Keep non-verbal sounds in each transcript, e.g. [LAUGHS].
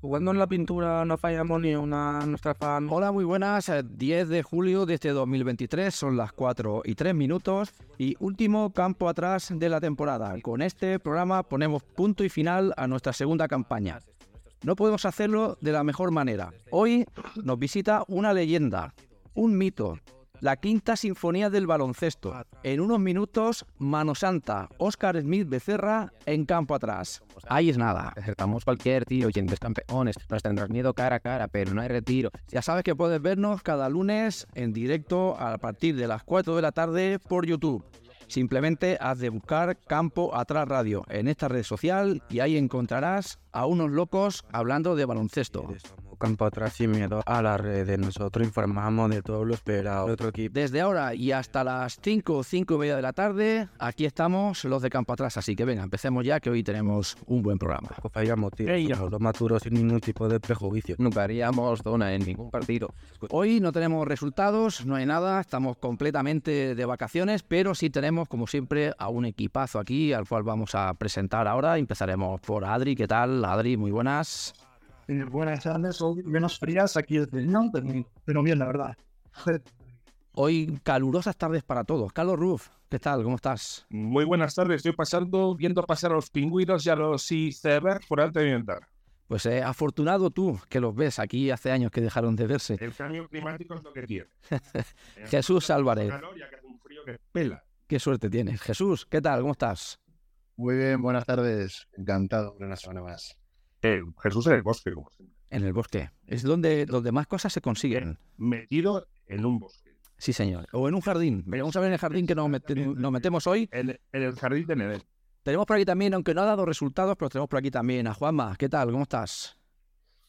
Jugando en la pintura no fallamos ni una nuestra fan. Hola, muy buenas. eh, 10 de julio de este 2023, son las 4 y 3 minutos y último campo atrás de la temporada. Con este programa ponemos punto y final a nuestra segunda campaña. No podemos hacerlo de la mejor manera. Hoy nos visita una leyenda, un mito, la quinta sinfonía del baloncesto. En unos minutos, Mano Santa, Oscar Smith Becerra en campo atrás. Ahí es nada, acertamos cualquier tiro, oyentes campeones, nos tendrás miedo cara a cara, pero no hay retiro. Ya sabes que puedes vernos cada lunes en directo a partir de las 4 de la tarde por YouTube. Simplemente has de buscar Campo Atrás Radio en esta red social y ahí encontrarás a unos locos hablando de baloncesto. Campo atrás sin miedo a las redes. Nosotros informamos de todo lo esperado de otro equipo. Desde ahora y hasta las 5 o 5 y media de la tarde, aquí estamos los de Campo Atrás. Así que venga, empecemos ya que hoy tenemos un buen programa. Pues fallamos, tío. Los maturos sin ningún tipo de prejuicio. Nunca haríamos zona en ningún partido. Hoy no tenemos resultados, no hay nada, estamos completamente de vacaciones, pero sí tenemos, como siempre, a un equipazo aquí al cual vamos a presentar ahora. Empezaremos por Adri. ¿Qué tal, Adri? Muy buenas. Eh, buenas tardes, son menos frías aquí desde el norte, pero bien, la verdad. Hoy calurosas tardes para todos. Carlos Ruf, ¿qué tal? ¿Cómo estás? Muy buenas tardes, estoy pasando, viendo pasar a los pingüinos y a los icebergs por alta de ventana. Pues eh, afortunado tú que los ves aquí hace años que dejaron de verse. El cambio climático es lo que tiene. [LAUGHS] Jesús Álvarez, Calor y acá hace un frío que pela. qué suerte tienes. Jesús, ¿qué tal? ¿Cómo estás? Muy bien, buenas tardes. Encantado una semana más. Eh, Jesús en el bosque, como siempre. En el bosque. Es donde, donde más cosas se consiguen. Metido en un bosque. Sí, señor. O en un jardín. Vamos a ver en el jardín que nos, mete- nos metemos hoy. En, en el jardín de Nedel. Tenemos por aquí también, aunque no ha dado resultados, pero tenemos por aquí también a Juanma. ¿Qué tal? ¿Cómo estás?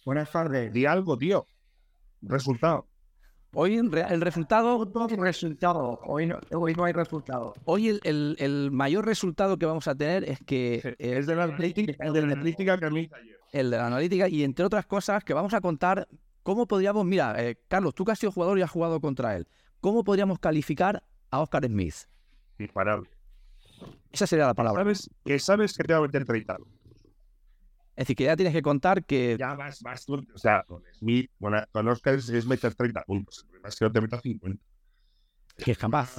Buenas tardes. Di algo, tío. Resultado. Hoy el re- el resultado, No resultado. Hoy no, hoy no hay resultado. hoy el, el- el mayor resultado que vamos a tener es que eh, Es de la el de la analítica que a mí ayer. El de la analítica y entre otras cosas que vamos a contar cómo podríamos, mira, eh, Carlos, tú que has sido jugador y has jugado contra él, ¿cómo podríamos calificar a Oscar Smith? Imparable. Esa sería la palabra. ¿Sabes? Que sabes que te va a meter 30. Es decir, que ya tienes que contar que Ya vas, vas tú. O sea, con Smith, bueno, con Oscar es, meter 30 puntos. El problema es que no te metas 50. que es capaz,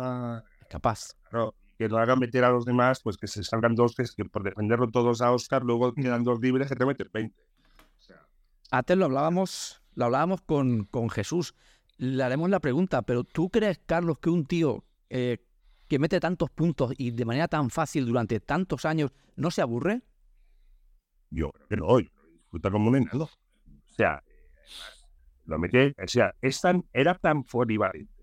es capaz. Claro, que lo hagan meter a los demás, pues que se salgan dos, que, que por defenderlo todos a Oscar, luego quedan dos libres que te meten 20. O sea, Antes lo hablábamos, lo hablábamos con, con Jesús. Le haremos la pregunta, pero ¿tú crees, Carlos, que un tío eh, que mete tantos puntos y de manera tan fácil durante tantos años no se aburre? yo creo que no, yo lo disfruta como un enano. O sea, lo mete, o sea, es tan, era tan polivalente.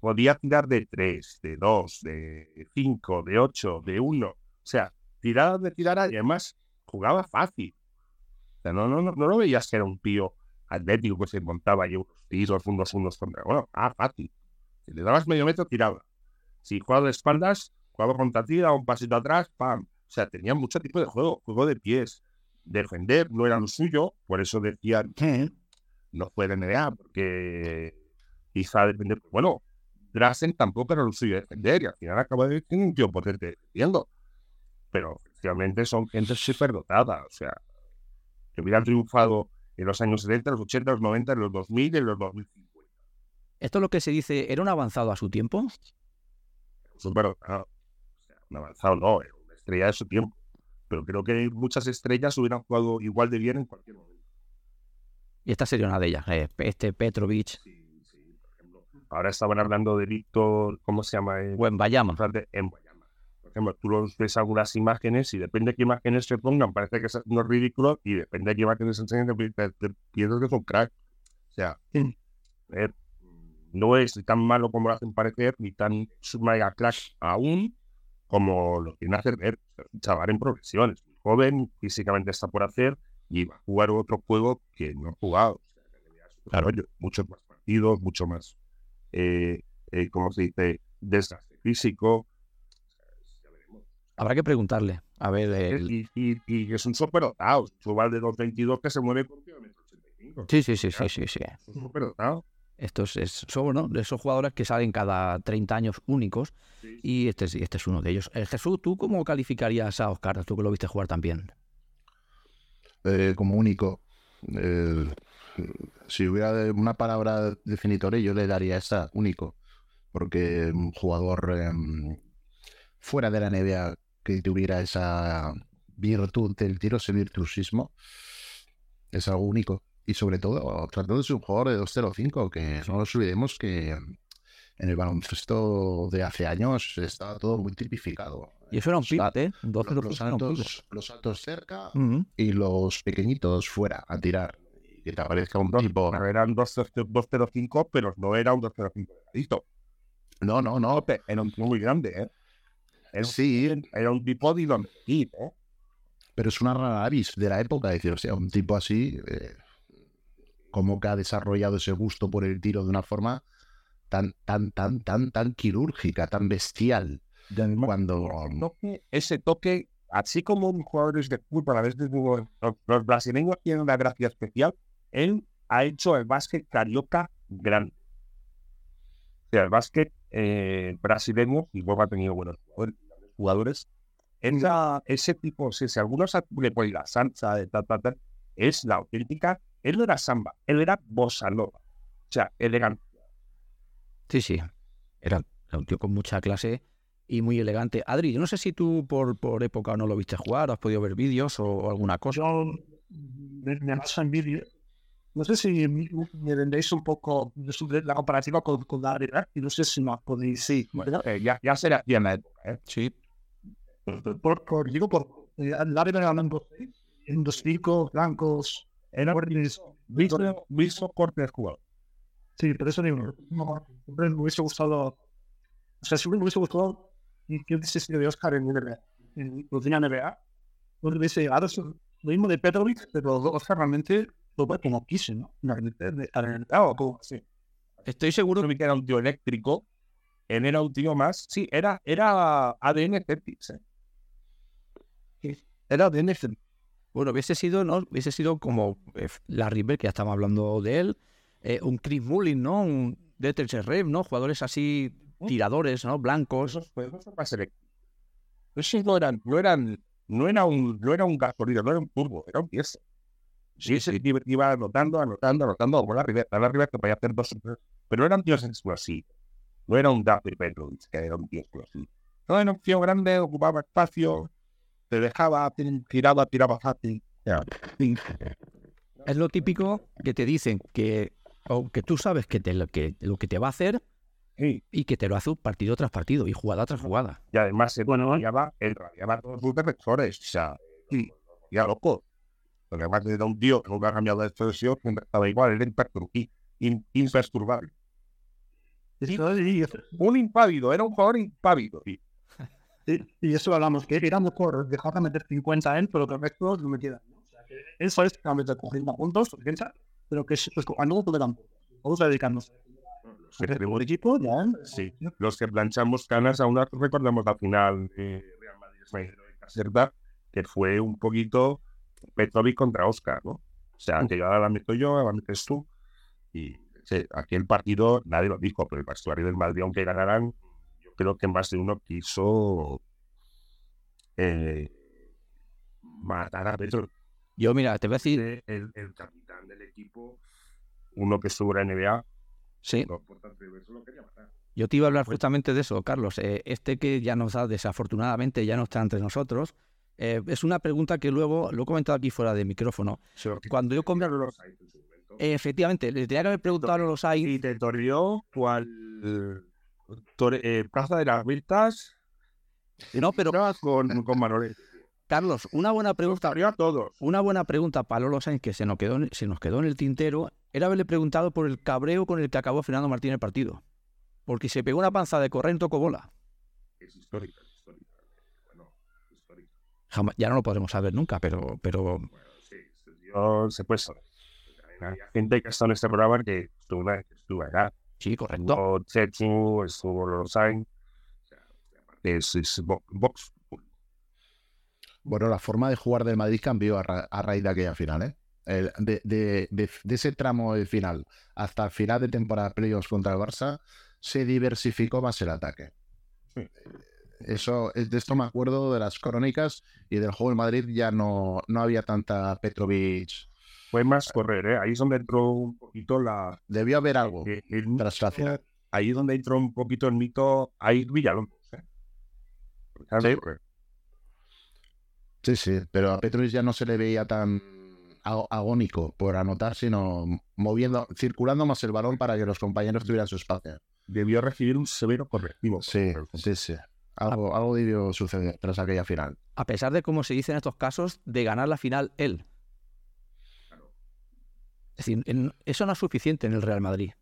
Podía tirar de 3, de 2, de 5, de 8, de 1. O sea, tiraba de tirar y además jugaba fácil. No, no, no, no lo veías que era un tío atlético que se montaba y unos tiros, unos unos contra. Bueno, ah, fácil. Si le dabas medio metro, tiraba. Si jugaba de espaldas, jugaba contra ti, un pasito atrás, pam. O sea, tenía mucho tipo de juego, juego de pies. Defender no era lo suyo, por eso decían que no fue de NBA, porque quizá defender. Bueno, Drasen tampoco era suyo defender, y al final acaba de decir un tío potente defendiendo. Pero efectivamente son gente superdotada, o sea, que hubieran triunfado en los años 70, los 80, los 90, en los 2000 y en los 2050. Esto es lo que se dice, ¿era un avanzado a su tiempo? Superdotado. O sea, un avanzado no, era una estrella de su tiempo. Pero creo que muchas estrellas hubieran jugado igual de bien en cualquier momento. Y esta sería una de ellas, eh, este Petrovic, Sí. Ahora estaban hablando de Víctor, ¿cómo se llama? Eh, buen Bayama. Fernández en Guayama. Por ejemplo, tú los ves algunas imágenes y depende de qué imágenes se pongan, parece que es no ridículo y depende de qué imágenes se enseñen, te, piensas que es un crack. O sea, Sí. no es tan malo como lo hacen parecer, ni tan mega crack aún como lo quieren hacer ver. O chaval en progresión, es muy joven, físicamente está por hacer y va a jugar otro juego que no ha jugado. O sea, desarrollo, muchos más partidos, mucho más, eh, eh, ¿cómo se dice?, desgaste físico. Habrá que preguntarle. A ver. el- Y, y, y es un superdotado. Un chaval de 2.22 que se mueve por kilómetro 85. Sí, sí, sí, sí, sí, sí. Es un superdotado. Estos es, son bueno, de esos jugadores que salen cada 30 años únicos y este es, este es uno de ellos. Eh, Jesús, ¿tú cómo calificarías a Oscar? Tú que lo viste jugar también. Eh, como único. eh, si hubiera una palabra definitoria, yo le daría esa, único. Porque un jugador em, fuera de la NBA que tuviera esa virtud del tiro, ese virtuosismo, es algo único. Y sobre todo, tratando de ser un jugador de 2.05, que no nos olvidemos que en el baloncesto de hace años estaba todo muy tipificado. Y eso era un Los pivot, ¿eh? 12 los, 12 era un pivot. altos, los altos cerca y los pequeñitos fuera a tirar. Que te aparezca un tipo. Pero eran 2.05, pero no era un 2.05 delgadito. No, no, no. Era un tío muy grande, ¿eh? Era un, Sí, era un tipo de ¿eh? pero es una rara avis de la época. Decir, o sea, un tipo así, eh, como que ha desarrollado ese gusto por el tiro de una forma tan, tan, tan, tan, tan quirúrgica, tan bestial. Cuando. toque, ese toque, así como jugadores de fútbol, a veces los brasileños tienen una gracia especial, él ha hecho el básquet carioca grande. O sea, el básquet eh, brasileño, y luego ha tenido buenos jugadores, jugadores esa- ese tipo, si, si algunos le ponen la salsa de tal, tal, tal, es la auténtica, él no era samba, él era bossa nova. O sea, elegante. Sí, sí. Era, era un tío con mucha clase y muy elegante. Adri, yo no sé si tú por, por época no lo viste jugar, has podido ver vídeos o, o alguna cosa. Yo me, me baso en vídeo. No sé si me, vendéis un poco la comparativa con, con la realidad y no sé si me podéis. Sí, Eh, ya, ya se le hacía en la época, ¿eh? Sí. por, por- digo, por eh, la realidad en dos, en dos cinco blancos, Era fuertes. mismo, mismo corte de jugador. Sí, pero eso no, siempre me hubiese gustado. O sea, siempre me hubiese gustado que hubiese sido de Oscar en NBA. En, tenía NBA. No hubiese llegado. es Lo mismo de Petrovic, pero Oscar realmente como quise, ¿no? Como así. Estoy seguro que era un tío eléctrico. Él era un tío más. Sí, era, era ADN Celtics. ¿eh? Era NFL. Bueno, hubiese sido, ¿no? Hubiese sido como eh, Larry Bird, que ya estamos hablando de él, eh, un Chris Mullin, ¿no? Un Detelche Rev, ¿no? Jugadores así, tiradores, ¿no? Blancos. Esos juegos son más electivos. Esos no eran, no eran, no era un, no era un gasolina, no era un turbo, era un pieza. Sí, ese iba, iba anotando, anotando, anotando, como la Rivera, la Rivera que podía hacer dos, pero eran tíos explosivos. No era un David Petrovic, que era un tío explosivo. No era un tío grande, ocupaba espacio, te dejaba, tiraba, tiraba fácil. Ya. Es lo típico que te dicen que, o que tú sabes que, te, lo, que lo que te va a hacer Sí, y que te lo hace partido tras partido y jugada tras jugada. Y además, eh, bueno, radiaba, él radiaba todos sus defensores. O sea, sí, ya loco. Porque además era un tío que nunca ha cambiado de expresión, siempre estaba igual, era imperturbable. Un impávido, era un jugador impávido. sí. y- y eso hablamos, que era mejor dejar de meter 50 en, pero que el resto lo metieran. ¿no? O sea, que eso es meter 40 puntos, 80, pero que es, pues, cuando no puedan Vamos a dedicarnos Los que equipo, ya. sí, los que planchamos canas, aún recordamos la final de Real Madrid que fue un poquito Petrovic contra Oscar, ¿no? O sea, que yo ahora la meto yo, ahora la metes tú. Y sí, aquí el partido, nadie lo dijo, pero el vestuario del Madrid, aunque ganaran, yo creo que más de uno quiso eh, matar a Petrovic. Yo, mira, te voy a decir, El, el capitán del equipo, uno que estuvo en la NBA, sí, lo quería matar. yo te iba a hablar justamente de eso, Carlos. Eh, este que ya nos da, desafortunadamente, ya no está entre nosotros. Eh, es una pregunta que luego, lo he comentado aquí fuera de micrófono. Cuando yo compré los Efectivamente, le tenía que haber preguntado a los Sainz. y te torrió cual eh, Plaza de las Virtas No, pero con, con Manolete. Carlos, una buena pregunta. A todos. Una buena pregunta para Lolo Sainz que se nos, quedó, en- se nos quedó en el tintero era haberle preguntado por el cabreo con el que acabó Fernando Martín el partido. Porque se pegó una panza de correr en tocó bola. Es histórica, es histórica. Bueno, histórica. Jamás- ya no lo podremos saber nunca, pero, pero Bueno, sí, se puede saber. Hay gente que está en este programa que estuvo, una- que estuvo acá. sí, correcto. Estuvo Chechu, estuvo aparte es, es bo- box. Bueno, la forma de jugar del Madrid cambió a, ra- a raíz de aquella final, ¿eh? El- de, de- de- de ese tramo del final hasta el final de temporada playoffs contra el Barça, se diversificó más el ataque. Sí. Eso, es- de esto me acuerdo de las crónicas y del juego en Madrid ya no, no había tanta Petrovic. Fue más correr, ¿eh? Ahí es donde entró un poquito la... Debió haber algo eh, el- tras la final. ahí es donde entró un poquito el mito ahí Villalobos, ¿eh? Sí. Sí, sí, pero a Petrovic ya no se le veía tan ag- agónico por anotar, sino moviendo, circulando más el balón para que los compañeros tuvieran su espacio. Debió recibir un severo correctivo. Sí, sí, sí. Algo, algo debió suceder tras aquella final. A pesar de, como se dice en estos casos, de ganar la final él. Es decir, en- eso no es suficiente en el Real Madrid.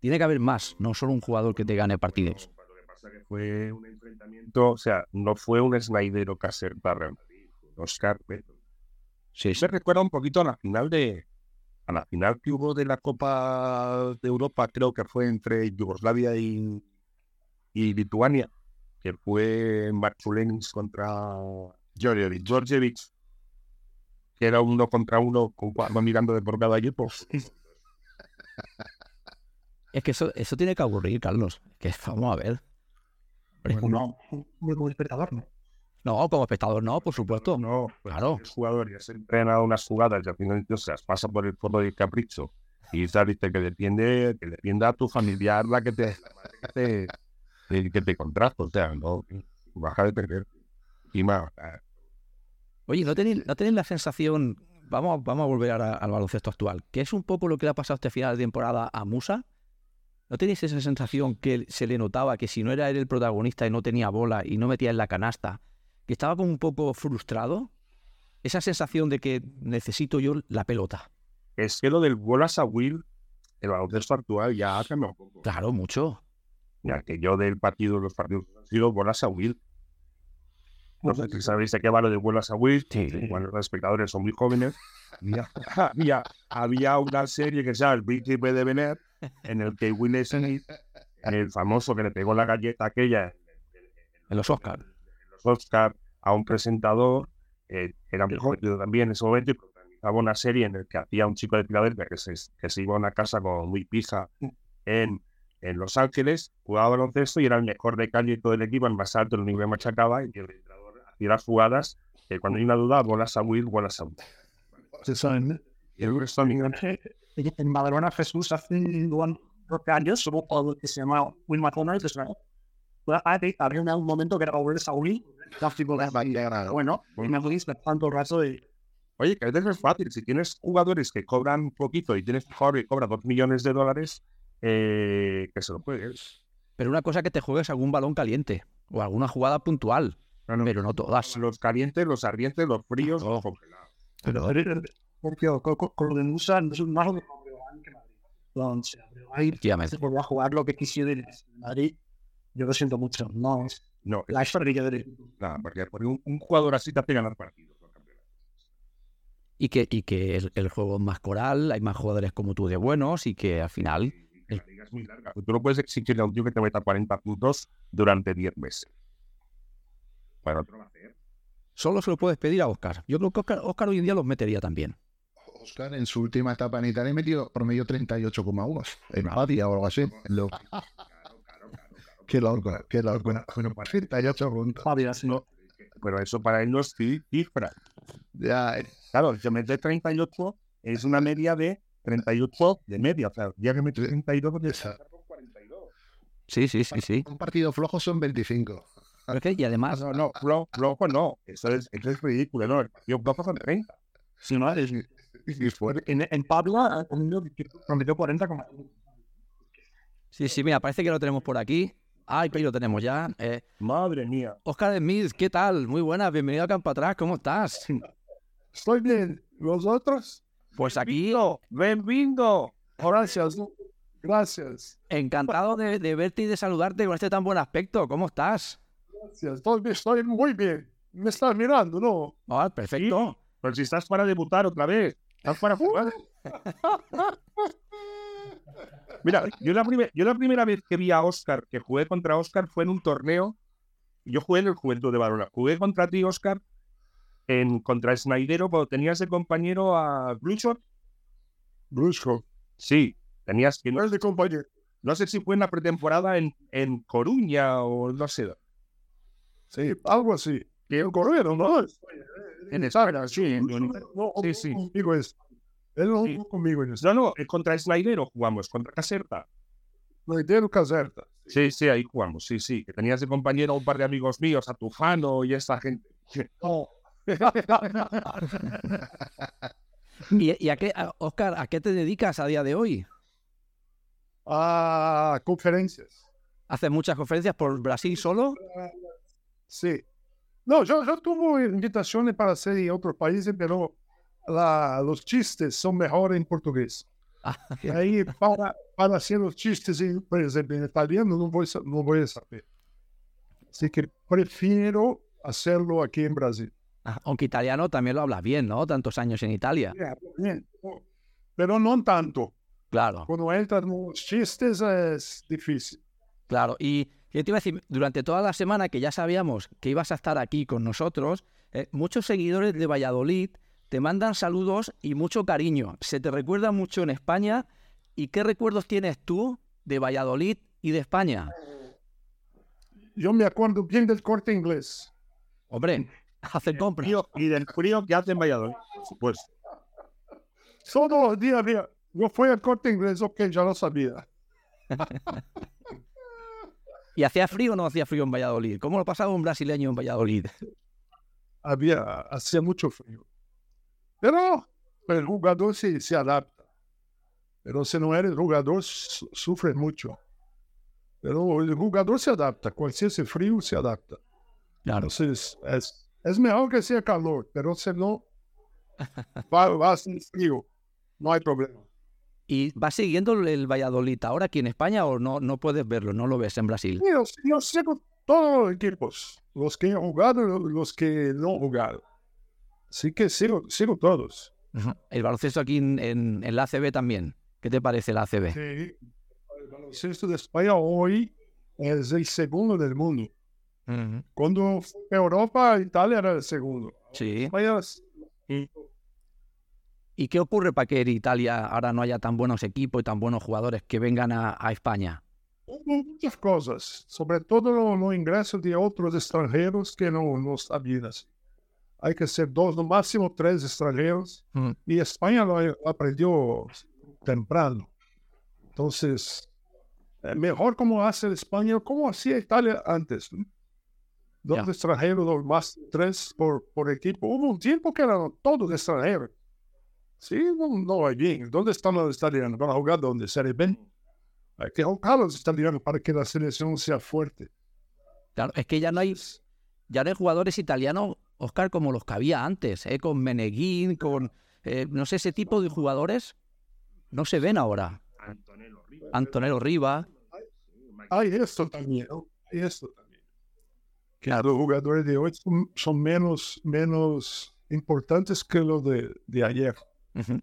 Tiene que haber más, no solo un jugador que te gane partidos. Lo que pasa que fue un enfrentamiento, o sea, no fue un Snyder o Caser para Real Madrid, Oscar Petro. Sí, sí. Me recuerda un poquito a la final de a la final que hubo de la Copa de Europa, creo que fue entre Yugoslavia y, y Lituania, que fue Marchulenis contra Georgievich, Georgievich, que era uno contra uno con cuatro mirando de por cada equipo. Es que eso, eso tiene que aburrir, Carlos. Que vamos a ver. Hombre, No, como espectador, ¿no? No, como espectador no, por supuesto. No, pues Claro. El jugador ya se entrena unas jugadas y al final o sea, pasa por el foro del capricho y dice que defiende, que defienda a tu familiar la que te, la madre que te, que te contrajo, o sea, no baja de perder. Y más, ah, Oye, ¿no tenéis, ¿no tenéis la sensación, vamos, vamos a volver ahora al baloncesto actual, que es un poco lo que le ha pasado este final de temporada a Musa? ¿No tenéis esa sensación que se le notaba que si no era él el protagonista y no tenía bola y no metía en la canasta, que estaba como un poco frustrado? Esa sensación de que necesito yo la pelota. es que lo del bolas a Will, el baloncesto actual ya ha cambiado un poco. Claro, mucho. Ya que yo del partido, los partidos han sido bolas a Will. No sé si sabéis de qué va lo de bolas a Will. Sí. Cuando los espectadores son muy jóvenes. [LAUGHS] Había, [LAUGHS] había, había una serie que se llama El Príncipe de Benet, en el que Will Smith, el famoso que le pegó la galleta aquella En los Oscars. en los Oscar a un presentador, eh, era muy joven también en ese momento, y protagonizaba una serie en la que hacía un chico de Filadelfia que se, que se iba a una casa como muy pija en, en Los Ángeles, jugaba baloncesto y era el mejor de calle de todo el equipo, el más alto, el nivel machacaba, y el entrenador hacía las jugadas, que cuando hay una duda, bolas a Will, bolas a Will. Y el resto, En Badalona Jesús hace un- 12 años un jugador que se llama Will McConnell, que es había un momento que era volver a Will, de bueno, y me fui tanto rato y Oye, que a veces es fácil. Si tienes jugadores que cobran poquito y tienes un jugador que cobra dos millones de dólares, eh, que se lo juegues. Pero una cosa que te juegues algún balón caliente o alguna jugada puntual, No, no, pero no todas. Los calientes, los ardientes, los fríos, los congelados. Pero, porque con, con, con lo de Musa no es un más lo de Breogán que Madrid. Se volvió a jugar lo que quisiera en Madrid. Yo lo siento mucho. No, es No, la estrella del nada, porque porque un, un jugador así te hace ganar partidos. Y que, y que el, el juego es más coral, hay más jugadores como tú de buenos y que al final la liga es muy larga. Tú no puedes exigirle a un tío que te meta 40 puntos durante 10 meses. Bueno, otro va a hacer. solo se lo puedes pedir a Oscar. Yo creo que Oscar, Oscar hoy en día los metería también. Oscar en su última etapa en Italia metió promedio 38,1 en Badia o algo así. Lo- Claro, claro, claro, claro. Qué loco, qué loco. Bueno, 38 puntos. No, Pero eso para él no es ci- cifra. Ya, eh, Claro, si mete 38 es una media de 38 de media. O sea, ya que mete 32, pues Esa- empezar con 42. Sí, sí, sí, sí. un partido flojo son 25. Pero es que- y además, No, no, flo- flojo no. Eso es, eso es ridículo, ¿no? Partido flojo son 30. Si no, es, [LAUGHS] en, en Pablo prometió 40 como sí, sí, mira, parece que lo tenemos por aquí. Ay, ahí lo tenemos ya. Eh, Madre mía. Oscar Smith, ¿qué tal? Muy buenas, bienvenido a Campo Atrás, ¿cómo estás? Estoy bien. ¿Los otros? Pues aquí, ¡Bienvenido! Gracias. Gracias. encantado de, de verte y de saludarte con este tan buen aspecto. ¿Cómo estás? Gracias. Estoy, muy bien. Me estás mirando, ¿no? Ah, perfecto. Pero si estás para debutar otra vez. Estás para jugar. [LAUGHS] Mira, yo la, primer- yo la primera vez que vi a Oscar, que jugué contra Oscar, fue en un torneo yo jugué en el Juventud de Barona. Jugué contra ti, Oscar, en, contra Snaidero, cuando tenías de compañero a Bluchor. Brusco. Sí, tenías que... No es de compañero. no sé si fue en la pretemporada en, en Coruña o no sé. Sí, algo así. Que el correo, ¿no? En España, sí. No, Sí, sí. Conmigo es. Él no Sí. conmigo en. No, no, eh, contra Snaidero jugamos, contra Caserta. De Caserta. Sí, sí, ahí jugamos, sí, sí. Que tenías de compañero a un par de amigos míos, a Tufano y esta gente. No. [LAUGHS] ¿Y, y a qué, a- Oscar, a qué te dedicas a día de hoy? Ah, conferencias. ¿Haces muchas conferencias por Brasil solo? Sí. No, yo, yo tuve invitaciones para hacer en otros países, pero la- los chistes son mejores en portugués. Ah, ahí, para, para hacer los chistes, en, por ejemplo, en italiano, no voy, a no voy a saber. Así que prefiero hacerlo aquí en Brasil. Aunque italiano también lo hablas bien, ¿no? Tantos años en Italia. Pero no tanto. Claro, Cuando entran los chistes es difícil. claro. Y yo te iba a decir, durante toda la semana que ya sabíamos que ibas a estar aquí con nosotros, eh, muchos seguidores de Valladolid te mandan saludos y mucho cariño. Se te recuerda mucho en España. ¿Y qué recuerdos tienes tú de Valladolid y de España? Yo me acuerdo bien del corte inglés. Hombre, hacen compras. Frío- y del frío que hace en Valladolid, por supuesto. Todos los días, mira, yo fui al corte inglés, ok, ya lo sabía. [LAUGHS] ¿Y hacía frío o no hacía frío en Valladolid? ¿Cómo lo pasaba un brasileño en Valladolid? Había, hacía mucho frío. Pero el jugador se, se adapta. Pero si no eres jugador, su- sufre mucho. Pero el jugador se adapta, cualquier frío se adapta. Claro. Entonces, es, es mejor que sea calor, pero si no, va, va a ser frío. No hay problema. ¿Y vas siguiendo el Valladolid ahora aquí en España o no, no puedes verlo, no lo ves en Brasil? Yo, yo sigo todos los equipos, los que han jugado y los- los que no han jugado. Así que sigo, sigo todos. El baloncesto aquí en, en, en la ACB también. ¿Qué te parece la ACB? Sí. El baloncesto de España hoy es el segundo del mundo. Cuando fue a Europa, Italia era el segundo. Sí. España es- ¿Y qué ocurre para que en Italia ahora no haya tan buenos equipos y tan buenos jugadores que vengan a, a España? muchas cosas, sobre todo los los ingresos de otros extranjeros que no, no está bien así. Hay que ser dos, no máximo tres extranjeros. Mm. Y España lo lo aprendió temprano. Entonces, eh, mejor como hace España, como hacía Italia antes. ¿no? Dos Ya. extranjeros, dos más tres por, por equipo. Hubo un tiempo que eran todos extranjeros. Sí, no, no va bien. ¿Dónde están los italianos? ¿Van a jugar dónde? ¿Serie B? Hay que jugar los italianos para que la selección sea fuerte. Claro, es que ya no hay, ya no hay jugadores italianos, Oscar, como los que había antes, ¿eh? con Meneguín, con, eh, no sé, ese tipo de jugadores no se ven ahora. Antonello Rivas. Antonello Riva, Hay esto también, ¿no? Hay esto también. Que los jugadores de hoy son, son menos, menos importantes que los de, de ayer. Ujú.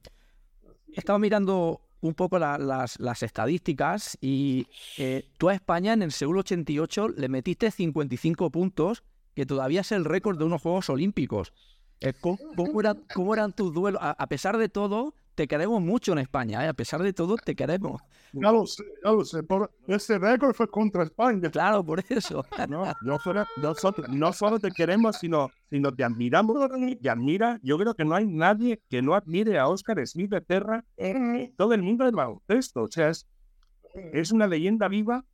He estado mirando un poco la- las, las estadísticas y eh, tú a España en el Seúl 88 le metiste 55 puntos, que todavía es el récord de unos Juegos Olímpicos. Eh, ¿cómo, cómo eran, cómo eran tus duelos? A, a pesar de todo, te queremos mucho en España, ¿eh? a pesar de todo, te queremos. Ya lo sé, ya lo sé. Pero este récord fue contra España. Claro, por eso. [LAUGHS] No, no solo, nosotros, no solo te queremos, sino, sino te admiramos. Te admira. Yo creo que no hay nadie que no admire a Oscar Smith de Terra en todo el mundo del baloncesto. O sea, es, es una leyenda viva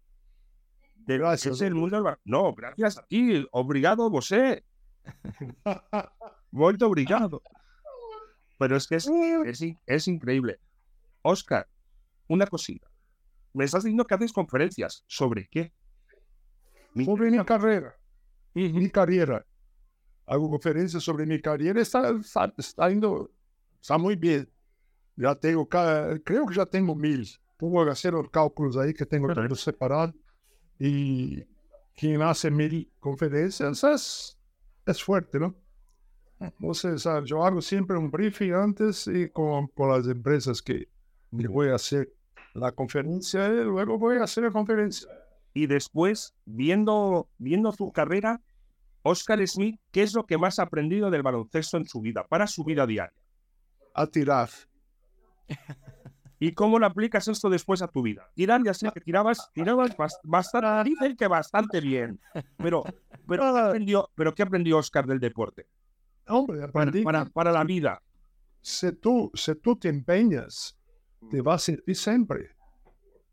de Gracias. el mundo del baloncesto. No, gracias a ti. Obrigado, José. [LAUGHS] Vuelto obrigado. Pero es que es, es, es increíble. Oscar, una cosita. Me estás diciendo que haces conferencias. ¿Sobre qué? Me Sobre mi carrera. Mi carrera. Hago conferencias sobre mi carrera. Está, está, está indo- está muy bien. Ya tengo, creo que ya tengo mil. Pongo a hacer los cálculos ahí que tengo todo separado. Y quien hace mil conferencias es, es fuerte, ¿no? Entonces, ah, yo hago siempre un briefing antes y con, con las empresas que, que voy a hacer la conferencia y luego voy a hacer la conferencia. Y después, viendo, viendo su carrera, Oscar Smith, ¿qué es lo que más ha aprendido del baloncesto en su vida, para su vida diaria? A tirar. [LAUGHS] ¿Y cómo lo aplicas esto después a tu vida? Tirar, ya sé que tirabas, tirabas bas- bastante, dicen que bastante bien. Pero, pero, ¿qué aprendió, pero ¿qué aprendió Oscar del deporte? Hombre, Para, aprendí para, que para la vida. si tú, si tú te empeñas, te vas a sentir siempre.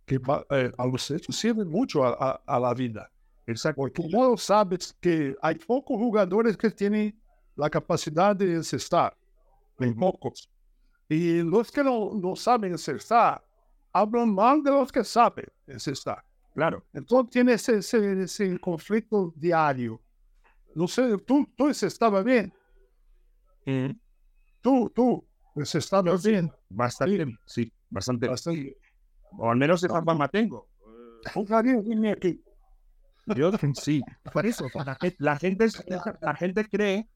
Que va- eh, a los hechos sirve mucho a, a- a la vida. Exacto. Porque no sabes que hay pocos jugadores que tienen la capacidad de encestar. Hay pocos. Y los que no, no saben encestar, hablan mal de los que saben encestar. Claro. Entonces tiene ese, ese, ese conflicto diario. No sé, tú, tú encestabas bien. Tú, tú encestabas bien. Bastante bien. Sí, bastante bien. Bastante. O al menos esa fama tengo. Jugaría bien aquí. Yo sí. Por eso, la gente, la gente, la gente cree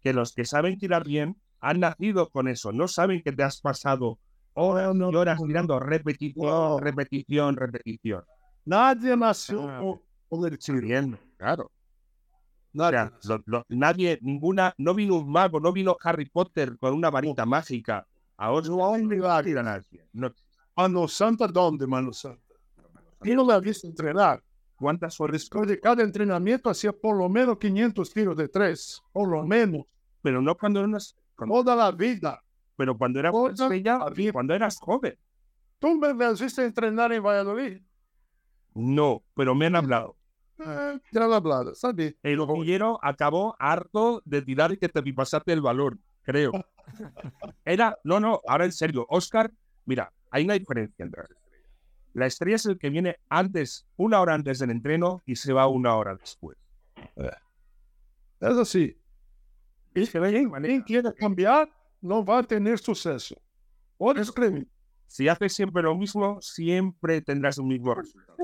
que los que saben tirar bien han nacido con eso. No saben que te has pasado horas y horas tirando repetición, repetición, repetición. Nadie nació Ah, con, el tiro. Claro. O Nadie. sea, lo- lo- nadie, ninguna, no vino un mago, no vino Harry Potter con una varita mágica. Ahora No hay milagro. tira nadie. No, Mano Santa, ¿dónde, Mano Santa? Yo no la he visto entrenar. ¿Cuántas horas? Después de cada entrenamiento hacía por lo menos 500 tiros de tres. Por lo menos. Pero no cuando eras, cuando- Toda la vida. pero cuando vida. cuando eras joven. ¿Tú me, me has visto entrenar en Valladolid? No, pero me han hablado. Eh, ya lo he hablado, ¿sabes? El ojillero acabó harto de tirar y que te pasaste el valor, creo. [LAUGHS] Era, no, no, ahora en serio, Oscar, mira, hay una diferencia entre. La estrella es el que viene antes, una hora antes del entreno y se va una hora después. Es así. Y se ve bien, Quien quiera cambiar no va a tener suceso. O escribe. Si haces siempre lo mismo, siempre tendrás un mismo resultado.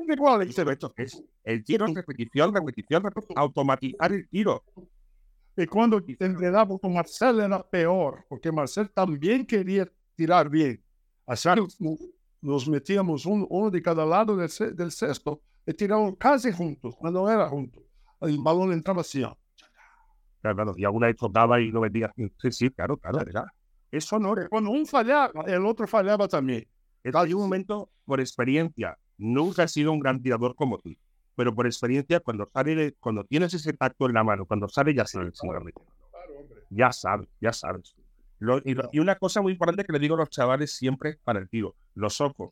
Es el tiro, repetición, repetición, repetición, automatizar el tiro. Y cuando entrenaba con Marcel era peor, porque Marcel también quería tirar bien. Así nos, metíamos un- uno de cada lado del, del cesto y tirábamos casi juntos, cuando era juntos. El balón entraba así. Claro, claro, y alguna vez tocaba y no metía. Sí, sí, claro, claro. era- Eso no era. Cuando un fallaba, el otro fallaba también. Hay un momento, por experiencia, nunca he sido un gran tirador como tú, pero por experiencia, cuando sale, cuando tienes ese tacto en la mano, cuando sale, ya sabes. Ya sabes, ya sabes. Lo- y, lo- y una cosa muy importante que le digo a los chavales siempre para el tiro, los ojos.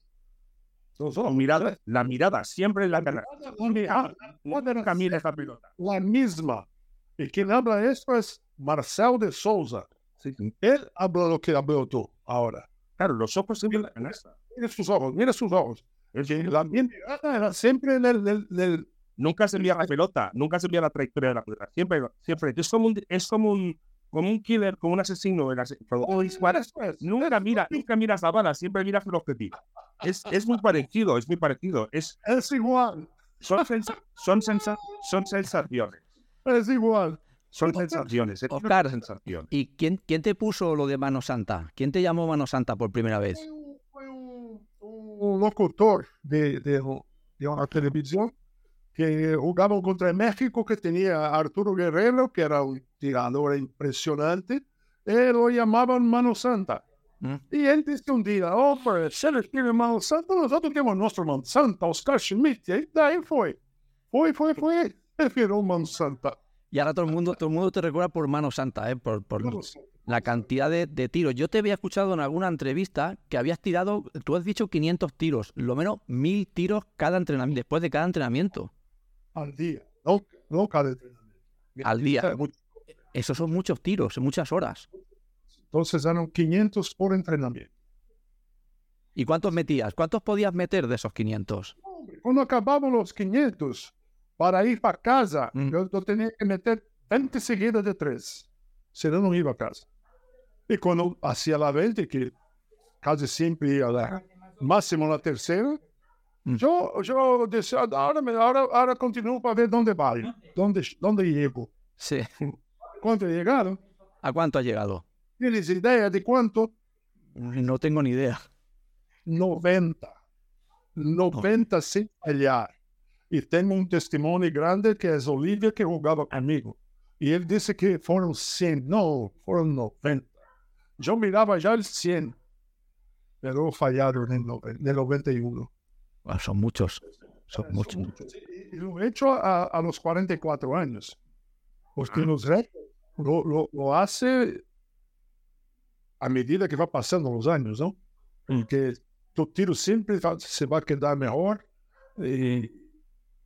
La mirada, la mirada, siempre en la cara. La, Camina esa pelota. la misma. Y quien habla esto es Marcel de Souza. Él habla lo que habló tú ahora. Claro, los ojos siempre en la canasta. Mira sus ojos, mira sus ojos. Que la mirada era siempre en el, del- del- Nunca se envía la pelota, nunca se envía la trayectoria de la pelota. Siempre, siempre. Es como un, es como un, como un killer, como un asesino. el ase- nunca mira, nunca miras la bala, siempre miras el objetivo. Es, es muy parecido, es muy parecido. Es, Es igual, son, sensa- son, sensa- son sensaciones. es igual. Son sensaciones. es Oscar. una sensación. ¿Y quién, quién te puso lo de Mano Santa? ¿Quién te llamó Mano Santa por primera vez? Fue un, un- un locutor de, de, de una televisión que jugaba contra México, que tenía a Arturo Guerrero, que era un tirador impresionante. Él lo llamaban Mano Santa. Mm. Y él dice un día, oh, pues, se les tiene Mano Santa, nosotros tenemos nuestro Mano Santa, Oscar Schmidt. Y ahí, fue. Fue, fue, fue. Él quedó Mano Santa. Y ahora todo el mundo, todo el mundo te recuerda por Mano Santa, ¿eh? por, por la cantidad de, de tiros. Yo te había escuchado en alguna entrevista que habías tirado, tú has dicho 500 tiros, lo menos 1000 tiros cada entrenamiento, después de cada entrenamiento, Al día. No, no cada entrenamiento. al día. Mucho. Esos son muchos tiros, muchas horas. Entonces eran 500 por entrenamiento. ¿Y cuántos metías? ¿Cuántos podías meter de esos 500? Hombre, Cuando acababan los 500, para ir para casa, Mm. yo, yo tenía que meter 20 seguidas de tres. Si no, no iba a casa. Y cuando hacía la 20, que casi siempre iba a la máximo la tercera, Mm. yo, yo decía, ahora, me- ahora, ahora continúo para ver dónde voy, dónde, dónde llego. Sí. ¿Cuánto he llegado? ¿A cuánto has llegado? ¿Tienes idea de cuánto? No tengo ni idea. 90. 90 sin fallar. Y tengo un testimonio grande que es Olivia que jugaba conmigo. Y él dice que fueron 100, no, fueron 90. Yo miraba ya el 100, pero fallaron en el 91. Ah, son muchos, son muchos. Y, lo he hecho a, a, los 44 años. Porque los récords lo, lo, lo, hace a medida que va pasando los años, ¿no? Porque tu tiro siempre se va a quedar mejor. Y,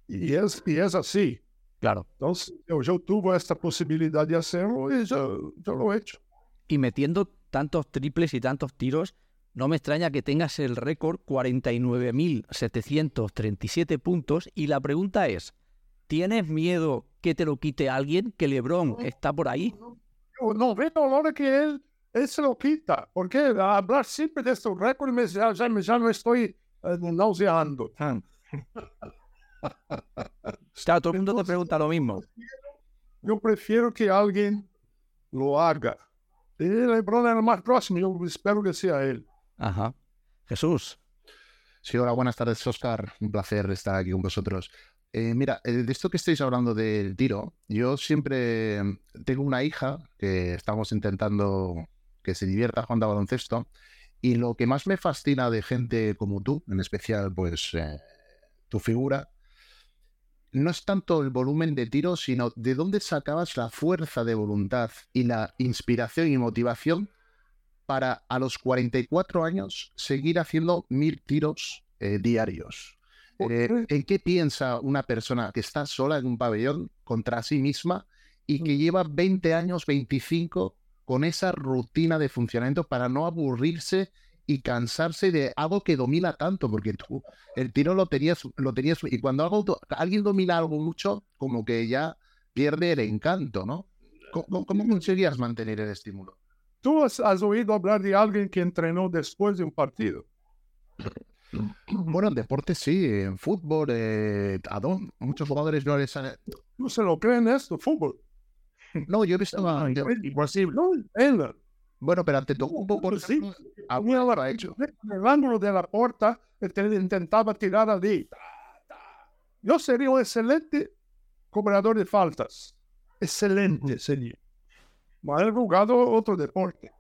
y, es, y es así. Claro. Entonces, yo, yo tuve esta posibilidad de hacerlo y yo, yo lo he hecho. Y metiendo tantos triples y tantos tiros, no me extraña que tengas el récord 49.737 puntos. Y la pregunta es, ¿tienes miedo que te lo quite alguien? ¿Que Lebron está por ahí? No, no veo ahora que él, él se lo quita. Porque hablar siempre de estos récords ya, ya, ya me estoy uh, nauseando. [LAUGHS] [LAUGHS] Claro, todo el mundo te pregunta lo mismo. Yo prefiero que alguien lo haga. El más próximo, yo espero que sea él. Ajá. Jesús. Sí, hola, buenas tardes, Oscar. Un placer estar aquí con vosotros. Eh, mira, de esto que estáis hablando del tiro, yo siempre tengo una hija que estamos intentando que se divierta jugando a baloncesto y lo que más me fascina de gente como tú, en especial pues eh, tu figura, no es tanto el volumen de tiro, sino de dónde sacabas la fuerza de voluntad y la inspiración y motivación para a los 44 años seguir haciendo mil tiros eh, diarios. Eh, ¿En qué piensa una persona que está sola en un pabellón contra sí misma y que lleva 20 años, 25 con esa rutina de funcionamiento para no aburrirse y cansarse de algo que domina tanto, porque tú el tiro lo tenías, lo tenías, y cuando algo, alguien domina algo mucho, como que ya pierde el encanto, ¿no? ¿Cómo, cómo conseguías mantener el estímulo? ¿Tú has, has, oído hablar de alguien que entrenó después de un partido? [CLEARS THROAT] Bueno, en deporte sí, en fútbol, eh, ¿a dónde? muchos jugadores no les han... No se lo creen esto, fútbol. No, yo he visto... No, imposible. No, bueno, pero ante todo, por sí, lo ha hecho. En el ángulo de la puerta, intentaba tirar allí. Yo sería un excelente cobrador de faltas. Excelente sería. He jugado otro deporte.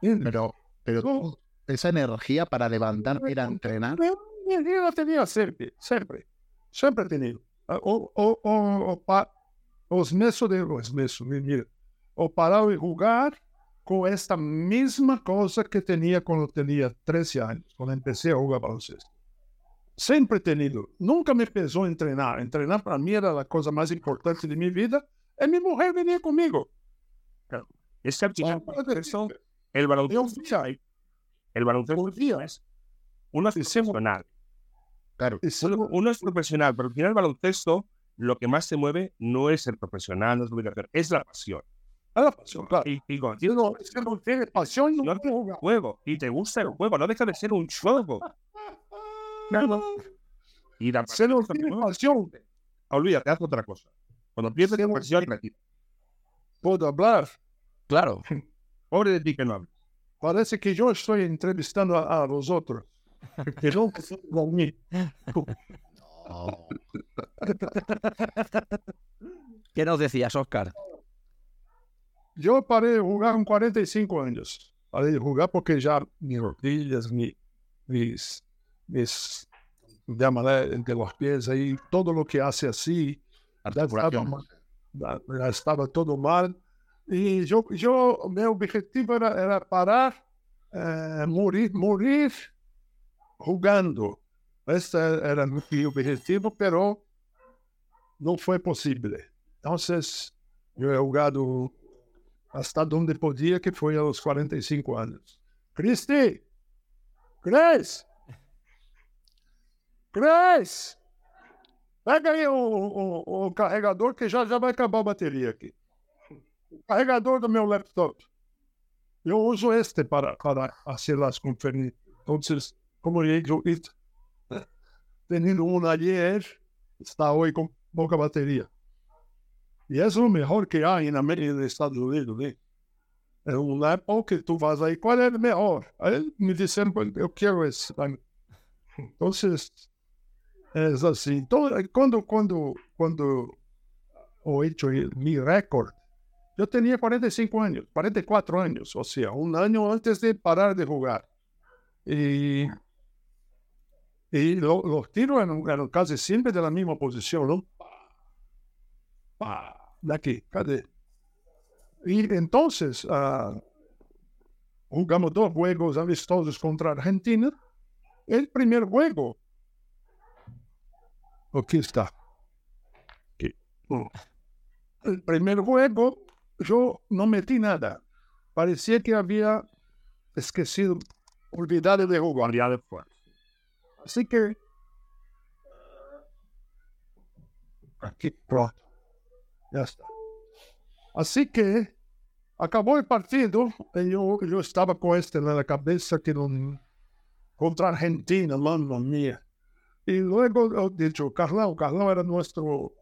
Pero, pero esa energía para levantar era entrenar. Yo la tenía siempre, siempre. Siempre he tenido. O, o, o, o, pa, os meses de los meses, mira. O parar de jugar con esta misma cosa que tenía cuando tenía 13 años, cuando empecé a jugar baloncesto. Siempre he tenido, nunca me pesó entrenar. Entrenar para mí era la cosa más importante de mi vida. Y mi mujer venía conmigo. Claro. Es que el baloncesto, el baloncesto es uno es profesional. Claro. Uno es profesional, pero al final el baloncesto lo que más se mueve no es el profesional, no es la obligación, es la pasión. A la pasión, claro. Y, y contigo, es que no tienes pasión, no, no tienes juego. Y te gusta el juego, no deja de ser un juego. Claro. Y la Se no tiene pasión. Olvídate, haz otra cosa. Cuando pierdes la pasión, retira. Puedo hablar. Claro. [LAUGHS] Pobre de ti que no hables. Parece que yo estoy entrevistando a, a vosotros. [LAUGHS] Que no a mí. ¿Qué nos decías, Oscar? Yo paré de jugar con 45 años. Paré de jugar porque ya mis rodillas, mi, mis, mis, llámale, de los pies ahí, todo lo que hace así, estaba, mal, estaba todo mal. Y yo, yo mi objetivo era, era parar, eh, morir, morir jugando. Este era mi objetivo, pero no fue posible. Entonces, yo he jugado hasta donde podía, que foi aos 45 anos. Cristi! Cris! Cris! Pega aí o, o, o, carregador que já, já vai acabar a bateria aqui. O carregador do meu laptop. Eu uso este para, para fazer as conferências. Então, como eu disse, teniendo um ayer, está hoje com pouca bateria. Y es lo mejor que hay en América de Estados Unidos. ¿eh? En una época que tú vas ahí, ¿cuál es el mejor? Ahí me dicen, pues, yo quiero ese. Entonces, Es así. Todo, cuando, cuando, cuando he hecho mi récord, yo tenía 45 años, 44 años, o sea, un año antes de parar de jugar. Y, y lo- los tiros eran, casi siempre de la misma posición, ¿no? De aquí, cadê? Y entonces ah, jugamos dos juegos amistosos contra Argentina. El primer juego, aquí está. Aquí. El primer juego, yo no metí nada. Parecía que había esquecido, olvidado de jugar. Ya después. Así que. Aquí, pronto. Ya está. Así que acabó el partido y yo, yo estaba con este en la cabeza que no, contra Argentina, mamma mía. Y luego he dicho, Carlão, Carlão era nuestro.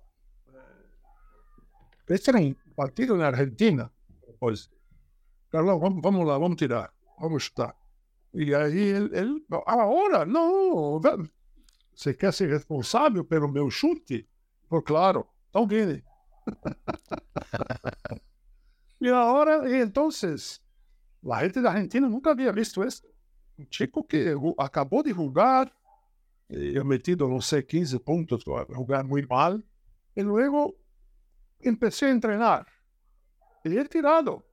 eh, Este era un partido en Argentina. Pues, Carlão, vamos, vamos lá, vamos tirar, vamos chutar. Y ahí él, él ahora, no, va- você quer ser responsável pelo meu chute? Por claro, então viene. [LAUGHS] y ahora, y entonces, la gente de Argentina nunca había visto esto. Un chico que acabó de jugar, eh, he metido, no sé, 15 puntos, jugar muy mal, y luego empecé a entrenar. Y he tirado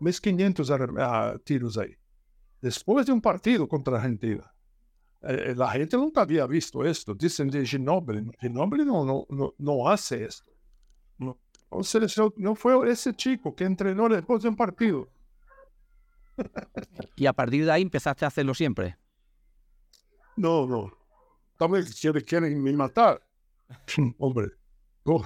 mis 500 ar- ah, tiros ahí después de un partido contra Argentina. Eh, la gente nunca había visto esto. Dicen de Ginóbili. Ginóbili no, no, no, no hace esto. No. No- no fue ese chico que entrenó después de un partido. [LAUGHS] Y a partir de ahí empezaste a hacerlo siempre. No, no. También quieren, quieren me matar. [LAUGHS] Hombre. no.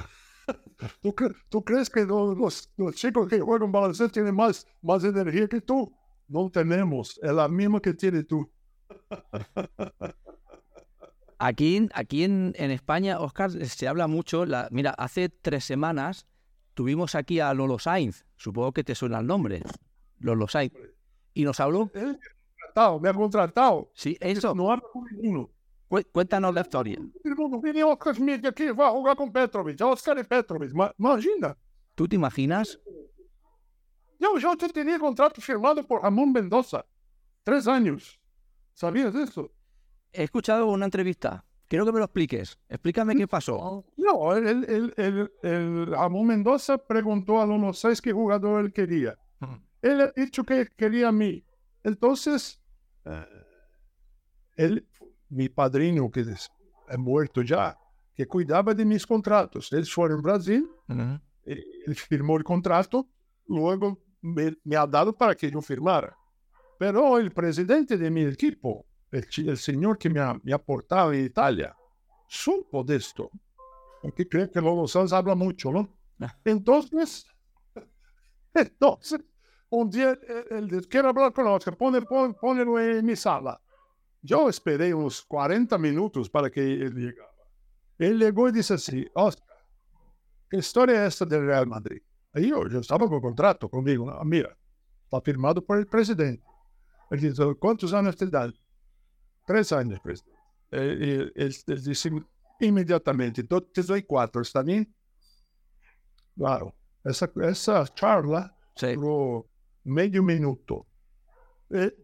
¿Tú, cre- tú crees que no- los, los chicos que juegan baloncesto tienen más, más energía que tú? No tenemos. Es la misma que tienes tú. [LAUGHS] Aquí, aquí en, en España, Oscar, se habla mucho. La, mira, hace tres semanas tuvimos aquí a Lolo Sainz. Supongo que te suena el nombre. Lolo Sainz. Y nos habló. Me ha contratado, me ha contratado. Sí, eso. No habla con ninguno. Cu- Cuéntanos la historia. Vem Oscar Smith aqui, vai jogar com Petrovic. Oscar e Petrovic. Ma- Imagina. ¿Tú te imaginas? Já te tenía contrato firmado por Ramón Mendoza. Tres años. ¿Sabías eso? He escuchado una entrevista. Quiero que me lo expliques. Explícame qué pasó. No, el, el, el, el Ramón Mendoza preguntó a los seis qué jugador él quería. Él ha dicho que quería a mí. Entonces, eh, él, mi padrino, que es, es muerto ya, que cuidaba de mis contratos. Él fue en Brasil, él firmó el contrato, luego me, me ha dado para que yo firmara. Pero el presidente de mi equipo, el, el señor que me ha, me ha aportado en Italia, supo de esto. Porque creo que Lolo Sanz habla mucho, ¿no? Ah. Entonces, [LAUGHS] entonces, un día él, él dice, quiero hablar con Oscar, pone, pon- ponelo en mi sala. Yo esperé unos 40 minutos para que él llegara. Él llegó y dice así, Oscar, ¿qué historia es esta del Real Madrid? Ahí yo, yo estaba con contrato conmigo. ¿no? Mira, está firmado por el presidente. Él dice, ¿cuántos años te dan? Tres años, presidente. Eh, y él, él dice inmediatamente, "Yo te doy cuatro, ¿está bien? Claro, esa, esa charla Sí. duró medio minuto. Eh,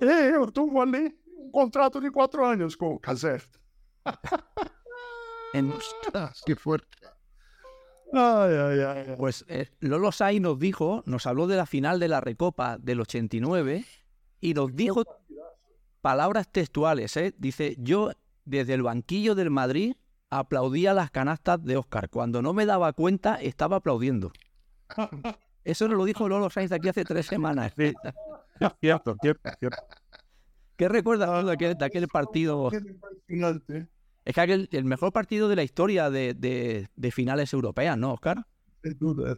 eh, yo tuve ali un contrato de cuatro años con Caser. [LAUGHS] En- Qué fuerte. Ay, ay, ay. pues eh, Lolo Sainz nos dijo, nos habló de la final de la Recopa del 89 y nos dijo palabras textuales. ¿eh? Dice, yo desde el banquillo del Madrid aplaudía las canastas de Oscar. Cuando no me daba cuenta, estaba aplaudiendo. [LAUGHS] Eso nos lo dijo Lolo Sainz aquí hace tres semanas. Cierto, cierto, cierto. ¿Qué recuerdas de aquel, de aquel partido? [LAUGHS] Es que aquel, el mejor partido de la historia de, de- de finales europeas, ¿no, Oscar?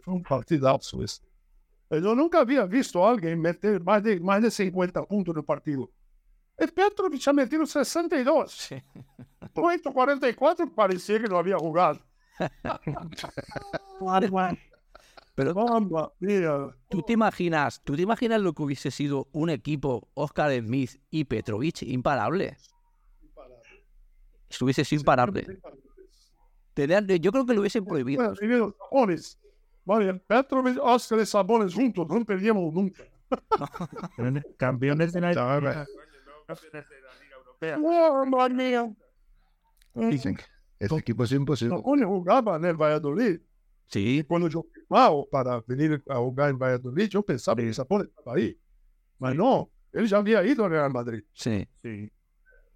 Fue un partidazo. Eh, Yo nunca había visto a alguien meter más de, más de 50 puntos en el partido. El Petrovic ha metido 62. 44 parecía que no había jugado. [LAUGHS] Pero Mamma mía. ¿Tú te imaginas, tú te imaginas lo que hubiese sido un equipo Oscar Smith y Petrovic imparable? Estuviese sin pararle. Tenían- yo creo que lo hubiesen prohibido. Sabones. Vale, Petrovic, Oscar y Sabones juntos, no perdíamos nunca. [LAUGHS] Campeones de la. Campeones de la Liga Europea. Oh, madre mía. Dicen que este equipo es imposible. Sabones jugaba en el Valladolid. Sí, Cuando yo firmaba para venir a jugar en Valladolid, yo pensaba que Sabones estaba ahí. Pero no, él ya había ido al Real Madrid. sí. Sí.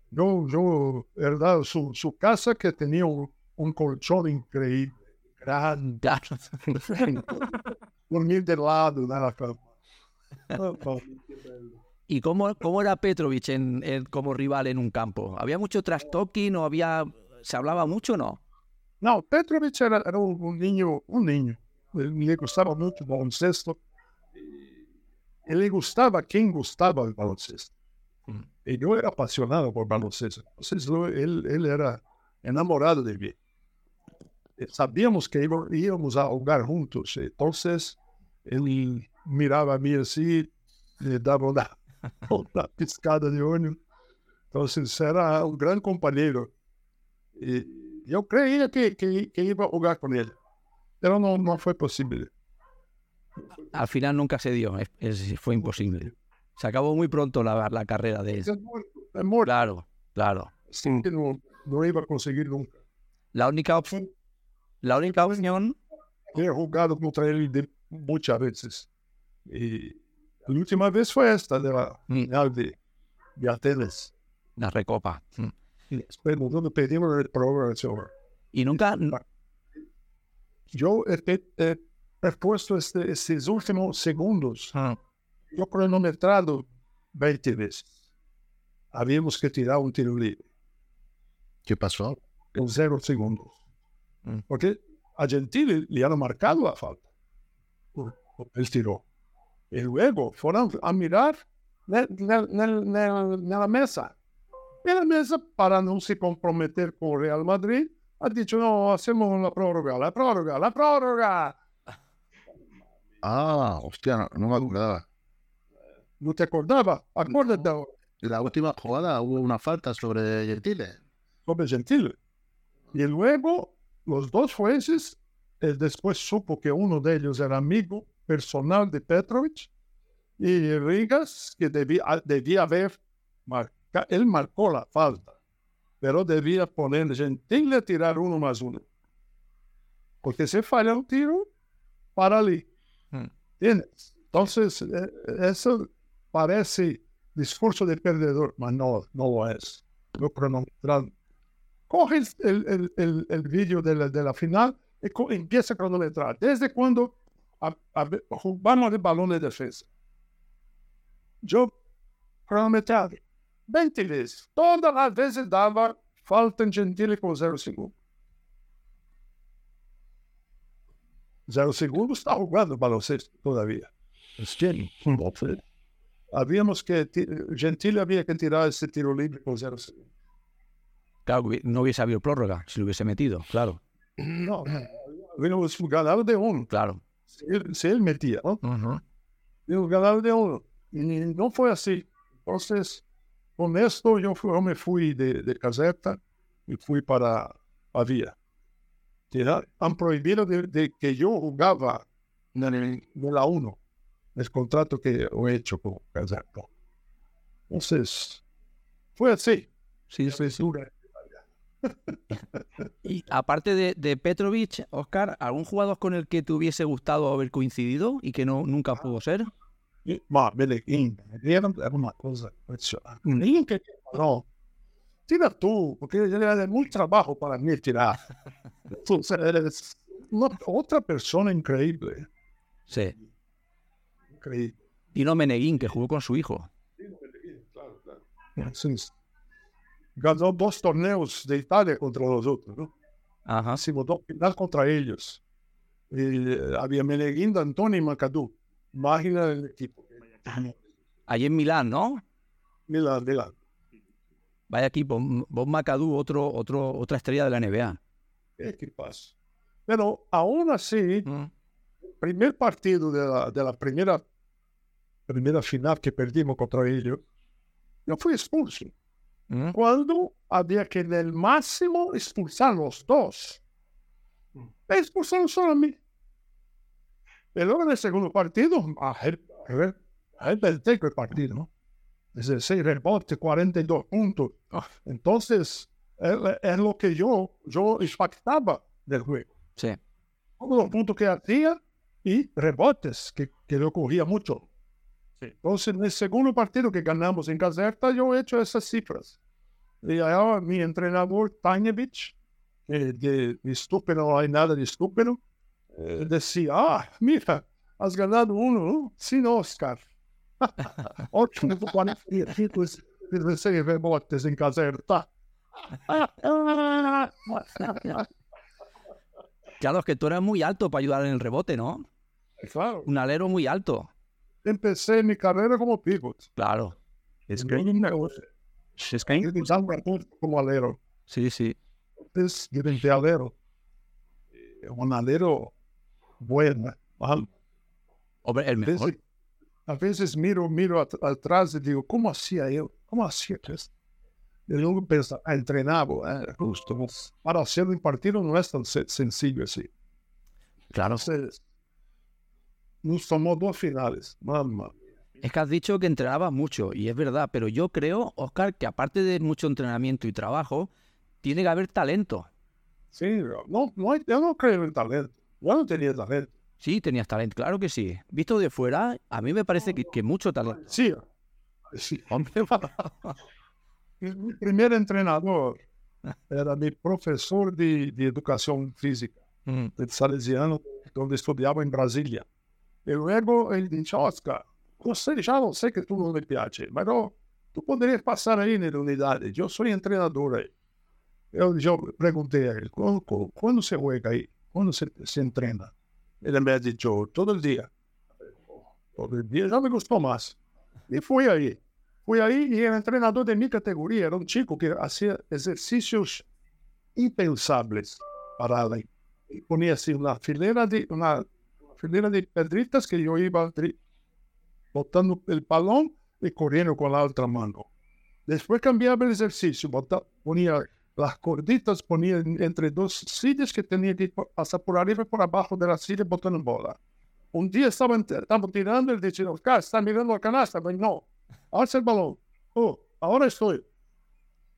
Yo, yo, verdad, su, su casa que tenía un, un colchón increíble, grande, [LAUGHS] dormir de lado de la cama. ¿Y cómo, cómo era Petrovic en, en- como rival en un campo? ¿Había mucho trash talking o había, se hablaba mucho o no? No, Petrovic era, era un, un niño, un niño. Le, gustaba mucho el baloncesto. Y le gustaba quien gustaba el baloncesto. Mm. Y yo era apasionado por baloncesto. Entonces él, él era enamorado de mí. Sabíamos que íbamos, íbamos a jugar juntos. Entonces él miraba a mí así, le daba una, [LAUGHS] una piscada de ojo. Entonces era un gran compañero. Y yo creía que, que, que iba a jugar con él, pero no, no fue posible. Al final nunca se dio, es- es- fue imposible. Se acabó muy pronto la, la carrera de él. Es muerto, es muerto. Claro, claro. Sí, no, no iba a conseguir nunca. La única opción, la única opción, He jugado contra él de- muchas veces. Y la última vez fue esta de la Mm. final de, de Atenas. la recopa. Mm. Después nosotros pedimos el programa. Y nunca, Yo he, he- he- puesto este, estos últimos segundos Yo cronometrado 20 veces. Habíamos que tirar un tiro libre ¿Qué pasó? en cero segundos. Mm. Porque a Gentile le han marcado la falta. Él tiró. Y luego fueron a mirar ne- nella mesa. Y la mesa, para no se comprometer con Real Madrid, ha dicho, no, hacemos la prórroga, la prórroga, la prórroga. Ah, hostia, no, no me acordaba. ¿No te acordaba? Acuérdate ahora. La última jugada hubo una falta sobre Gentile. sobre Gentile. Y luego los dos jueces, él después supo que uno de ellos era amigo personal de Petrovic y Rigas, que debía, debía haber, marca, él marcó la falta, pero debía poner Gentile a tirar uno más uno. Porque si falla un tiro, para ali. Hmm. Entonces, eh, eso parece discurso de perdedor, pero no, no lo es. Lo cronometraron coge el, el, el, el, vídeo de la, de la final y empieza a cronometrar. ¿Desde cuando a, a, jugamos de balón de defensa? Yo cronometraba 20 veces. Todas las veces daba falta en Gentile con 0 segundos. 0 segundos está jugando baloncesto todavía. Entonces, Habíamos que, ti- Gentile había que tirar ese tiro libre con 0 segundos. claro, no hubiese habido prórroga si lo hubiese metido, claro, No, habíamos ganado de uno. claro. Si él, si él metía, ¿no? Habíamos ganado de uno. Y no fue así. Entonces, con esto yo, fui- yo me fui de, de caseta y fui para Pavía. Han prohibido de, de que yo jugaba en, el- en la 1, el contrato que he hecho con Caseta. Entonces, fue así. Sí, sí, sí. [LAUGHS] Y aparte de, de Petrovic, Oscar, ¿algún jugador con el que te hubiese gustado haber coincidido y que no nunca pudo ser? Ma, Medellín, era, una cosa impresionante. Medellín que no, tira tú, porque era muy trabajo para mí tirar. Entonces, eres una- otra persona increíble, Sí. increíble. Tino Meneguín, que jugó con su hijo. Entonces, ganó dos torneos de Italia contra nosotros, ¿no? Ajá. Hicimos dos final contra ellos. Y, eh, había Meneguín, D'Antoni y Macadú. Máquina del equipo. Allí en Milán, ¿no? Milán, Milán. Vaya equipo. Bob McAdoo, otro, otro, otra estrella de la NBA. ¿Qué equipazo? Pero aún así, Mm. primer partido de la, de la primera, primera final que perdimos contra ellos, yo fui expulso. ¿Mm? cuando había que en el máximo expulsar los dos. Me expulsaron solo a mí. Y luego en el segundo partido, a ver, a ver, a ver, el partido, ¿no? Es decir, rebote, 42 puntos. Entonces, es, es lo que yo, yo impactaba del juego. Sí. Todos los puntos que hacía y rebotes, que, que le ocurría mucho. Entonces, en el segundo partido que ganamos en Caserta, yo he hecho esas cifras. Y ahora mi entrenador, Tanevich, que de estúpido no hay nada de estúpido, eh, decía, ah, mira, has ganado uno, ¿no? Sin Oscar. [LAUGHS] Ocho, y seis rebotes en Caserta. Claro, es que tú eras muy alto para ayudar en el rebote, ¿no? Claro, Un alero muy alto. Empecé mi carrera como pivot. Claro. Es que, no, no, es que yo pensaba como alero. Sí, sí. es de alero. Eh, Un alero bueno. Hombre, el A mejor. veces, a veces miro, miro at- atrás y digo, ¿cómo hacía yo? ¿Cómo hacía esto? Y luego pienso, ah, entrenaba, eh, justo. Para hacerlo en partido no es tan se- sencillo así. Claro. Entonces, nos tomó dos finales. Mamá. Es que has dicho que entrenabas mucho, y es verdad, pero yo creo, Oscar, que aparte de mucho entrenamiento y trabajo, tiene que haber talento. Sí, no, no hay- yo no creo en talento. Yo no tenía talento. Sí, tenías talento, claro que sí. Visto de fuera, a mí me parece que, que mucho talento. Sí, sí. [LAUGHS] Mi primer entrenador era mi profesor de, de educación física, Mm, de Salesiano, donde estudiaba en Brasilia. Y luego él dijo, Oscar, yo sé, ya no sé que tú no me piace, pero tú podrías pasar ahí en la unidad. Yo soy entrenador ahí. Yo, yo pregunté a él, ¿cuándo, cu- cuándo se juega ahí? ¿Cuándo se, se entrena? Él me ha dicho, todo el día. Todo el día ya me gustó más. Y fui ahí. Fui ahí y era entrenador de mi categoría. Era un chico que hacía ejercicios impensables para él. Y ponía así una filera de, una filera de pedritas que yo iba botando el balón y corriendo con la otra mano. Después cambiaba el ejercicio, bota- ponía las corditas, ponía en- entre dos sillas que tenía que pa- pasar por arriba y por abajo de la silla botando bola. Un día estaban, estaban tirando y diciendo, Oscar, está mirando la canasta. Pero no, alza el balón. Oh, ahora estoy.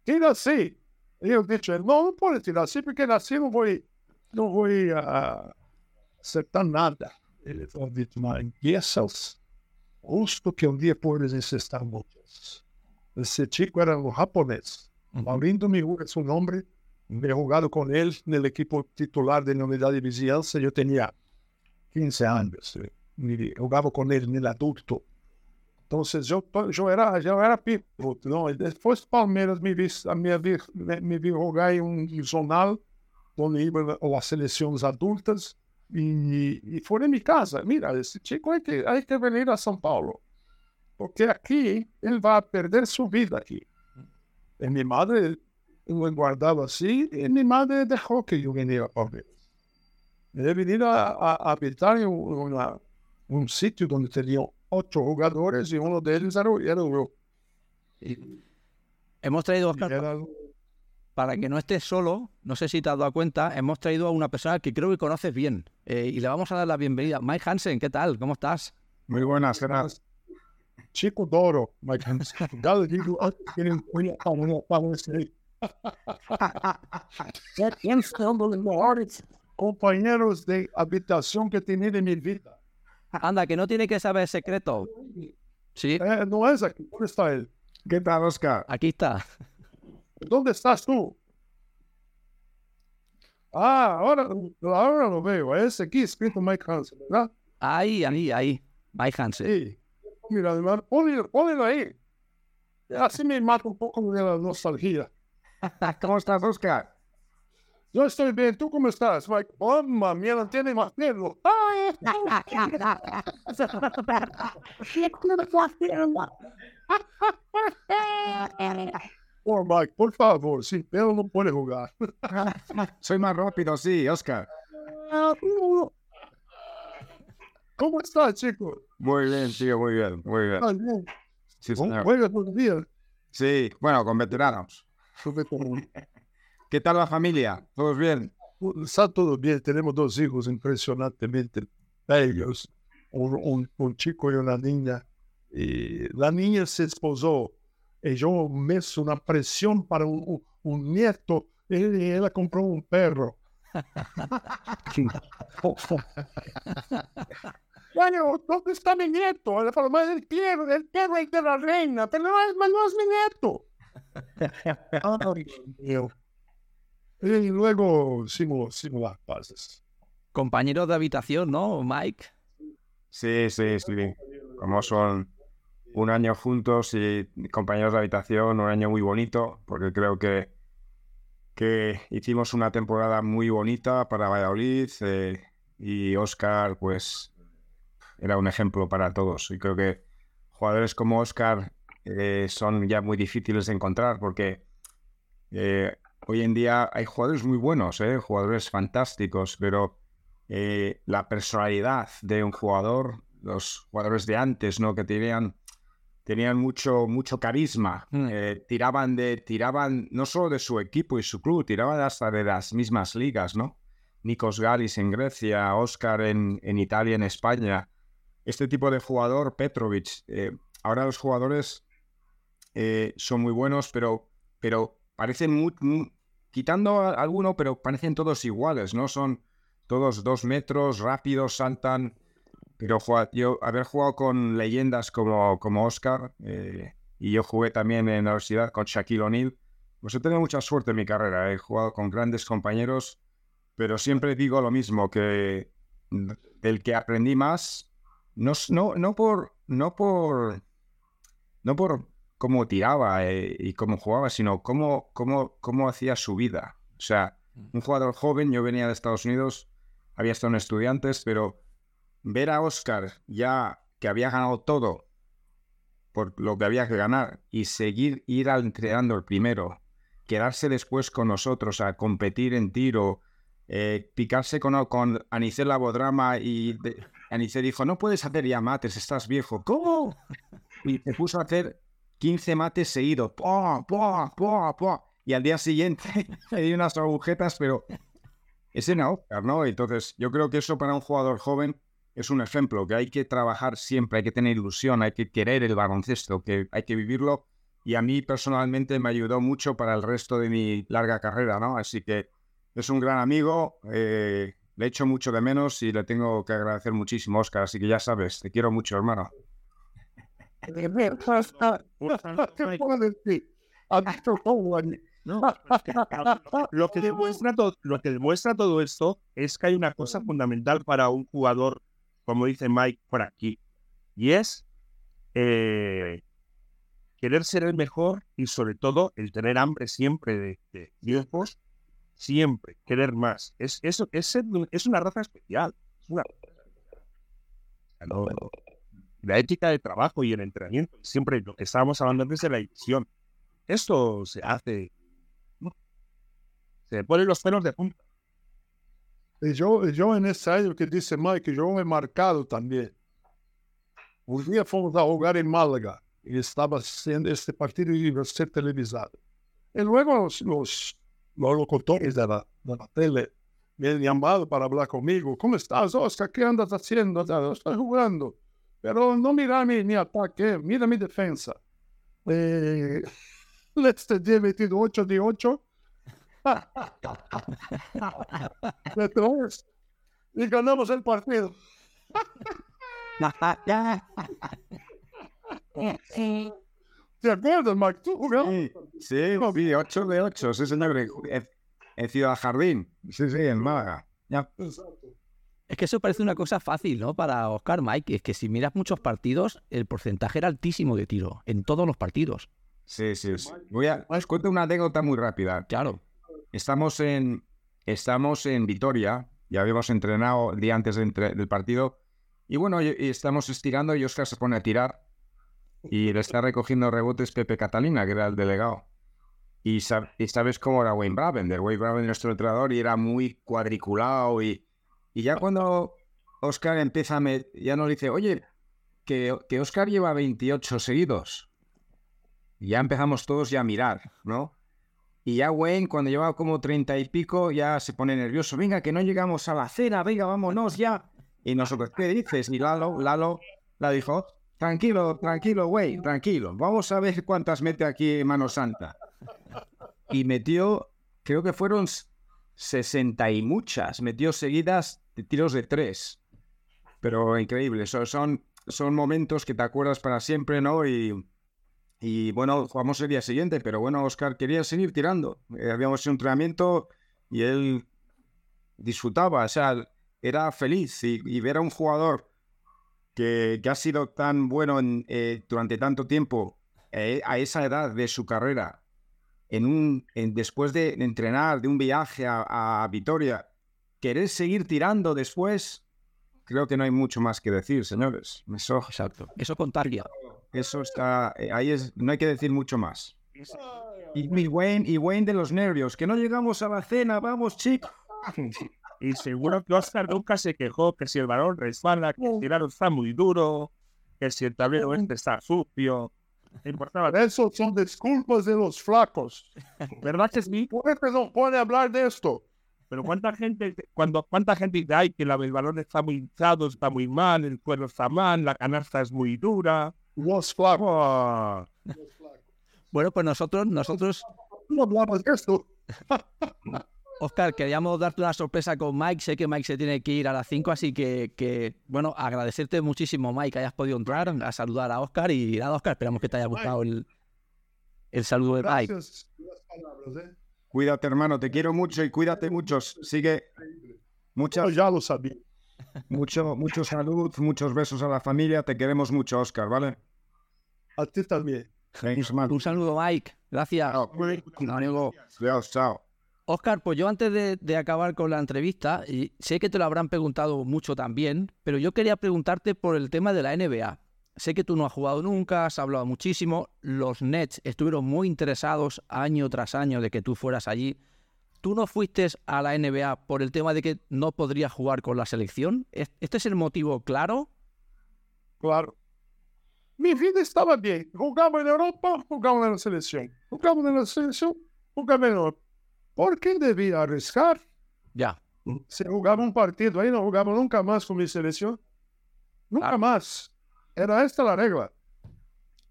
Tira así. Y yo dije, no, no puede tirar así porque así no voy, no voy a acertar nada. Y le he dicho, no, empiezas justo que un día puedes encestar muchas. Ese chico era un japonés. Maurindo Miura es su nombre. He jugado con él en el equipo titular de la unidad de vigilancia. Yo tenía 15 años. eh, y jugaba con él en el adulto. Entonces yo, yo era, yo era pivot, ¿no? Y después Palmeiras me vi, me vi, me, me vi jugar en un zonal donde iban las selecciones adultas y, y fue en mi casa. Mira, ese chico hay que, hay que venir a São Paulo. Porque aquí él va a perder su vida aquí. Y mi madre lo guardaba así y mi madre dejó que yo viniera a Palmeiras. He venido a, a- a habitar en un- una- un sitio donde tenía ocho jugadores y uno de ellos era, era yo. Y- Hemos traído, Oscar, era- para que no estés solo, no sé si te has dado cuenta, hemos traído a una persona que creo que conoces bien eh, y le vamos a dar la bienvenida. Mike Hansen, ¿qué tal? ¿Cómo estás? Muy buenas, gracias. Chico Doro, Mike Hansen. Ah, compañeros de habitación que tenía en mi vida. Anda, que no tiene que saber secreto. Sí, Eh, no es aquí. ¿Dónde está él? ¿Qué tal, Oscar? aquí está. ¿Dónde estás tú? Ah, ahora, ahora lo veo. Es aquí escrito Mike Hansen, ¿verdad? Ahí, ahí, ahí. Mike Hansen. Sí. Mira, hermano, ponle- ponelo ahí. Así me mata un poco de la nostalgia. [LAUGHS] ¿Cómo estás, Oscar? Yo estoy bien. ¿Tú cómo estás, Mike? Mamma mía, no tiene más miedo. [LAUGHS] [LAUGHS] Por Mike, por favor, sí, pero no puede jugar. [LAUGHS] Soy más rápido, sí, Oscar. [LAUGHS] ¿Cómo estás, chico? Muy bien, tío, muy bien, muy bien. ¿Estás bien? Sí, ¿Cómo señor. juegas por día? Sí, bueno, con veteranos. [LAUGHS] ¿Qué tal la familia? ¿Todos bien? Está todo bien, tenemos dos hijos impresionantemente bellos, un, un- un chico y una niña. Y la niña se esposó yo me hice una presión para un, un- un nieto y ella compró un perro. [LAUGHS] [LAUGHS] Bueno, ¿dónde está mi nieto? El perro, el perro, el perro es de la reina, pero no es, no es mi nieto. [LAUGHS] Ay, Dios mío. Y luego hicimos, hicimos las paces. Compañeros de habitación, ¿no, Mike? Sí, sí, sí. Como son un año juntos y compañeros de habitación, un año muy bonito, porque creo que, que hicimos una temporada muy bonita para Valladolid eh, y Oscar, pues, era un ejemplo para todos. Y creo que jugadores como Oscar eh, son ya muy difíciles de encontrar porque eh, hoy en día hay jugadores muy buenos, jugadores fantásticos, pero la personalidad de un jugador, los jugadores de antes, ¿no? Que tenían, tenían mucho, mucho carisma, Mm. eh, tiraban de, tiraban no solo de su equipo y su club, tiraban hasta de las mismas ligas, ¿no? Nikos Galis en Grecia, Oscar en, en Italia, en España. Este tipo de jugador, Petrovic. eh, ahora los jugadores eh, son muy buenos, pero, pero parecen muy, muy- quitando a alguno, pero parecen todos iguales, ¿no? Son todos dos metros, rápidos, saltan. Pero yo haber jugado con leyendas como, como Oscar, eh, y yo jugué también en la universidad con Shaquille O'Neal, pues he tenido mucha suerte en mi carrera. He jugado con grandes compañeros, pero siempre digo lo mismo, que mm, del que aprendí más, no, no, no por, no por, no por cómo tiraba eh, y cómo jugaba, sino cómo, cómo, cómo hacía su vida. O sea, un jugador joven, yo venía de Estados Unidos, había estado en estudiantes, pero ver a Oscar ya que había ganado todo por lo que había que ganar y seguir ir entrenando el primero, quedarse después con nosotros a competir en tiro, eh, picarse con, con Anice Labodrama y de- Anice dijo, no puedes hacer ya mates, estás viejo. ¿Cómo? Y se puso a hacer 15 mates seguidos. Y al día siguiente [LAUGHS] le di unas agujetas, pero es en Oscar, ¿no? Entonces, yo creo que eso para un jugador joven es un ejemplo, que hay que trabajar siempre, hay que tener ilusión, hay que querer el baloncesto, que hay que vivirlo. Y a mí personalmente me ayudó mucho para el resto de mi larga carrera, ¿no? Así que es un gran amigo, eh, le echo mucho de menos y le tengo que agradecer muchísimo, Oscar. Así que ya sabes, te quiero mucho, hermano. Lo que demuestra todo esto es que hay una cosa fundamental para un jugador, como dice Mike por aquí, y es eh, querer ser el mejor y sobre todo el tener hambre siempre de, de triunfos, siempre querer más. Es, es, ser- es una raza especial. Es. La ética de trabajo y el entrenamiento, siempre lo que estábamos hablando antes de la edición. Esto se hace se ponen los pelos de punta. Y yo, y yo en ese año que dice Mike, yo me he marcado también. Un día fomos a jugar en Málaga y estaba haciendo este partido y iba a ser televisado. Y luego los, los, los locutores de la, de la tele me han llamado para hablar conmigo. ¿Cómo estás, Oscar? ¿Qué andas haciendo? "Ah, Estoy jugando. Pero no mira mi, mi ataque, mira mi defensa. Eh, [LAUGHS] este día he metido 8 de 8 de tres y ganamos el partido. [LAUGHS] ¿Te acuerdas, Mike? ¿Tú jugabas? Sí, sí, 8 de 8, sí, señor. He Ciudad Jardín. Sí, sí, en Málaga. Ya. Es que eso parece una cosa fácil, ¿no? Para Oscar Mike. Es que si miras muchos partidos, el porcentaje era altísimo de tiro, en todos los partidos. Sí, sí, sí. Voy a, os cuento una anécdota muy rápida. Claro. Estamos en, estamos en Vitoria, ya habíamos entrenado el día antes del partido, y bueno, y, estamos estirando y Oscar se pone a tirar, y le está recogiendo rebotes Pepe Catalina, que era el delegado. Y, sab- y sabes cómo era Wayne Bravender. Wayne Bravender, nuestro entrenador, y era muy cuadriculado, y, y ya cuando Oscar empieza a... me- ya nos dice, oye, que, que Oscar lleva 28 seguidos. Ya empezamos todos ya a mirar, ¿no? Y ya Wayne, cuando llevaba como treinta y pico, ya se pone nervioso. Venga, que no llegamos a la cena, venga, vámonos ya. Y nosotros, ¿qué dices? Y Lalo, Lalo, la dijo, tranquilo, tranquilo, güey, tranquilo. Vamos a ver cuántas mete aquí Mano Santa. Y metió, creo que fueron 60 y muchas, metió seguidas de tiros de tres. Pero increíble, son, son, son momentos que te acuerdas para siempre, ¿no? Y, y bueno, jugamos el día siguiente, pero bueno, Oscar quería seguir tirando. Eh, habíamos hecho un entrenamiento y él disfrutaba, o sea, era feliz y, ver a un jugador que, que ha sido tan bueno en, eh, durante tanto tiempo eh, a esa edad de su carrera, en un, después de entrenar, de un viaje a, Vitoria, querer seguir tirando después, creo que no hay mucho más que decir, señores. Eso, Exacto. Eso contaría. Eso está, eh, ahí es, no hay que decir mucho más. Y, y Wayne, y Wayne de los nervios, que no llegamos a la cena, vamos chicos. [LAUGHS] Y seguro que Oscar nunca se quejó que si el balón resbala, que el tirado está muy duro, que si el tablero este está sucio. Importaba. Eso son disculpas de los flacos. [LAUGHS] ¿Verdad que sí? Fuerte no puede hablar de esto. Pero cuánta gente, cuando cuánta gente dice ay, que el balón está muy hinchado, está muy mal, el cuero está mal, la canasta es muy dura. Los flacos. Bueno, pues nosotros, nosotros, No hablamos de esto. [LAUGHS] Oscar, queríamos darte una sorpresa con Mike. Sé que Mike se tiene que ir a las 5, así que, que, bueno, agradecerte muchísimo, Mike, que hayas podido entrar a saludar a Oscar. Y nada, Oscar, esperamos que te haya gustado el, el saludo de Mike. Gracias. palabras, ¿eh? Cuídate, hermano, te quiero mucho y cuídate mucho. Sigue. Mucha, Yo ya lo sabía. mucho, mucho salud, muchos besos a la familia. Te queremos mucho, Oscar, ¿vale? A ti también. Thanks, man. Un saludo, Mike. Gracias. Chao. Chao. Oscar, pues yo antes de, de acabar con la entrevista, y sé que te lo habrán preguntado mucho también, pero yo quería preguntarte por el tema de la NBA. Sé que tú no has jugado nunca, has hablado muchísimo, los Nets estuvieron muy interesados año tras año de que tú fueras allí. ¿Tú no fuiste a la NBA por el tema de que no podrías jugar con la selección? ¿Es- ¿Este es el motivo claro? Claro. Mi vida estaba bien. Jugaba en Europa, jugaba en la selección. Jugaba en la selección, jugaba en Europa. ¿Por qué debía arriesgar? Ya, Si jugaba un partido ahí, no jugaba nunca más con mi selección. Nunca Claro. más. Era esta la regla.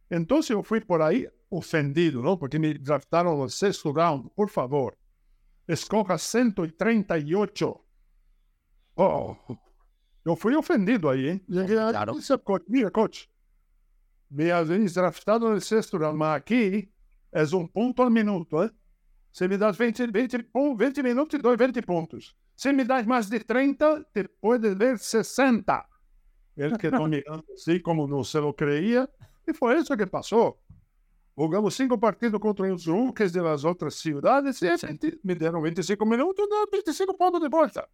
Entonces yo fui por ahí ofendido, ¿no? Porque me draftaron en el sexto round. Por favor, escoja 138. Oh, yo fui ofendido ahí, ¿eh? Llegué a Claro. dije, "Coach, mira, coach, me habéis draftado en el sexto round, mas aquí es un punto al minuto, ¿eh? Se me das 20, 20, pun- 20 minutos, te doy 20 puntos. Si me das más de 30, te puedes ver 60. Él quedó mirando así como no se lo creía. Y fue eso que pasó. Jugamos cinco partidos contra los rookies de las otras ciudades y 20 me dieron 25 minutos y 25 puntos de vuelta.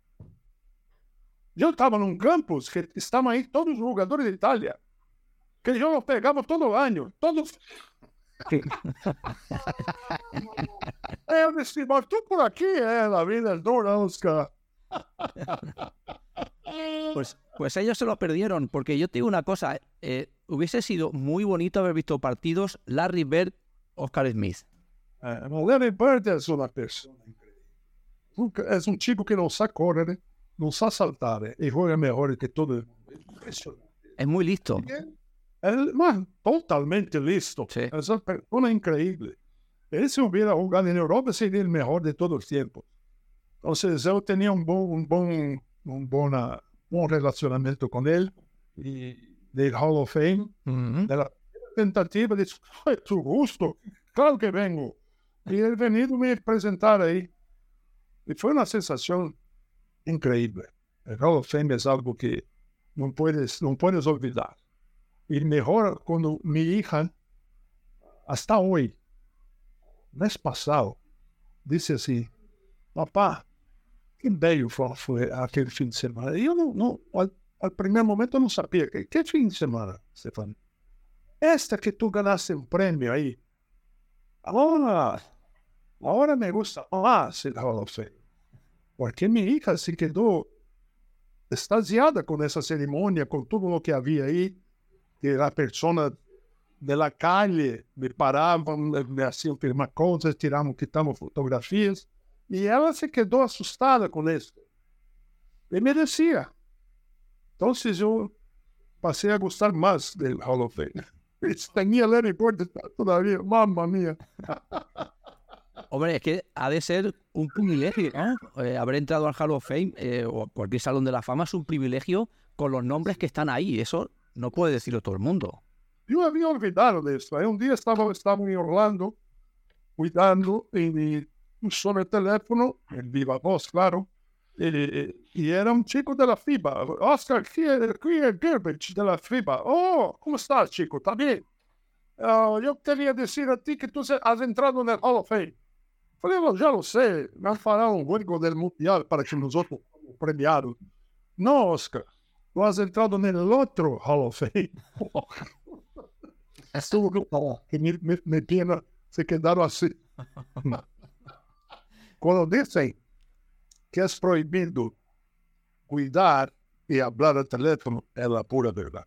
Yo estaba en un campus que estaban ahí todos los jugadores de Italia. Que yo los pegaba todo el año. Todos. Eu disse, mas tú por aquí, eh, la vida es dura, Oscar. [LAUGHS] pues, pues ellos se lo perdieron, porque yo te digo una cosa, eh, hubiese sido muy bonito haber visto partidos Larry Bird, Oscar Smith. Eh, Larry Bird es una persona increíble. Es un chico que no sabe correr, no sabe saltar eh, y juega mejor que todo el mundo. Impresionante. Es muy listo. Él, man, totalmente listo. Sí. Es una persona increíble. Él si hubiera jugado en Europa sería el mejor de todos los tiempos. Entonces yo tenía un buen, un buen, un buena- buen relacionamiento con él y del Hall of Fame. Ujú. de la tentativa de "Ay, tu gusto, claro que vengo. Y he venido me presentar ahí. Y fue una sensación increíble. El Hall of Fame es algo que no puedes, no puedes olvidar. Y mejor cuando mi hija, hasta hoy, mes pasado, dice así, papá, qué bello fue, fue aquel fin de semana. Y yo no, no al, al primer momento no sabía, ¿qué, qué fin de semana, Stefan? Esta que tú ganaste un premio ahí. Ahora, ahora me gusta más el Hall of Fame. Porque mi hija se quedó extasiada con esa ceremonia, con todo lo que había ahí, que la persona de la calle me paraban, me, hacían firmar cosas, tiramos, quitamos fotografías. Y ella se quedó asustada con esto. Y me decía. Entonces yo pasé a gustar más del Hall of Fame. [LAUGHS] Tenía el aeropuerto todavía, mamma mía. [LAUGHS] Hombre, es que ha de ser un privilegio, ¿no? Eh, haber entrado al Hall of Fame eh, o cualquier salón de la fama es un privilegio con los nombres que están ahí. Eso no puede decirlo todo el mundo. Yo había olvidado de esto. ¿eh? Un día estaba, estaba en Orlando cuidando y usó el teléfono, en viva voz, claro, y, y era un chico de la FIBA. Oscar, aquí es Gerbich de la FIBA. Oh, ¿cómo estás, chico? ¿Está bien? Ah, yo quería decir a ti que tú has entrado en el Hall of Fame. Falei, "Well, ya lo sé, me han falado un juego del Mundial para que nosotros premiados. No, Oscar, has entrado en el otro Hall of Fame. Estuvo como que me, me, me tiene, se quedaron así. Cuando [LAUGHS] dicen que es prohibido cuidar y hablar al teléfono, es la pura verdad.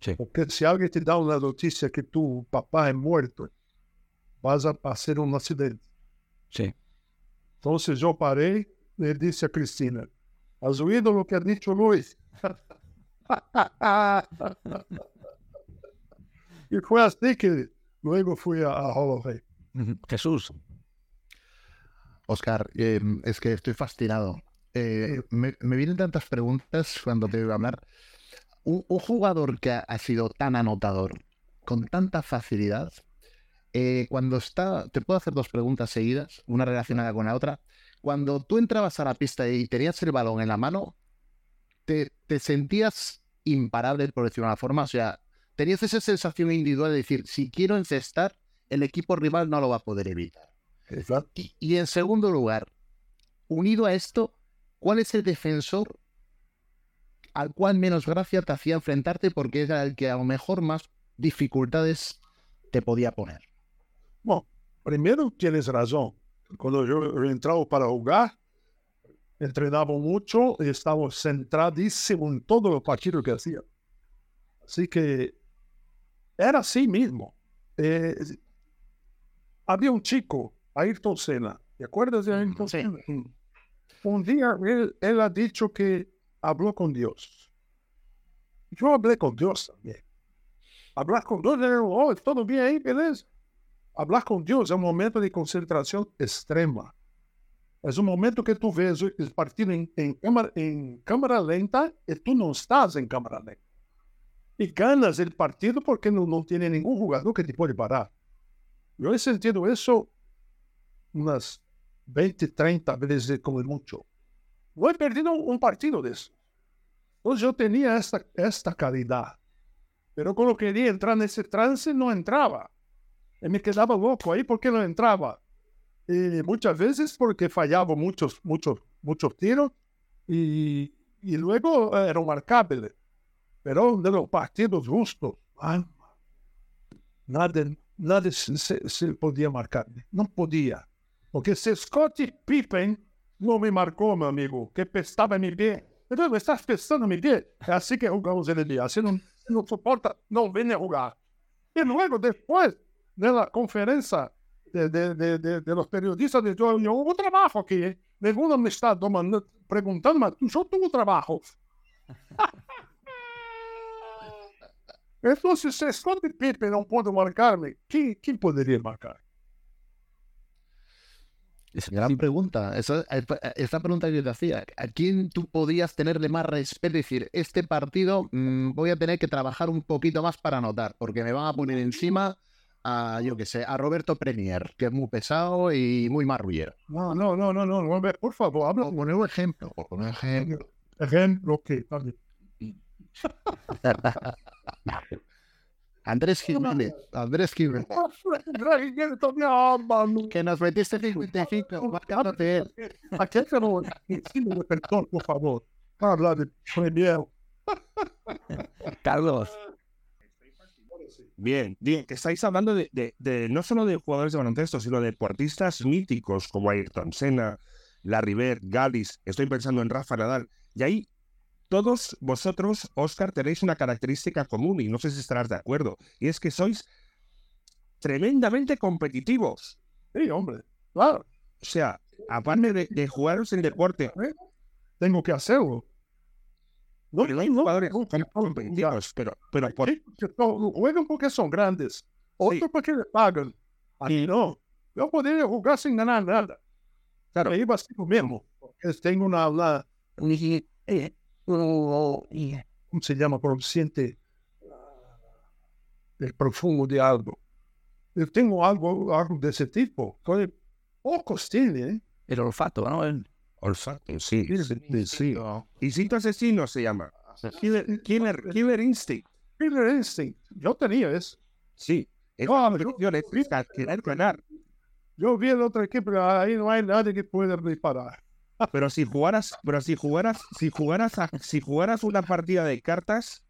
Sí. Porque si alguien te da una noticia que tu papá es muerto, vas a hacer un accidente. Sí. Entonces yo paré y le dije a Cristina, ¿has oído lo que ha dicho Luis? [LAUGHS] y fue así que luego fui a, a Hall of Fame. Ujú. Jesús, Oscar, eh, es que estoy fascinado. Eh, me, me vienen tantas preguntas cuando te voy a hablar. Un, un jugador que ha, ha sido tan anotador, con tanta facilidad, eh, cuando está, te puedo hacer dos preguntas seguidas, una relacionada con la otra. Cuando tú entrabas a la pista y tenías el balón en la mano, te, te sentías imparable, por decirlo de una forma. O sea, tenías esa sensación individual de decir, si quiero encestar, el equipo rival no lo va a poder evitar. Y, y en segundo lugar, unido a esto, ¿cuál es el defensor al cual menos gracia te hacía enfrentarte porque era el que a lo mejor más dificultades te podía poner? Bom, primeiro tienes razão. Quando eu, eu entrava para jogar, treinava muito e estava centradíssimo em todo o partido que hacía. Así que era assim mesmo. Eh, havia um chico, Ayrton Senna. ¿Te acuerdas de Ayrton Sí. Senna? Un día él, él ha dicho que habló con Dios. Yo hablé con Dios también. Hablar con Dios, eh, oh, todo bien ahí, beleza. Hablar com Deus é um momento de concentração extrema. É um momento que tu vês o partido em, em, câmara, em câmara lenta e tu não estás em câmara lenta. E ganas o partido porque não, não tem nenhum jogador que te pode parar. Eu he sentido isso umas 20, 30 vezes como muito. Não he perdido um, partido desse. Então eu tinha esta, esta qualidade. Pero quando queria entrar nesse trance, não entrava. E me quedava louco aí porque não entrava. E muitas vezes porque falhava muitos, muitos, muitos tiros e, e luego era marcável. Pero de los partidos justos, ah, nada, nada se, se- podia marcar. Não podia. Porque se Scottie Pippen não me marcou, meu amigo, que estava em meu pé. Então, estás pensando meu pé? É assim que jogamos ele dia. Se não, se não suporta, não venha jogar. E luego, depois de la conferencia de, de, de, de, de los periodistas, de yo, yo hubo trabajo aquí. ¿eh? Ninguno me está tomando- preguntando, yo tuve trabajo. [LAUGHS] Entonces, si Scottie Pippen não pode marcar-me, quem, quem poderia marcar? Gran pregunta. Esa, esta pregunta que yo te hacía. ¿A quién tú podías tenerle más respeto y decir, este partido mm, voy a tener que trabajar un poquito más para anotar, porque me van a poner encima a, yo qué sé, a Roberto Premier, que es muy pesado y muy marrullero? No, no, no, no, no, por favor, habla poner un ejemplo, poner un ejemplo. ejemplo que. [LAUGHS] Andrés Jiménez, Andrés Jiménez, que nos metiste 55, marcándote él. Aqui que eu não ensino o repertório, por favor. Para hablar de Premier. [LAUGHS] Carlos, Bien, bien, que estáis hablando de, de- de- no solo de jugadores de baloncesto, sino de deportistas míticos como Ayrton Senna, Larry Bird, Galis, estoy pensando en Rafa Nadal. Y ahí todos vosotros, Oscar, tenéis una característica común y no sé si estarás de acuerdo, y es que sois tremendamente competitivos. Sí, hombre. Claro, O sea, aparte de, de jugaros en deporte, tengo que hacerlo. No, pero hay no, no, pero, pero juegan porque son grandes. Otros porque le pagan. A mí no. Yo podría jugar sin ganar nada. Claro. Me iba así lo mismo. Tengo una, una- ¿cómo se llama? Consciente del profundo de algo. Yo tengo algo, algo de ese tipo. Pocos tienen. ¿eh? El olfato, ¿no? El- olfato, sí. Sí, sí. Instinto asesino se llama. Killer, killer, killer instinct. Killer instinct. Yo tenía eso. Sí. Es No, una yo- es ca- querer ganar. Yo vi el otro equipo, pero ahí no hay nadie que pueda reparar. [LAUGHS] Pero si jugaras, pero si jugaras, si jugaras, a- si jugaras una partida de cartas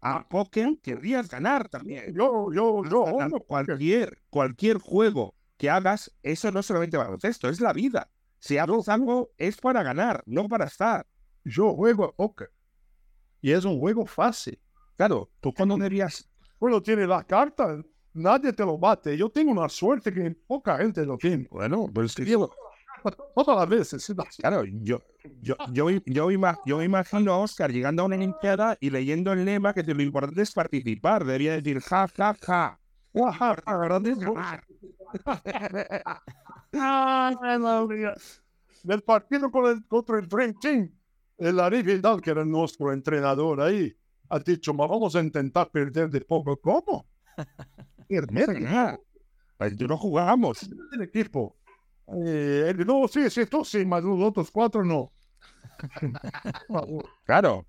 a póker, querrías ganar también. Yo, yo, yo, cualquier, cualquier juego que hagas, eso no es solamente baloncesto, es la vida. Si haces algo, es para ganar, no para estar. yo juego a póker. Y es un juego fácil. Claro, tú cuando deberías, Uno tiene la carta, nadie te lo bate. Yo tengo una suerte que poca gente lo tiene. bueno, pues Todas las veces. claro, yo, yo, yo, yo, ima- yo imagino a Oscar llegando a una Olimpiada y leyendo el lema que lo importante es participar. Debería decir ja, ja, ja. Mía. [LAUGHS] Del partido con el- contra el Dream Team, el Ari Vidal, que era nuestro entrenador ahí, ha dicho, "Ma, vamos a intentar perder de poco. ¿Cómo? [LAUGHS] No jugamos. el equipo. Eh, no, sí, sí, tú sí, más los otros cuatro no. [LAUGHS] Claro.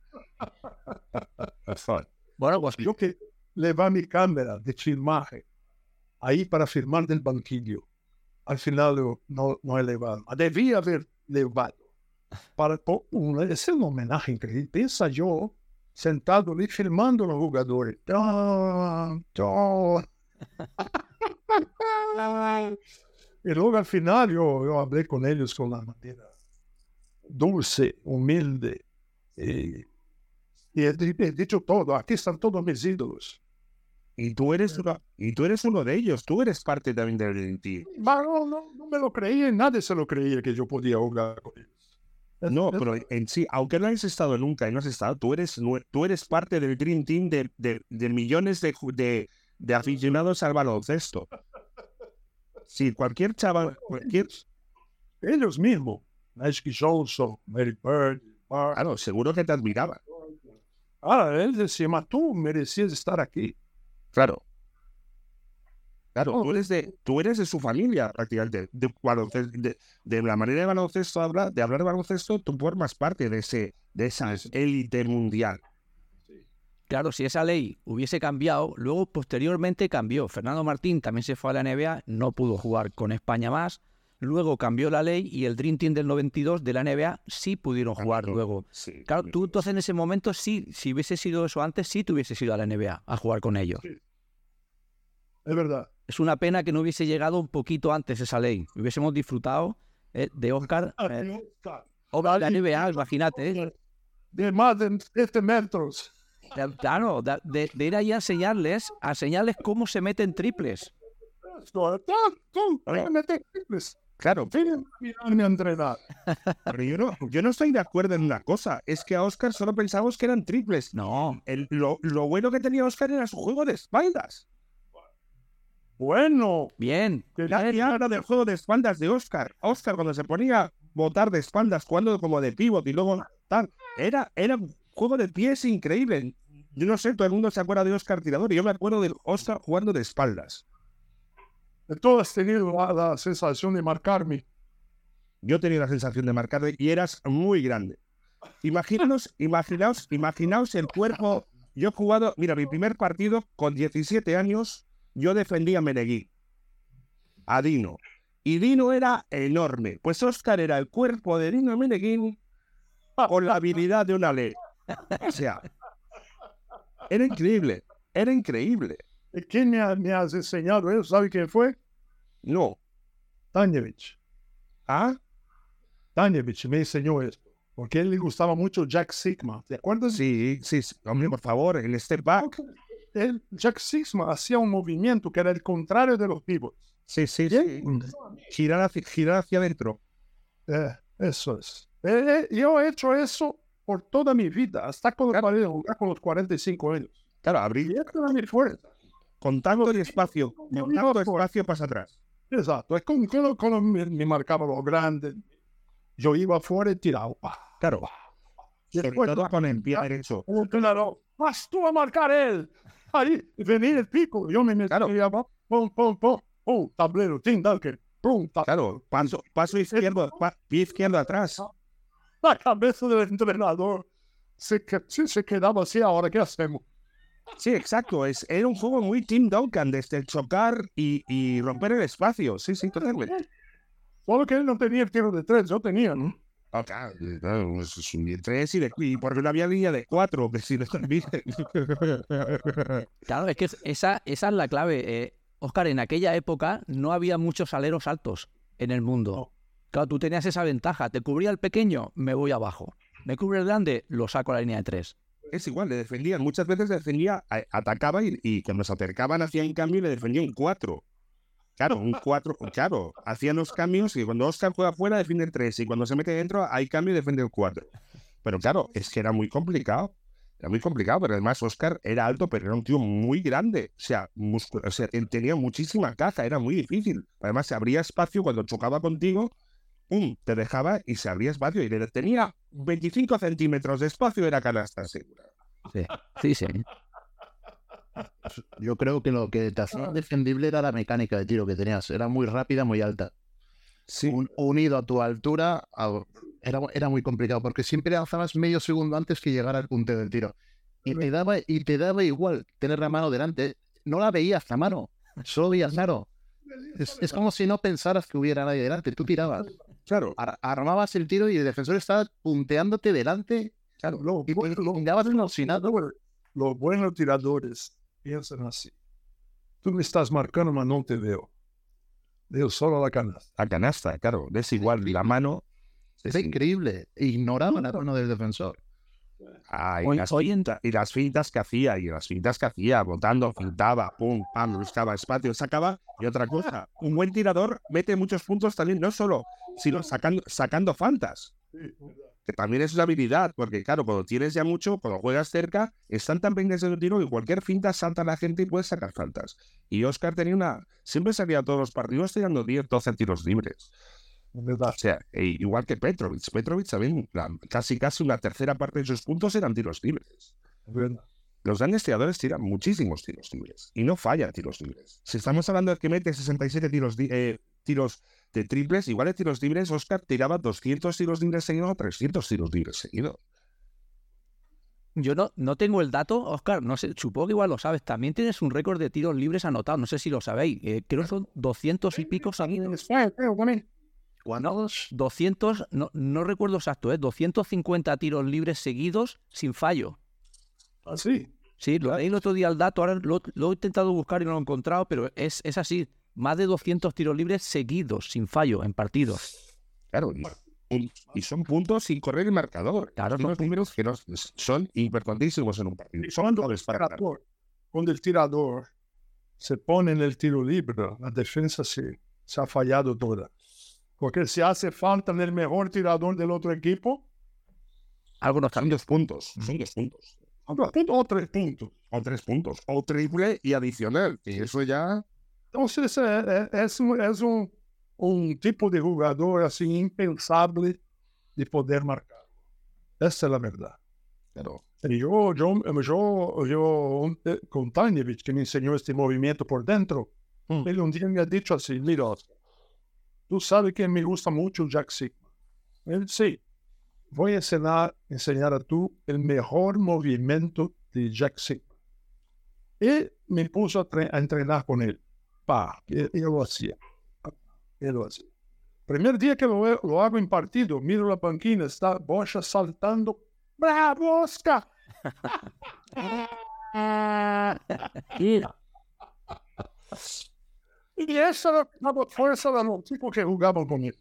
Bueno, pues Yo que le va mi cámara de filmaje ahí para firmar del banquillo. Al final yo no, no he levado. Debía haber levado. Para, po- un- es un homenaje increíble. Piensa yo sentado ali filmando a los jugadores. Ah, ah. y luego al final yo, yo hablé con ellos con la manera dulce, humilde. Y, y he, di- he dicho todo. Aquí están todos mis ídolos. Y tú eres uno, y tú eres uno de ellos. Tú eres parte también del team. Ma, No, no, me lo creía, nadie se lo creía que yo podía jugar con ellos. Es- No, es- pero en sí, aunque no hayas estado nunca y no has estado, tú eres, tú eres parte del Dream Team de, de, de millones de, de, de aficionados al baloncesto. Sí, cualquier chaval, cualquier, ellos mismos. Magic Johnson, Mary Bird. Mark. claro, seguro que te admiraba. Ah, él decía, "Ma, tú merecías estar aquí. Claro. Claro, tú eres de, tú eres de su familia prácticamente. De, balonces- de, de la manera de baloncesto habla, de hablar de baloncesto, tú formas parte de ese, de esa élite mundial. Claro, si esa ley hubiese cambiado, luego posteriormente cambió. Fernando Martín también se fue a la NBA, no pudo jugar con España más. Luego cambió la ley y el Dream Team del 92 de la NBA sí pudieron jugar Claro. luego. Sí. Claro, tú entonces en ese momento sí, si hubiese sido eso antes, sí te hubieses ido a la NBA a jugar con ellos. Es verdad. Es una pena que no hubiese llegado un poquito antes esa ley. Hubiésemos disfrutado eh, de Oscar. eh, o la NBA, imagínate. eh. De más de 7 metros. De- Claro, de, de- de ir ahí a enseñarles, a enseñarles cómo se meten triples. Claro, pero yo no, yo no estoy de acuerdo en una cosa. Es que a Oscar solo pensamos que eran triples. No, El- lo, lo bueno que tenía Oscar era su juego de espaldas. Bueno, bien. Nadie habla del juego de espaldas de Oscar. Oscar cuando se ponía a botar de espaldas, jugando como de pivot y luego tal, era, era un juego de pies increíble. Yo no sé, todo el mundo se acuerda de Oscar tirador y yo me acuerdo de Oscar jugando de espaldas. tú has tenido la, la sensación de marcarme. Yo tenía la sensación de marcarle y eras muy grande. Imaginaos, [LAUGHS] imaginaos, imaginaos el cuerpo. Yo he jugado, mira, mi primer partido con 17 años, yo defendía a Meneguí, a Dino. Y Dino era enorme. Pues Oscar era el cuerpo de Dino Meneguín con la habilidad de una ley. O sea, era increíble, era increíble. ¿Y ¿Quién me, ha- me has enseñado eso? ¿Sabe quién fue? No. Tanevich. ¿Ah? Tanevich me enseñó esto. porque a él le gustaba mucho Jack Sigma. ¿Te acuerdas? Sí, sí, sí. Hombre, por favor, el step back. El Jack Sigma hacía un movimiento que era el contrario de los pivots. Sí, sí, sí. Girar hacia, girar hacia adentro. Eh, eso es. Eh, eh, yo he hecho eso por toda mi vida, hasta cuando de jugar con los 45 años. Claro, Y abrir esta era mi fuerza. con tanto espacio, con tanto espacio pasa atrás. Exacto. Es como cuando, cuando me, me marcaba lo grande. Yo iba afuera y tiraba. Claro. Y Sobre después, todo con el pie derecho. entrenador, vas tú a marcar él. Ahí venía el pico. Yo me metía, Claro. pum, pum, pum, pum, tablero, Tim Duncan, pum, Claro, paso, paso izquierdo, pa- pie izquierdo atrás. La cabeza del entrenador se, se quedaba así. Ahora, ¿qué hacemos? Sí, exacto. Es, era un juego muy Tim Duncan, desde el chocar y, y romper el espacio. Sí, sí, totalmente. Solo que él no tenía el tiro de tres, yo tenía, ¿no? Un de tres y, de, y porque no había línea de cuatro, que si no [LAUGHS] Claro, es que esa, esa es la clave. Eh, Oscar, en aquella época no había muchos aleros altos en el mundo. Claro, tú tenías esa ventaja. Te cubría el pequeño, me voy abajo. Me cubre el grande, lo saco a la línea de tres. Es igual, le defendían. Muchas veces defendía, a- atacaba y, y cuando se acercaban hacían cambio y le defendía un cuatro. Claro, un cuatro, claro. Hacían los cambios y cuando Oscar juega fuera defiende el tres y cuando se mete dentro hay cambio y defiende el cuatro. Pero claro, es que era muy complicado. Era muy complicado, pero además Oscar era alto, pero era un tío muy grande. O sea, o sea, él tenía muchísima caja, era muy difícil. Además, se abría espacio cuando chocaba contigo, ¡pum! Te dejaba y se abría espacio. Y tenía 25 centímetros de espacio, era canasta segura. Sí, sí. sí. Yo creo que lo que te hacía defendible era la mecánica de tiro que tenías. Era muy rápida, muy alta. Sí, Un- unido a tu altura, a- era, era muy complicado porque siempre lanzabas medio segundo antes que llegara el punteo del tiro. Y te daba, y te daba igual tener la mano delante. No la veías la mano, solo veías claro. Es, es como si no pensaras que hubiera nadie delante. Tú tirabas, claro. ar- armabas el tiro y el defensor estaba punteándote delante. Claro, lo, Y, bueno- lo- y dabas como si nada. lo- los buenos tiradores piensan así. Tú me estás marcando, pero no te veo. Veo solo la canasta. La canasta, claro, es igual. La mano. Era increíble. Ignoraban la mano del defensor. Ah, y, Hoy- las hoy en- finta- y las fintas que hacía, y las fintas que hacía, botando, fintaba, pum, pam, buscaba espacio, sacaba. Y otra cosa, un buen tirador mete muchos puntos también, no solo, sino sacando, sacando fantas. Que también es una habilidad, porque claro, cuando tienes ya mucho, cuando juegas cerca, están tan pendientes de un tiro que cualquier finta salta a la gente y puedes sacar faltas. Y Oscar tenía una. Siempre salía a todos los partidos tirando 10, 12 tiros libres. O sea, e igual que Petrovic. Petrovic también, la- casi casi una tercera parte de sus puntos eran tiros libres. Los grandes tiradores tiran muchísimos tiros libres y no fallan tiros libres. Si estamos hablando de que mete 67 tiros, eh, tiros de triples, igual de tiros libres, Oscar tiraba 200 tiros libres seguidos o 300 tiros libres seguidos. Yo no, no tengo el dato, Oscar, no sé, supongo que igual lo sabes. También tienes un récord de tiros libres anotado, no sé si lo sabéis. eh, creo que son 200 y pico seguidos. ¿Cuántos? 200, no, no recuerdo exacto, ¿eh? 250 tiros libres seguidos sin fallo. Así. Sí, lo leí el otro día el dato, ahora lo, lo he intentado buscar y no lo he encontrado, pero es, es así. Más de 200 tiros libres seguidos, sin fallo, en partidos. Claro, y, y son puntos sin correr el marcador. Claro, son unos números que nos- son importantísimos en un partido. Son Cuando el, para cuando el tirador se pone en el tiro libre, la defensa se, se ha fallado toda. Porque si hace falta en el mejor tirador del otro equipo, Algo no está Son dos puntos, son dos puntos. o tres puntos. O tres puntos. O triple y adicional. Y eso ya. Entonces eh, eh, es, un, es un, un tipo de jugador así impensable de poder marcar. Esa es la verdad. Claro. Y yo, yo, yo, yo eh, con Tanevich, que me enseñó este movimiento por dentro, Mm. él un día me ha dicho así, mira, Oscar, tú sabes que me gusta mucho Jack Sigma. Él, sí, voy a enseñar, enseñar a tú el mejor movimiento de Jack Sigma. Y me puso a, tre- a entrenar con él. Pa, y, y yo lo hacía. Y lo hacía. Primer día que lo, lo hago en partido, miro la banquina, está Bocha saltando. ¡Bravo, Oscar! [LAUGHS] y esa era la fuerza de los tipos que jugaban con él.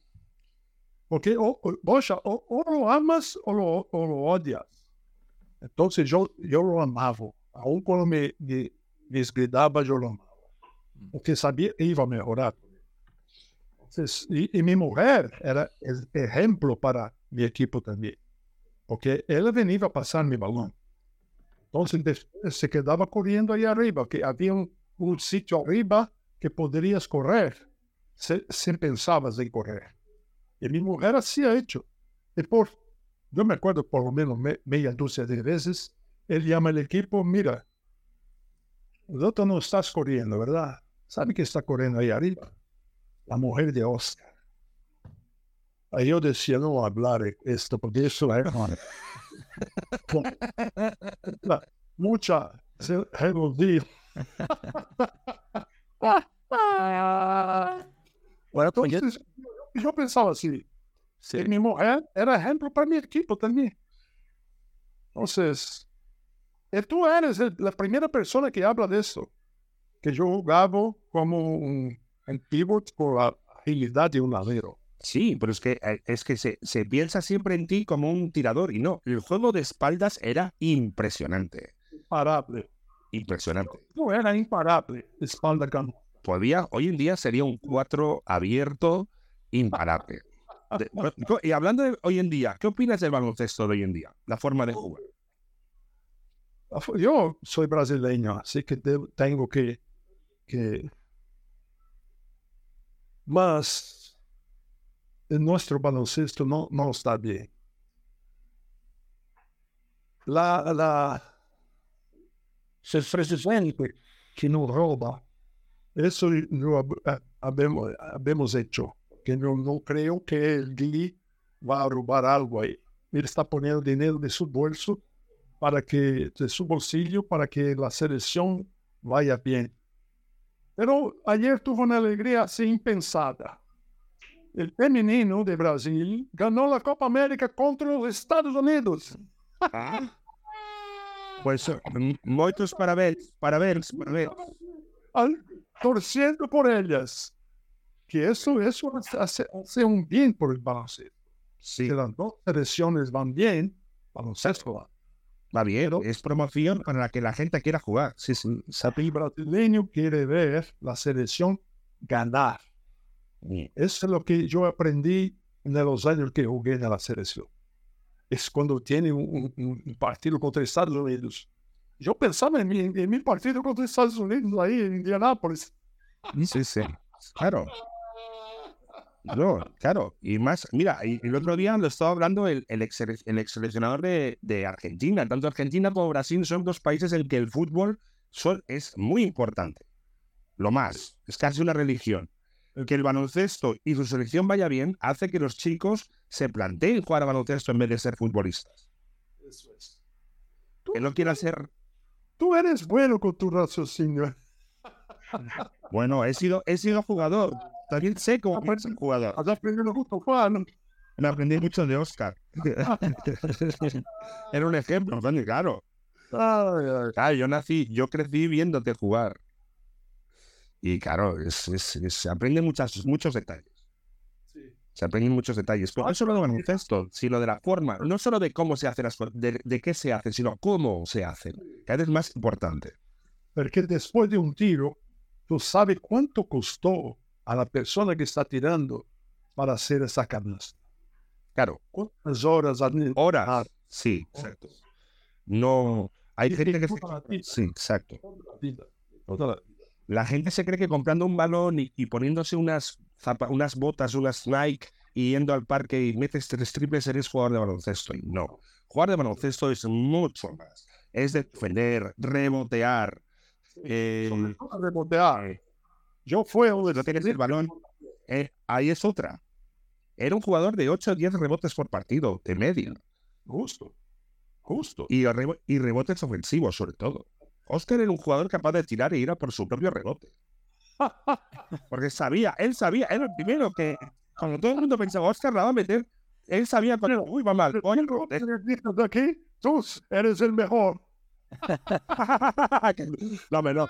Porque o, o- vos ya- o, o lo amas o lo, o lo odias. Entonces yo, yo lo amaba. Aún cuando me, me desgridaba, yo lo amaba. Porque sabía que iba a mejorar. Y, y mi mujer era el ejemplo para mi equipo también. Porque ella venía a pasar mi balón. Entonces se quedaba corriendo ahí arriba, que había un, sitio arriba que podrías correr. Se, se pensabas en correr. Y mi mujer así ha hecho. Y por, yo me acuerdo por lo menos me- media docena de veces, él llama al equipo, mira, tú no estás corriendo, ¿verdad? ¿Sabe que está corriendo ahí arriba? La mujer de Oscar. Ahí yo decía, no voy a hablar de esto, porque eso es la- mucha se- rebeldía. [LAUGHS] Bueno, yo- Entonces, yo pensaba así, que mi mujer era ejemplo para mi equipo también. Entonces, y tú eres la primera persona que habla de eso, que yo jugaba como un, un pivot con la agilidad de un ladero. Sí, pero es que, eh, es que se, se piensa siempre en ti como un tirador y no. El juego de espaldas era impresionante. Imparable. Impresionante. No era imparable, espalda cano. Podía, hoy en día sería un 4 abierto imparable. De- [LAUGHS] y hablando de hoy en día, ¿qué opinas del baloncesto de hoy en día? La forma de jugar. Yo soy brasileño, así que tengo que, que... Mas en nuestro baloncesto no, no está bien. La, la, el presidente que nos roba, eso no hab- ha- habemos, hecho, que no, no creo que el Gui va a robar algo ahí. Él está poniendo dinero de su bolso para que, de su bolsillo, para que la selección vaya bien. Pero ayer tuvo una alegría así impensada. El femenino de Brasil ganó la Copa América contra los Estados Unidos. Pues m- muchos parabéns, parabéns, parabéns. al- torciendo por ellas. Que eso, eso hace, hace un bien por el baloncesto. Sí, Si las dos selecciones van bien, baloncesto va. Va bien. Es promoción para la que la gente quiera jugar. Sí, sí. El brasileño quiere ver la selección ganar. Eso es lo que yo aprendí en los años que jugué en la selección. Es cuando tiene un partido contra Estados Unidos. Yo pensaba en mi, en mi partido contra Estados Unidos ahí en Indianápolis. Sí, sí. Claro. No, claro. Y más, mira, el otro día lo estaba hablando el, el, ex, el ex seleccionador de, de Argentina. Tanto Argentina como Brasil son dos países en que el fútbol son- es muy importante. Lo más, es casi una religión. El que el baloncesto y su selección vaya bien hace que los chicos se planteen jugar a baloncesto en vez de ser futbolistas. Eso es. Que no quieran ser. Tú eres bueno con tu raciocinio. Bueno, he sido, he sido jugador. También sé cómo es ser jugador. Has aprendido justo, Juan. Me aprendí mucho de Oscar. [LAUGHS] Era un ejemplo, coño, claro. Claro, yo nací, yo crecí viéndote jugar. Y claro, es, es- es- se aprenden muchas, muchos detalles. Se aprenden muchos detalles. Pero no solo de baloncesto, sino de la forma. No solo de cómo se hacen las cosas, de, de qué se hacen, sino cómo se hacen. Cada vez más importante. Porque después de un tiro, tú sabes cuánto costó a la persona que está tirando para hacer esa canasta. Claro, ¿Cuántas horas horas. Ah, Sí, exacto. No. Hay Y- gente y que. la vida. Sí, exacto. la vida, toda la vida. La gente se cree que comprando un balón y, y poniéndose unas, zapa- unas botas, unas Nike y yendo al parque y metes tres triples eres jugador de baloncesto. Y no. Jugar de baloncesto es mucho más. Es defender, rebotear. eh, Sobre todo rebotear. Yo un no tienes el balón. eh, ahí es otra. Era un jugador de 8 o 10 rebotes por partido, de media. Justo. Justo. Y, rebo- y rebotes ofensivos, sobre todo. Oscar era un jugador capaz de tirar e ir a por su propio rebote. [LAUGHS] Porque sabía, él sabía, era el primero que cuando todo el mundo pensaba, Oscar la va a meter, él sabía cuando, uy, va mal. coño, de aquí, tú eres el mejor. [LAUGHS] no, hombre, no.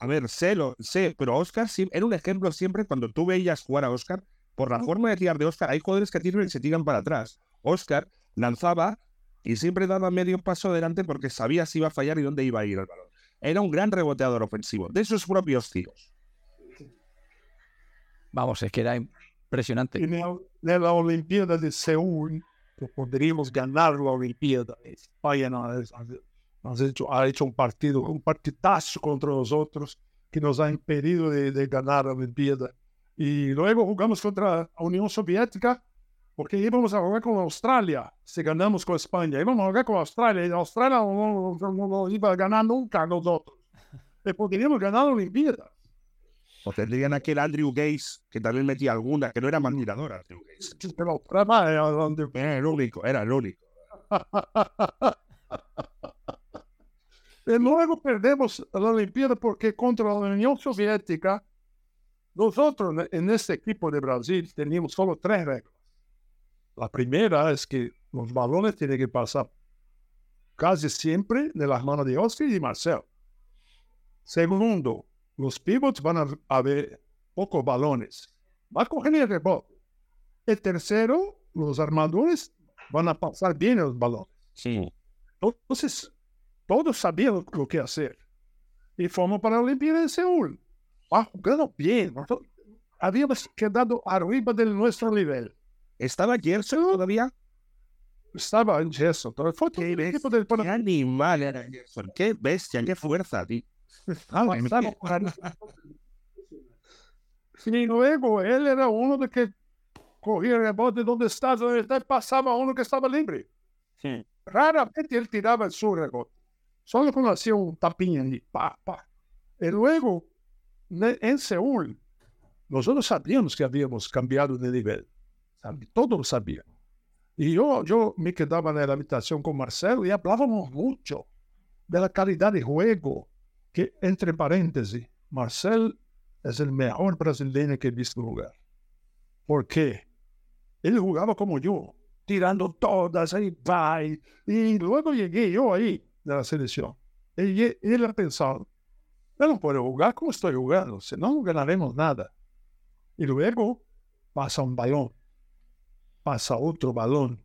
A ver, sé, lo, sé, pero Oscar sí- era un ejemplo siempre cuando tú veías jugar a Oscar, por la forma de tirar de Oscar, hay jugadores que tiran y se tiran para atrás. Oscar lanzaba y siempre daba medio paso adelante porque sabía si iba a fallar y dónde iba a ir el balón. Era un gran reboteador ofensivo, de sus propios tiros. Vamos, es que era impresionante. En, el- en la Olimpiada de Seúl, podríamos ganar la Olimpiada, España no, ha, ha hecho, ha hecho un partido, un partidazo contra nosotros que nos ha impedido de, de ganar la Olimpiada. Y luego jugamos contra la Unión Soviética porque íbamos a jugar con Australia si ganamos con España. Íbamos a jugar con Australia y Australia no, no- no- no iba a ganar nunca a nosotros. Y podríamos ganar la Olimpiada. O tendrían aquel Andrew Gaze, que también metía alguna, que no era mal tirador, Andrew Gaze. Pero donde Era el único, era el único. [LAUGHS] y luego perdemos la Olimpiada porque contra la Unión Soviética, nosotros en- este equipo de Brasil teníamos solo tres reglas. La primera es que los balones tienen que pasar casi siempre de las manos de Oscar y Marcel. Segundo, los pivots van a, ver pocos balones. Va a coger el rebote. El tercero, los armadores van a pasar bien los balones. Sí. Entonces, todos sabían lo que hacer. Y fuimos para la Olimpiada de Seúl. Ah, jugando bien. Nosotros Habíamos quedado arriba de nuestro nivel. ¿Estaba Gerson todavía? Estaba en Gerson. Fue todo Qué, el bes- equipo del qué animal era Gerson. Qué bestia, qué fuerza, tío. Ah, estaba jugando. Y luego él era uno de que cogía el rebote donde está, donde está, y pasaba a uno que estaba libre. Raramente él tiraba el su rebote. Solo cuando hacía un tapín allí, pa, pa. Y luego, en Seúl, nosotros sabíamos que habíamos cambiado de nivel. Todos lo sabían. Y yo, yo me quedaba en la habitación con Marcelo y hablábamos mucho de la calidad de juego. Que, entre paréntesis, Marcel es el mejor brasileño que he visto jugar. ¿Por qué? Él jugaba como yo, tirando todas, ahí va. Y, y luego llegué yo ahí de la selección. Y él ha pensado, yo no puedo jugar como estoy jugando, si no, no ganaremos nada. Y luego pasa un balón, pasa otro balón.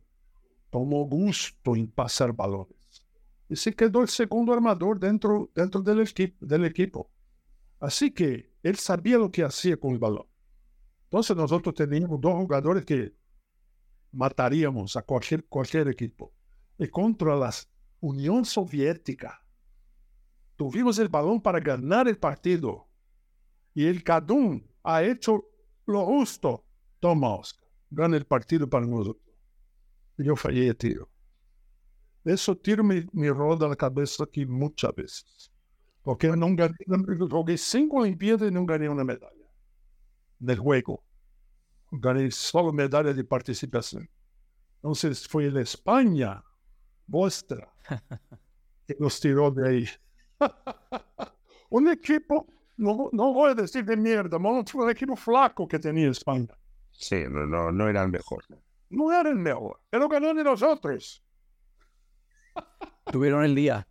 Tomó gusto en pasar balones. Y se quedó el segundo armador dentro, dentro del, equipo, del equipo. Así que él sabía lo que hacía con el balón. Entonces nosotros teníamos dos jugadores que mataríamos a cualquier, cualquier equipo. Y contra la Unión Soviética, tuvimos el balón para ganar el partido. Y el Cadún ha hecho lo justo. Toma, Oscar, gana el partido para nosotros. Y yo fallé el tiro. Eso tiro me, me roda la cabeza aquí muchas veces. Porque no gané, jugué cinco Olimpiadas y no gané una medalla del juego. Gané solo medalla de participación. Entonces fue la España vuestra [LAUGHS] que nos tiró de ahí. [LAUGHS] un equipo, no, no voy a decir de mierda, un equipo flaco que tenía España. Sí, no, no, no era el mejor. No era el mejor, pero ganó de nosotros. Tuvieron el día.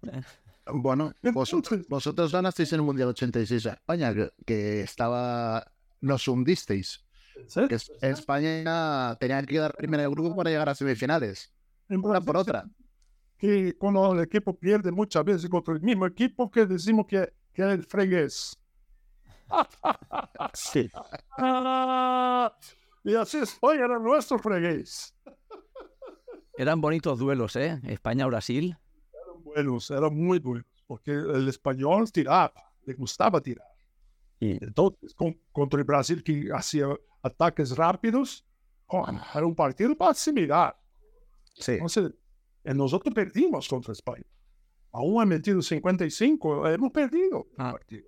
Bueno, vosotros, vosotros ganasteis en el Mundial 86 a España, que, que estaba. Nos hundisteis. ¿sí? Que es- España tenía que quedar primera del grupo para llegar a semifinales. Una por otra. Que cuando el equipo pierde muchas veces contra el mismo equipo que decimos que, que es el fregués. [LAUGHS] Sí. [LAUGHS] Y así España era nuestro fregués. Eran bonitos duelos, ¿eh? España-Brasil. Eran buenos, eran muy buenos, porque el español tiraba, le gustaba tirar. Entonces, con- contra el Brasil que hacía ataques rápidos, oh, era un partido para asimilar. Sí. Entonces, nosotros perdimos contra España. Aún han metido 55, hemos perdido el Ah. partido.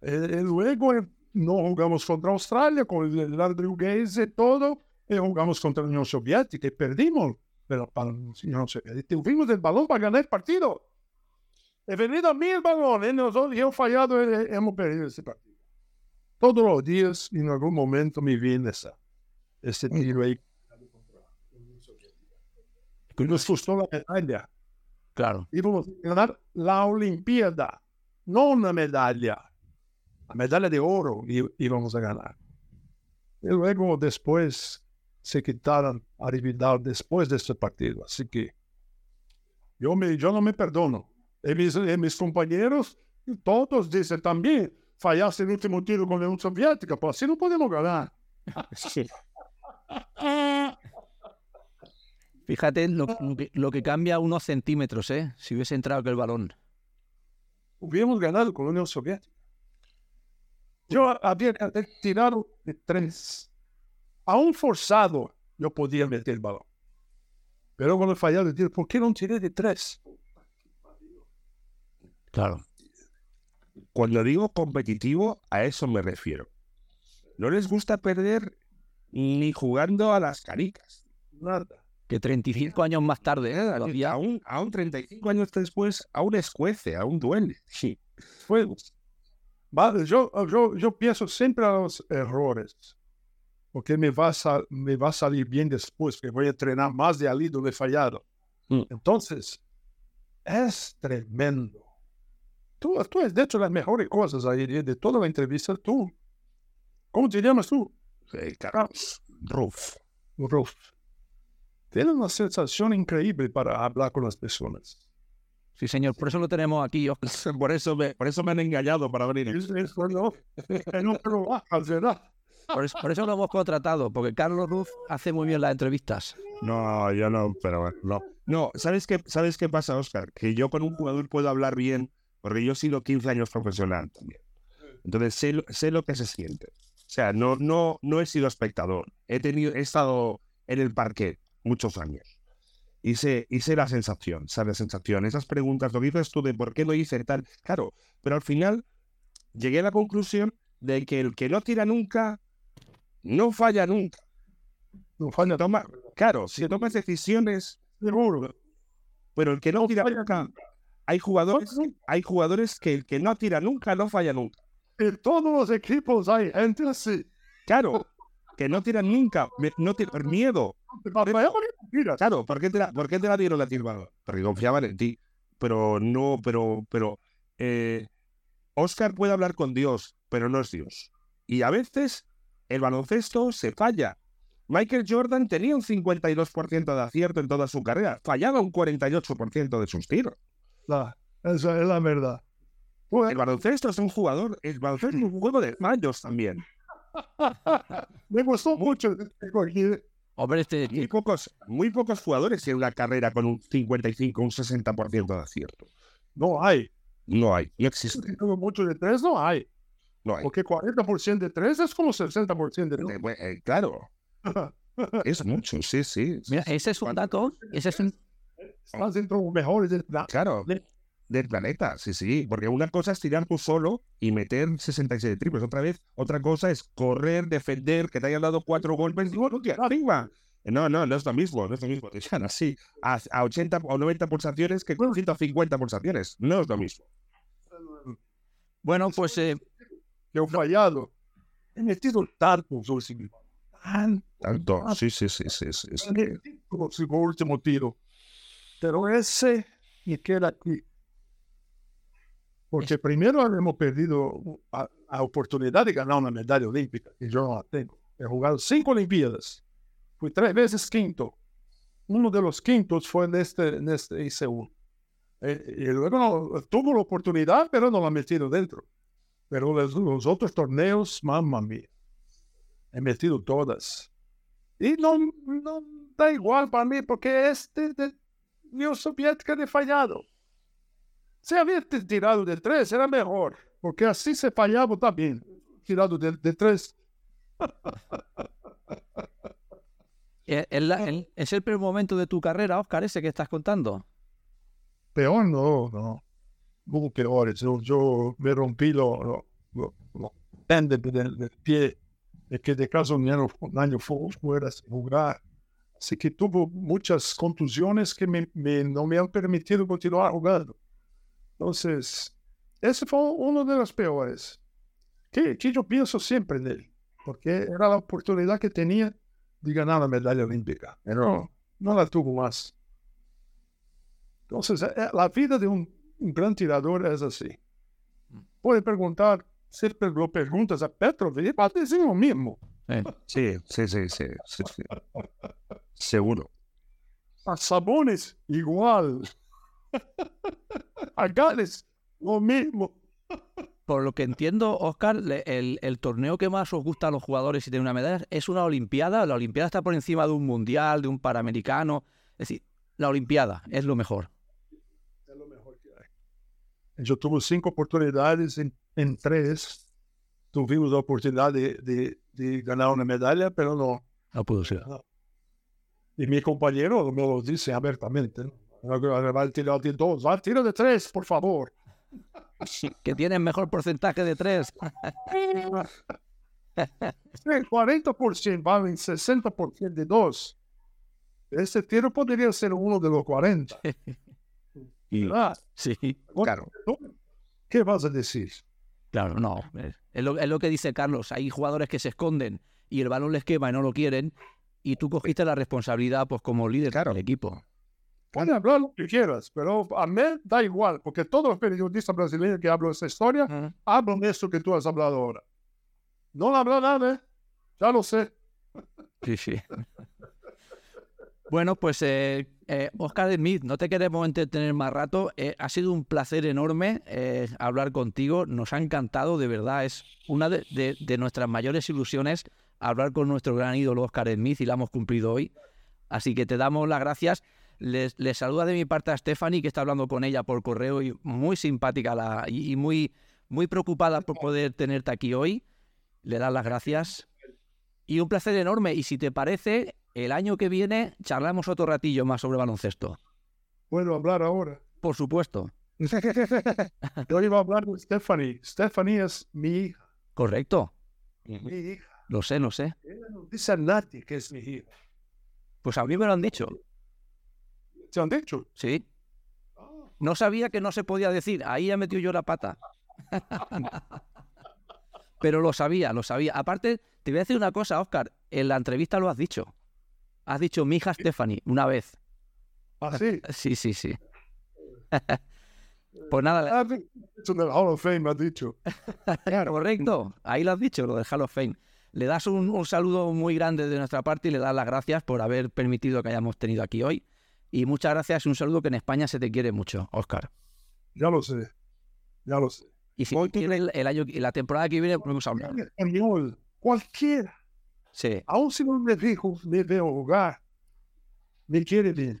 Eh, eh, luego eh, no jugamos contra Australia con el, el y todo, y jugamos contra la Unión Soviética y perdimos. Pero para la Unión Soviética tuvimos el balón para ganar el partido. He venido a mí el balón, y nosotros yo he fallado y y hemos perdido ese partido. Todos los días, en algún momento, me viene esa, ese tiro ahí. Que nos costó la medalla. Claro. Íbamos a ganar la Olimpiada, no una medalla. La medalla de oro íbamos a ganar. y luego después se quitaron a Vidal después de este partido. Así que yo, me, yo no me perdono. Y mis, y mis compañeros, todos dicen también, fallaste el último tiro con la Unión Soviética, pues así no podemos ganar. [LAUGHS] Fíjate lo, lo que, lo que cambia unos centímetros, ¿eh? Si hubiese entrado aquel balón. Hubiéramos ganado con la Unión Soviética. Yo había tirado de tres. Aún forzado, yo podía meter el balón. Pero cuando fallaba tiro, ¿por qué no tiré de tres? Claro. Cuando digo competitivo, a eso me refiero. No les gusta perder ni jugando a las caricas. Nada. Que 35 años más tarde, ¿eh? Todavía- Aún, aún 35 años después, aún escuece, aún duele. Sí. Fue, vale, yo, yo, yo pienso siempre a los errores, porque me va, a me va a salir bien después, que voy a entrenar más de ali donde he fallado. Mm. Entonces, es tremendo. Tú, tú has dicho las mejores cosas ahí de, toda la entrevista. Tú, ¿cómo te llamas tú? Eh, Carlos Ruf. Ruf. Tienes una sensación increíble para hablar con las personas. Sí, señor, por eso lo tenemos aquí, Oscar. [LAUGHS] Por eso me, por eso me han engañado para venir. Es- es- no, [LAUGHS] no te lo bajas, ¿verdad? Por eso, por eso lo hemos contratado, porque Carlos Ruz hace muy bien las entrevistas. No, yo no, pero no. No, ¿sabes qué, ¿sabes qué pasa, Oscar? Que yo con un jugador puedo hablar bien, porque yo he sido 15 años profesional también. Entonces sé, lo- sé lo que se siente. O sea, no, no, no he sido espectador. He, tenido, he estado en el parque muchos años. Y sé, y sé la sensación, sé la sensación. Esas preguntas, lo que dices tú de por qué no hice tal. Claro, pero al final llegué a la conclusión de que el que no tira nunca, no falla nunca. No falla Toma, claro, si tomas decisiones seguro. pero el que no tira nunca, hay jugadores, hay jugadores que el que no tira nunca no falla nunca. En todos los equipos hay gente así. Claro, que no tiran nunca, no tiran Claro, ¿por qué te la, por qué te la dieron la tirada? Porque confiaban en ti. Pero no, pero, pero, eh, Oscar puede hablar con Dios, pero no es Dios. Y a veces el baloncesto se falla. Michael Jordan tenía un 52% de acierto en toda su carrera, fallaba un 48% de sus tiros. la- esa es la verdad. Pues, El baloncesto es un jugador, el baloncesto es un juego de fallos también. [LAUGHS] me gustó mucho. Hombre, este, Muy pocos, muy pocos jugadores tienen una carrera con un 55, un 60% de acierto. No hay. No hay, no existe, mucho de tres, no hay. no hay. Porque 40% de tres es como 60% de tres. bueno, eh, claro, [LAUGHS] es mucho, sí, sí. mira, ese es un dato, ese es un, Estás dentro de los mejores de la- Claro, de- del planeta, sí, sí. Porque una cosa es tirar tú solo y meter 67 triples. Otra vez, otra cosa es correr, defender, que te hayan dado cuatro golpes y bueno, tira arriba. No, no, no es lo mismo, no es lo mismo. Te echan así a, a 80 o 90 pulsaciones que con 150 pulsaciones. No es lo mismo. bueno, pues eh, he fallado. He metido tantos últimos. Tan, Tanto, sí, sí, sí, sí, sí. sí. el último tiro. Pero ese me queda aquí. Porque primero hemos perdido a, a oportunidad de ganar una medalla olímpica, que yo no la tengo. He jugado cinco Olimpiadas. Fui tres veces quinto. Uno de los quintos fue en este, en este ICU. Eh, y luego no- tuvo la oportunidad, pero no la ha metido dentro. Pero los, los otros torneos, mamma mía, he metido todas. Y no, no da igual para mí, porque este de Unión Soviética de fallado. Si había tirado de tres, era mejor, porque así se fallaba también. Tirado de, de tres. [LAUGHS] eh, es, el- es el primer momento de tu carrera, Oscar, ese que estás contando. Peor no, no. Hubo peores. Yo, yo me rompí lo, lo, lo, del, del pie. Me quedé casi un año, un año fu- fuera sin jugar. Así que tuvo muchas contusiones que me, me- no me han permitido continuar jugando. Então, esse foi um dos piores. Que, que eu penso sempre nele, porque era a oportunidade que tinha de ganhar a medalha olímpica. Não, não a tuvo mais. Então, eh, eh, a vida de um, um grande tirador é assim. Pode perguntar, se perguntas a Petrovic, pode dizer o mesmo. Sim, sim, sim, sim, sim. Seguro. A Sabones, igual. [LAUGHS] A Gales, lo mismo. Por lo que entiendo, Oscar, el, el torneo que más os gusta a los jugadores y tiene una medalla es una Olimpiada. La Olimpiada está por encima de un Mundial, de un Panamericano. Es decir, la Olimpiada es lo mejor. Es lo mejor que hay. Yo tuve cinco oportunidades, en, en tres tuvimos la oportunidad de, de- de ganar una medalla, pero no. No pudo ser. Y mi compañero me lo dice abiertamente. ¿no? Va a tirar de dos, va a tirar de tres, por favor. Que tienen mejor porcentaje de tres. Sí, 40% valen 60% de dos. Ese tiro podría ser uno de los 40. [LAUGHS] Y, ¿verdad? Sí, claro, ¿Qué vas a decir? claro, no. Es es lo, es lo que dice Carlos. Hay jugadores que se esconden y el balón les quema y no lo quieren. Y tú cogiste la responsabilidad pues como líder del equipo. Puedes hablar lo que quieras, pero a mí da igual, porque todos los periodistas brasileños que hablan de esta historia hablan de eso que tú has hablado ahora. No habla nada, ¿eh? ya lo sé. Sí, sí. Bueno, pues eh, eh, Oscar Smith, no te queremos entretener más rato. Eh, ha sido un placer enorme eh, hablar contigo. Nos ha encantado, de verdad. Es una de, de- de nuestras mayores ilusiones hablar con nuestro gran ídolo Oscar Smith y la hemos cumplido hoy. Así que te damos las gracias. Les, les saluda de mi parte a Stephanie, que está hablando con ella por correo y muy simpática la, y, y muy, muy preocupada por poder tenerte aquí hoy. Le das las gracias. Y un placer enorme. Y si te parece, el año que viene charlamos otro ratillo más sobre baloncesto. Puedo hablar ahora. Por supuesto. [LAUGHS] Yo iba a hablar de Stephanie. Stephanie es mi hija. Correcto. Mi hija. Lo sé, lo sé. Ella no dice a nadie que es mi hija. Pues a mí me lo han dicho. ¿Te han dicho? Sí. No sabía que no se podía decir. Ahí ya metió yo la pata. [LAUGHS] Pero lo sabía, lo sabía. Aparte, te voy a decir una cosa, Oscar. En la entrevista lo has dicho. Has dicho mi hija Stephanie una vez. ¿Ah, sí? [LAUGHS] Sí, sí, sí. [LAUGHS] Pues nada, Ah, Eso en el Hall of Fame has dicho. correcto. Ahí lo has dicho, lo del Hall of Fame. Le das un, un saludo muy grande de nuestra parte y le das las gracias por haber permitido que hayamos tenido aquí hoy. Y muchas gracias y un saludo que en España se te quiere mucho, Oscar. Ya lo sé. Ya lo sé. Y si quieres el, el año, la temporada que viene, podemos hablar. Español, cualquiera, Sí, aun si no me dijo, me veo jugar, me quiere bien.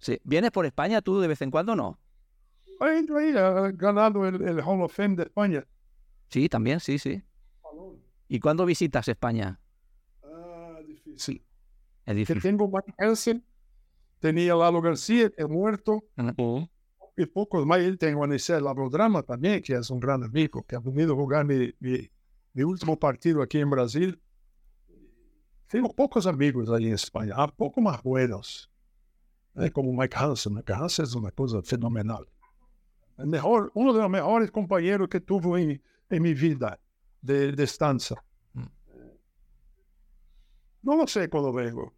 sí. ¿Vienes por España tú de vez en cuando no? Ahí, ahí, ha ganado el, el Hall of Fame de España. Sí, también, sí, sí. ¿Y cuándo visitas España? Ah, difícil. Es Que difícil. tengo Mike Hansen, tenía Lalo García, el muerto, y pocos más. Y tengo a Anicel Labodrama también, que es un gran amigo, que ha venido a jugar mi, mi, mi último partido aquí en Brasil. Tengo pocos amigos ahí en España, ah, poco más buenos. Eh, como Mike Hansen. Mike Hansen es una cosa fenomenal. El mejor, uno de los mejores compañeros que tuve en, en mi vida de, de estancia. No lo sé cuándo vengo.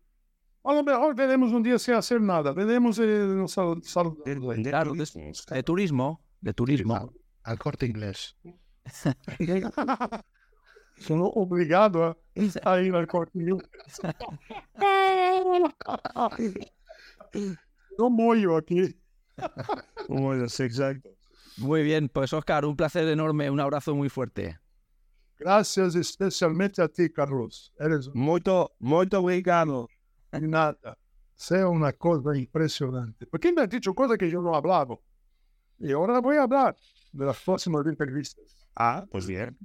A lo mejor veremos un día sin hacer nada. Veremos eh, sal, sal- Claro, de, de turismo, de turismo. Al corte inglés. [LAUGHS] Sono obligado a, a [LAUGHS] ir al corte inglés. [LAUGHS] No mollo aquí. Bueno, sí, exacto. Muy bien, pues Oscar, un placer enorme, un abrazo muy fuerte. Gracias especialmente a ti, Carlos. Eres Muito, muito obrigado. Nada. Sea una cosa impresionante. Porque me has dicho cosas que yo no hablaba. Y ahora voy a hablar de las próximas entrevistas. Ah, pues bien.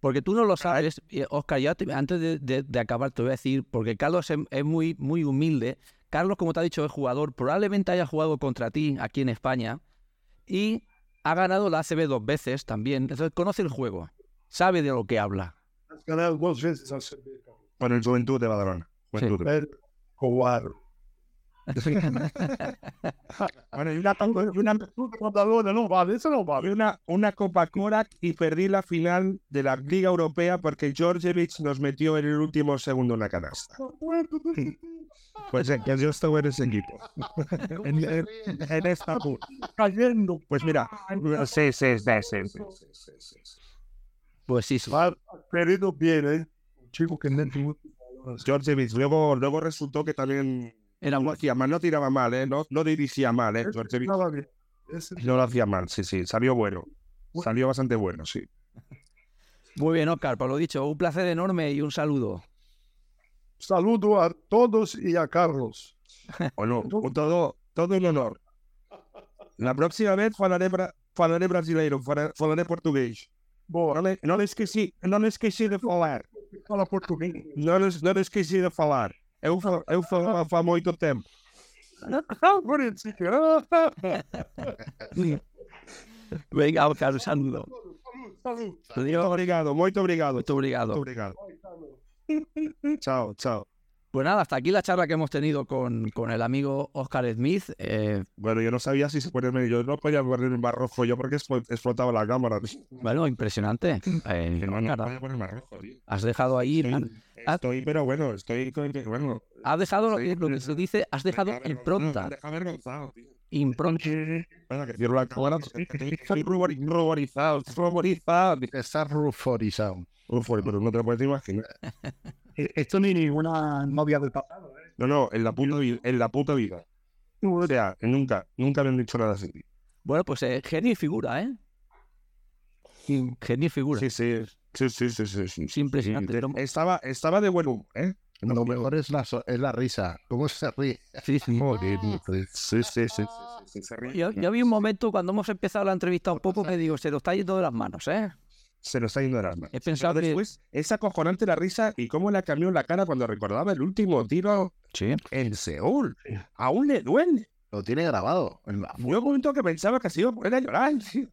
Porque tú no lo sabes, eh, Oscar, ya te- antes de, de- de acabar te voy a decir, porque Carlos es, es muy, muy humilde. Carlos, como te ha dicho, es jugador, probablemente haya jugado contra ti aquí en España y ha ganado la ACB dos veces también. Entonces conoce el juego, sabe de lo que habla. Has ganado dos veces al CB, Carlos. Con el Juventud de Badalona. Juventud. Pero, cobarde. [LAUGHS] bueno, y una, una, una no vale, eso no vale. Una, una Copa Korak y perdí la final de la Liga Europea porque Georgievich nos metió en el último segundo en la canasta. [LAUGHS] Pues eh, yo estuve en ese equipo. [LAUGHS] en, en, en, esta cayendo. Pues mira, sí, sí, sí, Pues sí, perdido bien, ¿eh? Un chico que no Georgievich. Luego, luego resultó que también Era no hacía mal, no tiraba mal, ¿eh? No, no dirigía mal, ¿eh? Georgievich. Ese- No lo hacía mal, sí, sí. Salió bueno. Salió bastante bueno, sí. Muy bien, Oscar, por lo dicho, un placer enorme y un saludo. Saludo a todos y a Carlos. Bueno, todo, todo en honor. La próxima vez falaré, bra falaré brasileiro, falaré portugués. Boa, Não, le- não esqueci, não esqueci de falar. Fala português. Não, es- não esqueci de falar. Eu, eu falava há muito tempo. Un saludo. Salud. Adiós. Muito obrigado, muito obrigado. Muito obrigado. Muito obrigado. Chao, chao. Pues nada, hasta aquí la charla que hemos tenido con, con el amigo Oscar Smith. Eh, Bueno, yo no sabía si se ponerme, yo no podía ponerme más rojo yo porque explo- explotaba la cámara. bueno, impresionante. [LAUGHS] Eh, no, no podía poner más rojo, tío. has dejado ahí, Estoy, estoy, pero bueno, estoy, bueno. has dejado lo que, estoy- lo que se dice, has dejado impronta. avergonzado, tío. Impronta. Espera, que cierro la cámara. Estoy rubori- ruborizado, ruborizado. Está ruforizado. Uf, pero no te lo puedes imaginar. [LAUGHS] Eh, Esto ni ninguna novia del pasado, ¿eh? No, no, en la puta vida. En la puta vida. O sea, nunca, nunca me han dicho nada así. Bueno, pues eh, genio y figura, ¿eh? Genio y figura. Sí, sí. Sí, sí, sí, sí. sí. Impresionante. Sí, pero- Estaba, estaba de buen humor, ¿eh? Lo mejor es la, so- es la risa. ¿Cómo se ríe? Sí, sí. [LAUGHS] Joder, Sí, sí, sí. sí, sí, se ríe. Yo, yo había un momento cuando hemos empezado la entrevista un poco que digo, se lo está yendo de las manos, ¿eh? Se lo está manos. He pensado Pero que- después, es acojonante la risa y cómo le cambió la cara cuando recordaba el último tiro Sí. en Seúl. Aún le duele. Lo tiene grabado. Yo un momento que pensaba que se iba a poner a llorar. [LAUGHS] tío.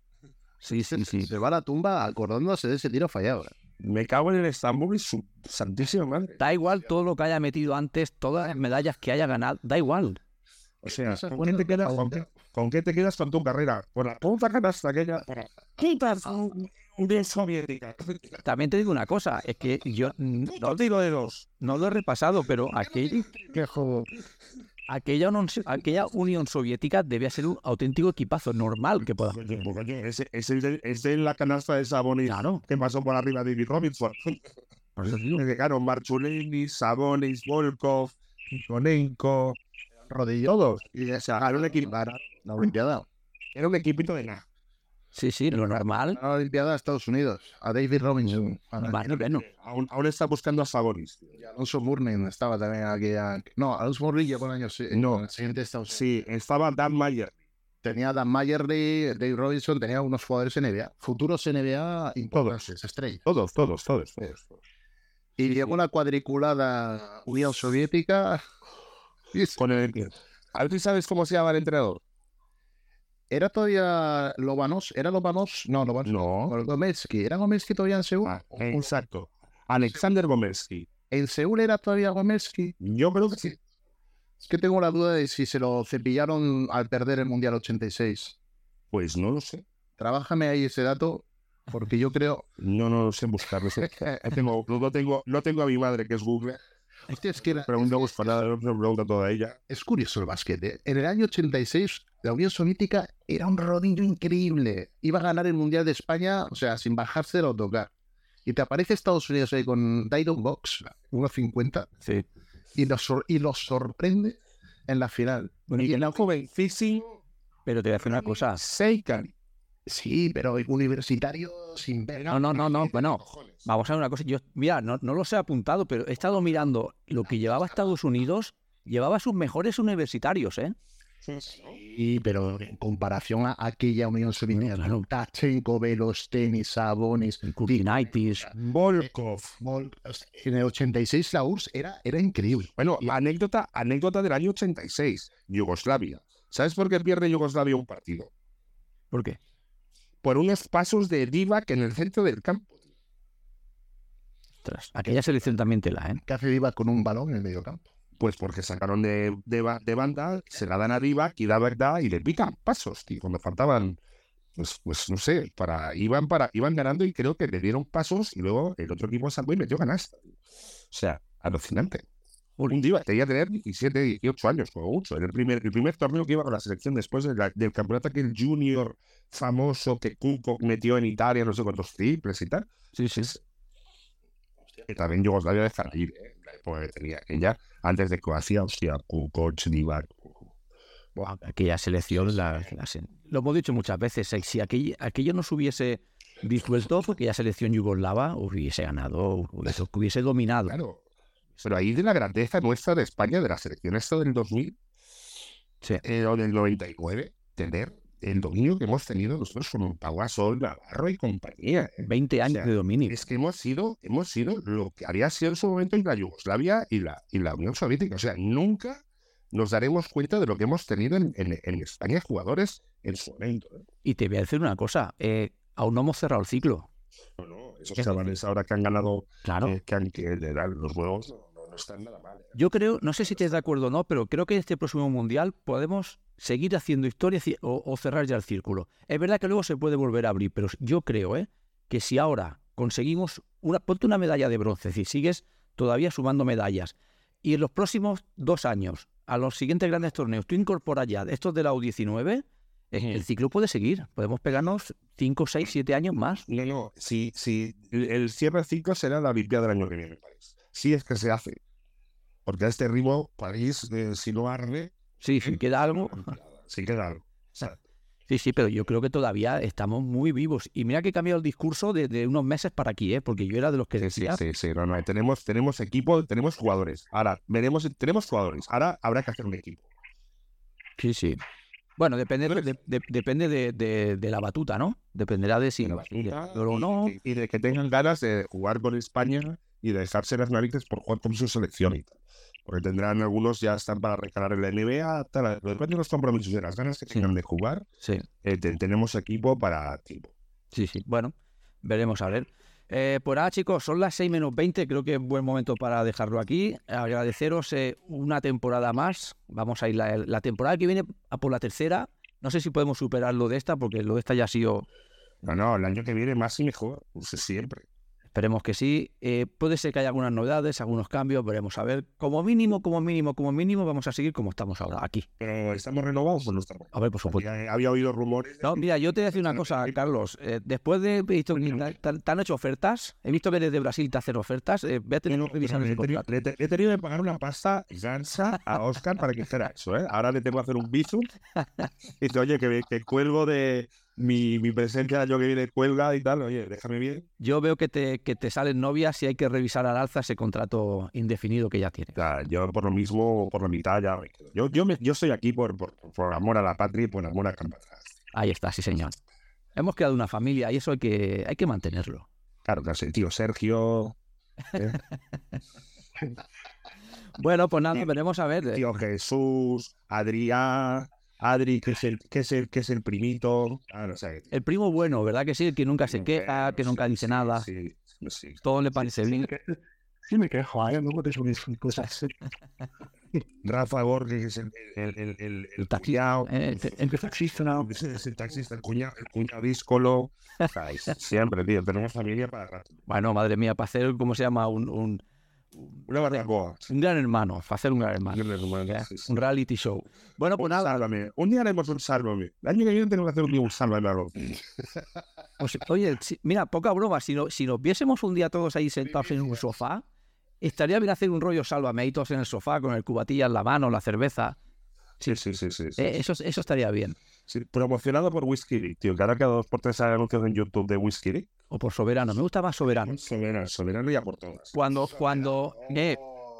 Sí, sí, sí. Se va a la tumba acordándose de ese tiro fallado. Me cago en el Estambul y su santísima madre. Da igual todo lo que haya metido antes, todas las medallas que haya ganado, da igual. O sea, ¿con qué, te quedas, con, qué, con qué te quedas con tu carrera? Por la puta canasta aquella. Puta Unión Soviética. También te digo una cosa, es que yo No tiro de dos. no lo he repasado, pero aquel, aquella, Unión, aquella Unión Soviética debía ser un auténtico equipazo normal que pueda. Es, es de la canasta de Sabonis Claro, que pasó por arriba de David Robinson. por eso digo. Claro, Marchulini, Sabonis, Volkov, Konenko, Rodillo. todos. Y sea, era un, equipo, la Olimpiada. era un equipito de nada. Sí, sí, lo normal. La Olimpiada de Estados Unidos. A David Robinson. A Bueno, bueno. Aún, aún está buscando a Sabonis. Alonso Mourning estaba también aquí. No, Alonso Mourning llegó el año sí, No. el siguiente Estados Unidos. Sí, estaba Dan Mayer. Tenía Dan Mayerly, Dave Robinson, tenía unos jugadores NBA, futuros NBA importantes, estrellas. Todos, todos, todos. todos. Y llegó la cuadriculada Unión Soviética. y Con el, a ver si sabes cómo se llama el entrenador. Era todavía Lobanos, ¿era Lobanos? No, Lobanos. No. ¿era Gomelsky todavía en Seúl? Ah, exacto. Alexander Gomelsky. ¿En Seúl era todavía Gomelsky? Yo creo que sí. Es que tengo la duda de si se lo cepillaron al perder el Mundial 86. Pues no lo sé. Trabájame ahí ese dato, porque yo creo... No, no lo sé buscarlo. No tengo, no, tengo, no tengo a mi madre que es Google. Hostia, es que era- Pero no busco nada, no me pregunta toda ella. es curioso el básquet. ¿eh? En el año 86, la Unión Soviética era un rodillo increíble. Iba a ganar el Mundial de España, o sea, sin bajarse o tocar. Y te aparece Estados Unidos ahí con Dyron Box, 1.50, Sí. y los, sor- y los sorprende en la final. Bueno, Y y- en la jovencísimo pero te voy a decir una cosa. Seikan. Sí, pero universitario sin ver. No, no, no, no. Bueno, vamos a ver una cosa. Yo, mira, no, no los he apuntado, pero he estado mirando lo que llevaba Estados Unidos. Llevaba sus mejores universitarios, ¿eh? Sí, pero en comparación a aquella Unión Soviética, Claro. Tachenko, Velos, Tenis, Sabonis, Kurtinaitis. Volkov. Mol- en el 86 la URSS era, era increíble. Bueno, anécdota, anécdota del año 86. Yugoslavia. ¿Sabes por qué pierde Yugoslavia un partido? ¿Por qué? Por unos pasos de Divac en el centro del campo. Ostras, aquella selección también tela, ¿eh? ¿Qué hace Divac con un balón en el medio campo? Pues porque sacaron de, de, de banda, se la dan a Divac y Divac da y le pican pasos, tío. Cuando faltaban, pues, pues no sé, para, iban, para, iban ganando y creo que le dieron pasos y luego el otro equipo salvó y metió tío. O sea, alucinante. Un Divac tenía que tener 17, 18 años, como mucho. Era el primer, el primer torneo que iba con la selección después de la- del campeonato que el junior famoso que Kuko metió en Italia, no sé cuántos triples y tal. Sí, sí. que también Yugoslavia dejar ir, ¿eh? La época que tenía ella, antes de Croacia, hostia, Kukoc, Divac. Aquella selección, la, la lo hemos dicho muchas veces, eh, si aquello, aquello no se hubiese disuelto, porque aquella selección yugoslava hubiese ganado, hubiese, hubiese dominado. Claro. Pero ahí de la grandeza nuestra de España, de la selección esta del 2000 Sí. eh, o del 99, tener el dominio que hemos tenido nosotros con Gasol, Navarro y compañía. ¿eh? 20 años O sea, de dominio. Es que hemos sido, hemos sido lo que había sido en su momento la Yugoslavia y la, y la Unión Soviética. O sea, nunca nos daremos cuenta de lo que hemos tenido en, en- en España jugadores en su momento. ¿eh? Y te voy a decir una cosa, eh, aún no hemos cerrado el ciclo. No, no, esos chavales ahora que han ganado, Claro. eh, que, han, que le dan los huevos, no, no- no están nada mal. ¿eh? Yo creo, no sé si estás de acuerdo o no, pero creo que en este próximo mundial podemos seguir haciendo historia o, o cerrar ya el círculo. Es verdad que luego se puede volver a abrir, pero yo creo ¿eh? que si ahora conseguimos una, ponte una medalla de bronce, decir, sigues todavía sumando medallas, y en los próximos dos años, a los siguientes grandes torneos, tú incorporas ya estos de la U19, eh, el ciclo puede seguir. Podemos pegarnos 5, 6, 7 años más. No, no, si, si el cierre 5 será la Olimpiada del año que viene. Si es que se hace. Porque a este ritmo, París, eh, si no arde, Sí, si queda algo. sí queda algo. O sea, Sí, sí, pero yo creo que todavía estamos muy vivos. Y mira que he cambiado el discurso de, de unos meses para aquí, ¿eh? porque yo era de los que Sí, decía, sí, sí, no, no, tenemos, tenemos equipo, tenemos jugadores. Ahora, veremos, tenemos jugadores. Ahora habrá que hacer un equipo. sí, sí. Bueno, depende, de, de- depende de, de- la batuta, ¿no? Dependerá de si la si- batuta y, no. y- y de que tengan ganas de jugar con España y de dejarse las narices por jugar con su selección y tal. Porque tendrán algunos ya están para recalar en la NBA, tal, depende de los compromisos y de las ganas que tengan de jugar. Sí, eh, te- tenemos equipo para tiempo. sí, sí. Bueno, veremos a ver. Eh, pues nada, chicos, son las 6 menos 20. Creo que es buen momento para dejarlo aquí. Agradeceros eh, una temporada más. Vamos a ir la, la temporada que viene a por la tercera. No sé si podemos superar lo de esta, porque lo de esta ya ha sido No, no, el año que viene más y mejor, pues siempre. Esperemos que sí. Eh, puede ser que haya algunas novedades, algunos cambios, veremos a ver. Como mínimo, como mínimo, como mínimo, vamos a seguir como estamos ahora, aquí. Pero estamos renovados o no estamos. A ver, por supuesto. Había, había oído rumores. No, mira, yo te voy a decir una cosa, Carlos. Eh, después de visto que te, han hecho ofertas, he visto que desde Brasil te hacen ofertas, eh, voy a tener No, que revisar le, he tenido, que pagar una pasta gansa a Oscar para que hiciera eso, ¿eh? Ahora le tengo que hacer un bizum. Y [LAUGHS] dice, oye, que, que cuelgo de mi, mi presencia año que viene, cuelga y tal. Oye, déjame bien. Yo veo que te, que te salen novias y hay que revisar al alza ese contrato indefinido que ya tienes. O sea, yo por lo mismo, por la mitad ya me quedo. Yo, yo, me, yo estoy aquí por, por, por amor a la patria y por amor a Campatras. Ahí está, sí, señor. Hemos creado una familia y eso hay que, hay que mantenerlo. Claro, claro, sí, tío Sergio, [LAUGHS] Bueno, pues nada, veremos a ver. eh, tío Jesús, Adrián, Adri, que es el, que es el, que es el primito. O sea, El primo bueno, ¿verdad que sí? El que nunca se queja, que nunca dice nada. Sí, sí, sí. Todo le parece bien. Sí me quejo, ¿eh? Luego te subís cosas. [LAUGHS] Rafa Borges, que es el, el, el, el, el taxista, eh, el- Que taxista, ¿no? [LAUGHS] Es el taxista, el cuñado, el cuñado díscolo. Siempre, tío, tenemos familia para rato. Bueno, madre mía, para hacer, ¿cómo se llama? Un, un, Una barbacoa. un gran hermano, hacer un gran hermano. ¿eh? Sí, sí. Un reality show. Bueno, pues Un nada, sálvame. Un día haremos un sálvame. El año que viene tenemos que hacer un día un sálvame. [LAUGHS] pues, oye, si- mira, poca broma, si, no- si nos viésemos un día todos ahí sentados en un sofá, estaría bien hacer un rollo sálvame ahí todos en el sofá con el cubatilla en la mano, la cerveza. Sí, sí, sí, sí. sí. Eh, eso, eso estaría bien. Sí, promocionado por Whisky tío. Que ahora cada dos por tres hay anuncios en YouTube de Whisky. O por soberano, me gusta más soberano. Soberano, soberano y a por todas. Cuando, cuando, eh,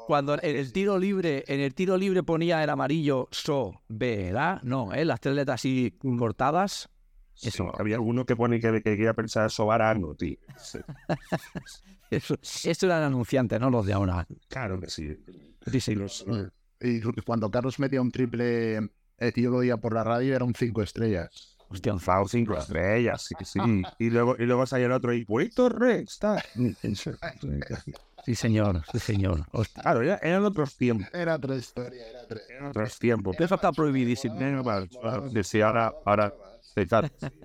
cuando en el tiro libre, en el tiro libre ponía el amarillo so, ¿verdad? No, eh, las tres letras así cortadas. Sí, Eso. había alguno que pone que, que quería pensar soberano, tío. Sí, [LAUGHS] Eso, eso eran anunciantes, no los de ahora. claro que sí. Sí, sí. Los- Y cuando Carlos metía un triple, eh, yo lo oía por la radio, eran cinco estrellas. Hostia, un Fao cinco estrellas, sí, sí. Y luego, y luego salió el otro y Puerto Rex, [LAUGHS] está. Sí, señor, sí, señor. Hostia. Claro, ya eran otros tiempos. Era otra historia, era tres. Eran otros tiempos. Eso está prohibidísimo. Sí, ahora, ahora,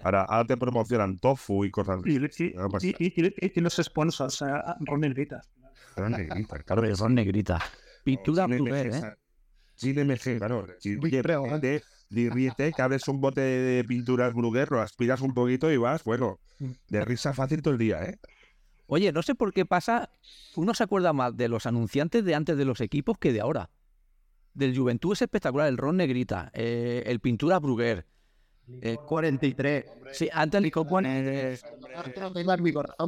ahora, ahora te promocionan tofu y cosas Y, así. y, No pasa y, y, y- y los sponsors, eh, Ron Negrita. nada. Negrita, [LAUGHS] claro. Ron Negrita. Pintura Bruguer, MG, ¿eh? Gin MG, claro. Si- Uy, Oye, creo, ríete, di- ríete, que abres un bote de pinturas Bruguer, lo aspiras un poquito y vas, bueno, de risa fácil todo el día, ¿eh? Oye, no sé por qué pasa, uno se acuerda más de los anunciantes de antes de los equipos que de ahora. Del Juventud es espectacular, el Ron Negrita, eh, el Pintura Bruguer. eh, 43. sí, antes el Licopón, eh,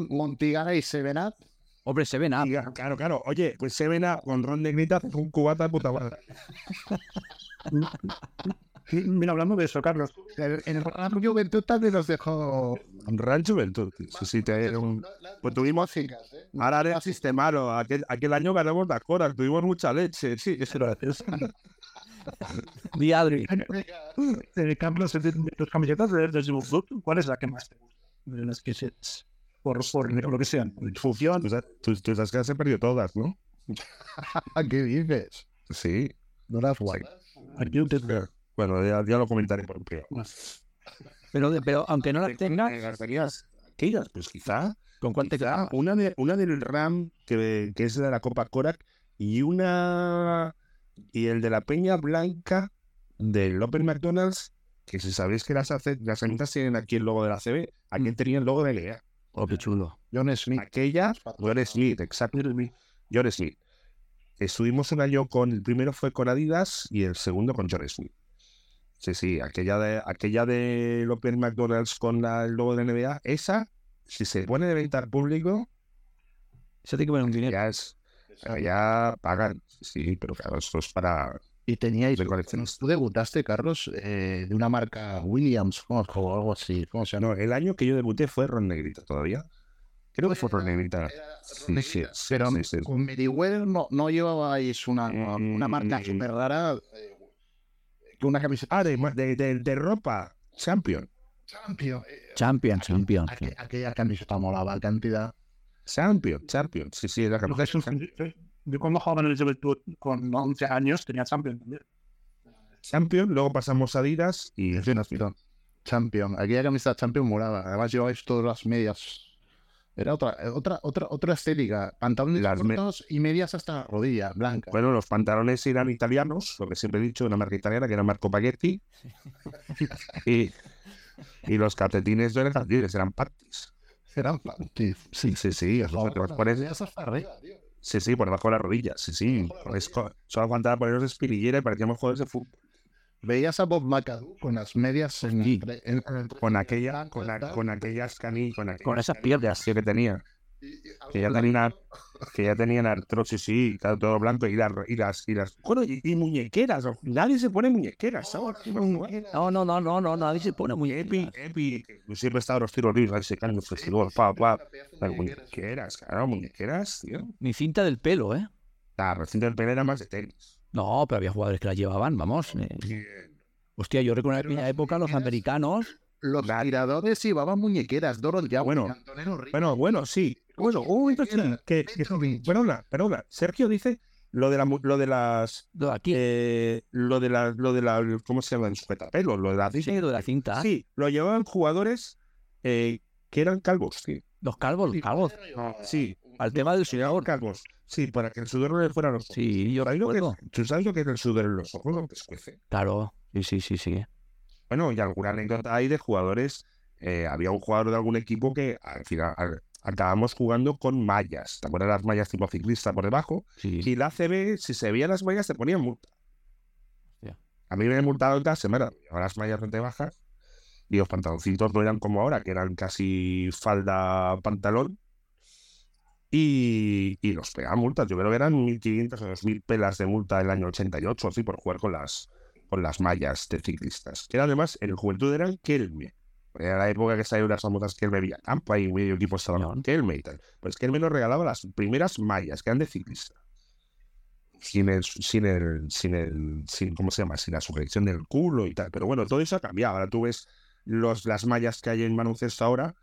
Montigana y Sevenat. hombre, se ven Y, Claro, claro. Oye, pues se ven a, con Ron Negrita hace un cubata de puta madre. [LAUGHS] Mira, hablando de eso, Carlos, En el Real Juventud también nos dejó. Real Juventud. Sí, sí, te- un- pues tuvimos. Ahora era sistemaro. Aquel, aquel año ganamos la Cora, tuvimos mucha leche. Sí, eso era eso. [LAUGHS] Di Adri. [LAUGHS] eh, Carlos, tus camisetas de, Juventud, ¿cuál es la que más te gusta? De las que se, por, por lo que sean. Función. Tú, sabes- tú, sabes que las he perdido todas, ¿no? [LAUGHS] ¿Qué dices? Sí. No las guay. Aquí un te- Bueno, ya, ya lo comentaré por privado. Pero, pero aunque no las tengas. ¿Aquellas? Pues quizá. ¿con cuál te quizá una, de, una del RAM, que, que es de la Copa Korak, y una. Y el de la Peña Blanca del Open McDonald's, que si sabéis que las, hace, las camisetas tienen aquí el logo de la CB, aquí tenía el logo de LEA. Oh, qué chulo. John Smith. Aquella, John Smith, exacto. John Smith. Estuvimos un año con, el primero fue con Adidas y el segundo con John Smith. Sí, sí, aquella de aquella de Open McDonald's con la- el logo de NBA, esa, si se pone de venta al público, Eso tiene que poner un dinero. ya es, ya pagan. Sí, pero claro, esto es para Y teníais. de colecciones. Tú debutaste, Carlos, eh, de una marca Williams o algo así. ¿Cómo se llama? No, el año que yo debuté fue Ron Negrita todavía. Creo que fue Ron Negrita. Sí, sí, Pero sí, sí. con Meriwether no, no llevabais una, una marca Mm. súper rara. eh, una camiseta Ah, de, de, de- de ropa. Champion. Champion. eh, Champion, champion. sí. aqu- aquella camiseta molaba cantidad. Champion, Champion. Sí, sí, la es un- Yo cuando jugaba en el Juventud con 11 años tenía Champions también. Champion, luego pasamos a Adidas y Champion. Champion. Aquella camiseta Champion molaba. Además llevabais todas las medias. Era otra, otra, otra, otra estética. Pantalones Las me- cortos y medias hasta la rodilla, blanca. Bueno, los pantalones eran italianos, lo que siempre he dicho, una marca italiana que era Marco Paghetti. [LAUGHS] y, y los calcetines no eran calcetines, eran partis. Eran sí, Sí, sí, sí. pones- hasta arriba, tío. sí, sí, por debajo de las rodillas. Sí, sí. Es co- solo aguantaba ponerlos de espinillera y parecíamos jugadores de fútbol. Veías a Bob McAdoo con las medias en, Sí. entre- en- en- Con aquella, con, la- con aquellas canillas, con, esas piernas. que tenía. Que ya tenían, que ya tenían artrosis, sí, todo blanco y las, y las, y las, bueno, y, y muñequeras, nadie se pone muñequeras, ¿sabes? No, no, no, no, no, nadie se pone muy Epi, Epi, que siempre he estado los tiros libres, ahí se caen los festivales, pa, pa, las muñequeras, claro, muñequeras, tío. Ni cinta del pelo, ¿eh? La recién del pelo era más de tenis. No, pero había jugadores que la llevaban, vamos. eh. Hostia, yo recuerdo en aquella época los americanos. Los tiradores llevaban muñequeras, Doron ya Bueno. Bueno, bueno, sí. Bueno, un momento, sí, que, que, perdona, perdona, Sergio dice lo de, la, mu- lo de las, Lo de aquí. eh, lo de la, lo de la, ¿cómo se llama? El sujetapelos, lo de la sí, lo de la cinta. Sí, lo llevaban jugadores eh, que eran calvos, sí. Los calvos, los calvos. Sí, Al tema del sudor. calvos. Sí, para que el sudor no les fuera a los ojos. Sí, yo ¿Sabes lo que? ¿Tú sabes lo que es el sudor en los ojos? Lo que escuece. Claro, sí, sí, sí, sí. Bueno, y alguna anécdota hay de jugadores. eh, había un jugador de algún equipo que al final al- acabamos jugando con mallas. ¿Te acuerdas las mallas tipo ciclista por debajo? sí. Y la ACB, si se veían las mallas, te ponían multa. Hostia. A mí me han multado en cada semana. Llevaba las mallas de bajas y los pantaloncitos no eran como ahora, que eran casi falda pantalón. Y, y los pegaban multas. Yo creo que eran 1.500 o 2.000 pelas de multa el año 88, así, por jugar con las, con las mallas de ciclistas. Que además, en el juventud eran Kelme. Era la época que salieron las famosas Kelme Villacampa y medio equipo estaba con Kelme y tal. Pues Kelme nos regalaba las primeras mallas que eran de ciclista sin el, sin el, sin el, sin, ¿cómo se llama? Sin la sujeción del culo y tal. Pero bueno, todo eso ha cambiado. Ahora tú ves los, las mallas que hay en baloncesto ahora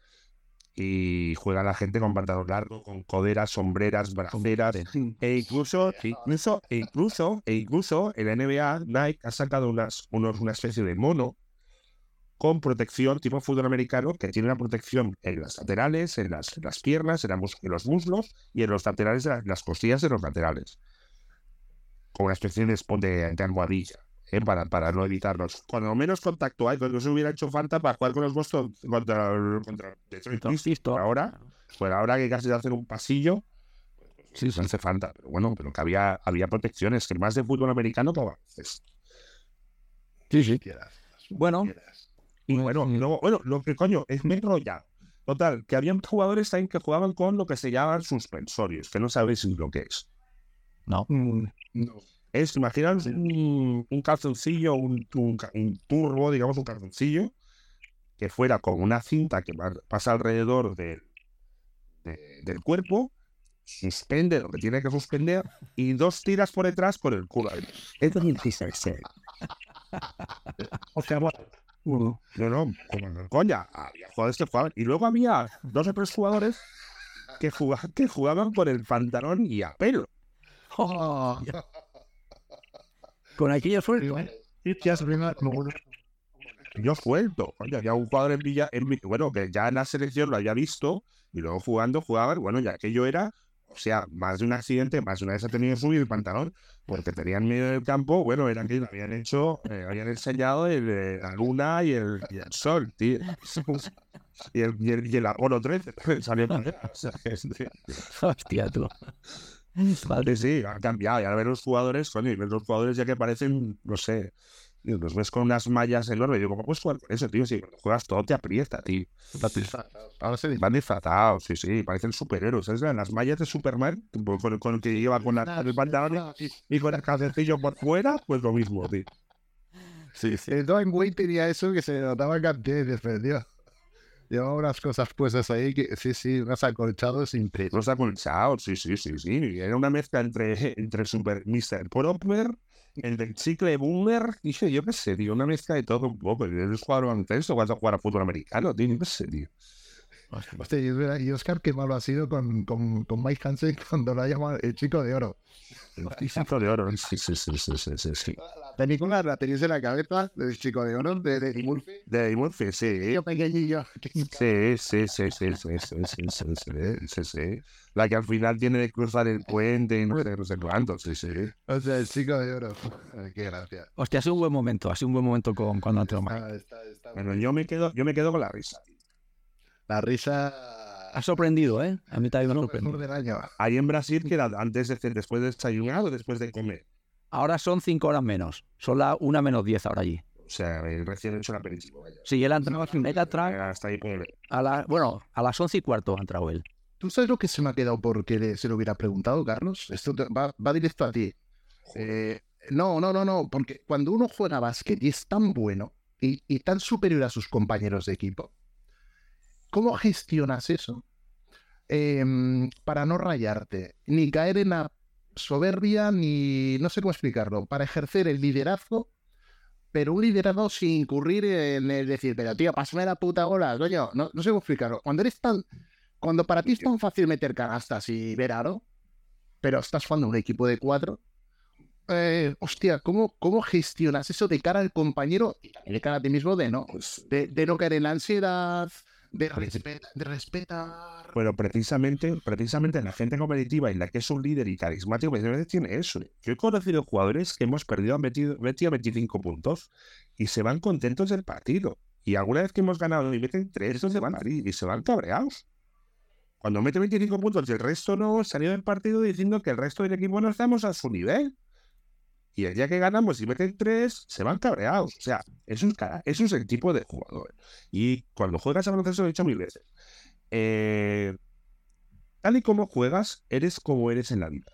y juega la gente con pantalón largo, con coderas, sombreras, braceras, e incluso, incluso, e incluso, e incluso el NBA, Nike ha sacado unas, unos, una especie de mono con protección tipo fútbol americano que tiene una protección en las laterales, en las, en las piernas, en, la mus- en los muslos y en los laterales la- las costillas de los laterales con una especie de, de, de almohadilla. ¿Eh? para, para no evitarlos. Cuando menos contacto hay, cuando se hubiera hecho falta para jugar con los Boston contra, contra Detroit Pistons. Ahora, pues ahora que casi hacen un pasillo, sí, se hace falta. Pero bueno, pero que había, había protecciones, que más de fútbol americano que Sí, sí. Bueno. Y bueno, luego, bueno, lo que coño, es me ya. Total, que habían jugadores también que jugaban con lo que se llaman suspensorios, que no sabéis lo que es. No. Mm, no. Es, imaginaos un, un calzoncillo, un, turbo, digamos, un calzoncillo, que fuera con una cinta que pasa alrededor del cuerpo, suspende lo que tiene que suspender y dos tiras por detrás por el culo. Es [LAUGHS] o sea, bueno, no, no, como coña, había jugadores que jugaban. Y luego había dos o tres jugadores que, jugaban, que jugaban con el pantalón y a pelo. [LAUGHS] Oh. Con aquello suelto, ¿eh? Yo suelto. Coño, había un jugador en Villa, en, bueno, que ya en la selección lo había visto y luego jugando jugaba, bueno, ya aquello era o sea, más de un accidente, más de una vez ha tenido que subir el pantalón porque tenían miedo del campo. Bueno, era que habían hecho, eh, habían enseñado el, la luna y el, y el sol, tío. [LAUGHS] Y el, y el, y el Apolo 13 [LAUGHS] salió o sea, Hostia, tú. [LAUGHS] Vale. Sí, sí, ha cambiado. Y ahora ver los jugadores, coño, y ver los jugadores ya que parecen, no sé, los ves con unas mallas enormes. Y digo, ¿cómo puedes jugar con eso, tío? Si juegas todo te aprieta, tío. Ahora se van disfrazados, sí, sí, parecen superhéroes. ¿sabes? Las mallas de Superman, con, con el que lleva con la, el pantalón y, con el calcetillo por fuera, pues lo mismo, tío. [LAUGHS] Sí, sí. El Dwayne Wade tenía eso que se notaba cantidad, tío. Llevaba unas cosas puestas ahí que, sí, sí, unos acolchados increíbles. Unos acolchados, sí, sí, sí, sí. Era una mezcla entre, entre Super Mr. Proper el del chicle boomer, dije, yo qué sé, tío, una mezcla de todo un poco. ¿Eres jugador antes o vas a jugar a fútbol americano, tío? Qué sé, tío. Hostia, y Oscar, qué malo ha sido con, Mike Hansen cuando lo ha llamado el chico de oro. El chico de oro, sí, sí, sí, sí, sí, La película la tenéis en la cabeza del chico de oro, de Eddie Murphy. De Eddie Murphy, sí. Yo pequeñillo. Sí, sí, sí, sí, sí, sí, La que al final tiene que cruzar el puente y no sé, no sé cuánto, sí, sí. O sea, el chico de oro. Qué gracia. Hostia, ha sido un buen momento, ha sido un buen momento con, cuando Mike. Bueno, yo me quedo, yo me quedo con la risa. La risa ha sorprendido, ¿eh? A mí también me ha sorprendido. Ahí en Brasil, que era antes de después de desayunar o después de comer. Ahora son cinco horas menos. Son las una menos diez ahora allí. O sea, el recién hecho el aperitivo. Vaya. Sí, él ha entrado, Hasta ahí a la, Bueno, a las once y cuarto ha entrado él. ¿Tú sabes lo que se me ha quedado porque se lo hubiera preguntado, Carlos? Esto va, va, directo a ti. Eh, no, no, no, no, porque cuando uno juega básquet y es tan bueno y, y tan superior a sus compañeros de equipo, ¿Cómo gestionas eso? Em, para no rayarte, ni caer en la soberbia, ni no sé cómo explicarlo, para ejercer el liderazgo, pero un liderazgo sin incurrir en el decir, pero tío, pásame la puta bola, coño, no, no sé cómo explicarlo. Cuando eres tan, cuando para ti es tan fácil meter canastas y ver aro, pero estás jugando un equipo de cuatro, eh, hostia, ¿cómo, ¿cómo gestionas eso de cara al compañero y también de cara a ti mismo de no, pues de, de no caer en la ansiedad, de, respetar. Bueno, precisamente, precisamente la gente competitiva y la que es un líder y carismático, veces tiene eso. Yo he conocido jugadores que hemos perdido, han metido, metido 25 puntos y se van contentos del partido. Y alguna vez que hemos ganado y meten 3, se van a y se van cabreados. Cuando mete 25 puntos y el resto no, salió del partido diciendo que el resto del equipo no estamos a su nivel. Y el día que ganamos y meten tres, se van cabreados. O sea, eso es, eso es el tipo de jugador. Y cuando juegas a baloncesto, lo he dicho mil veces. Eh, tal y como juegas, eres como eres en la vida.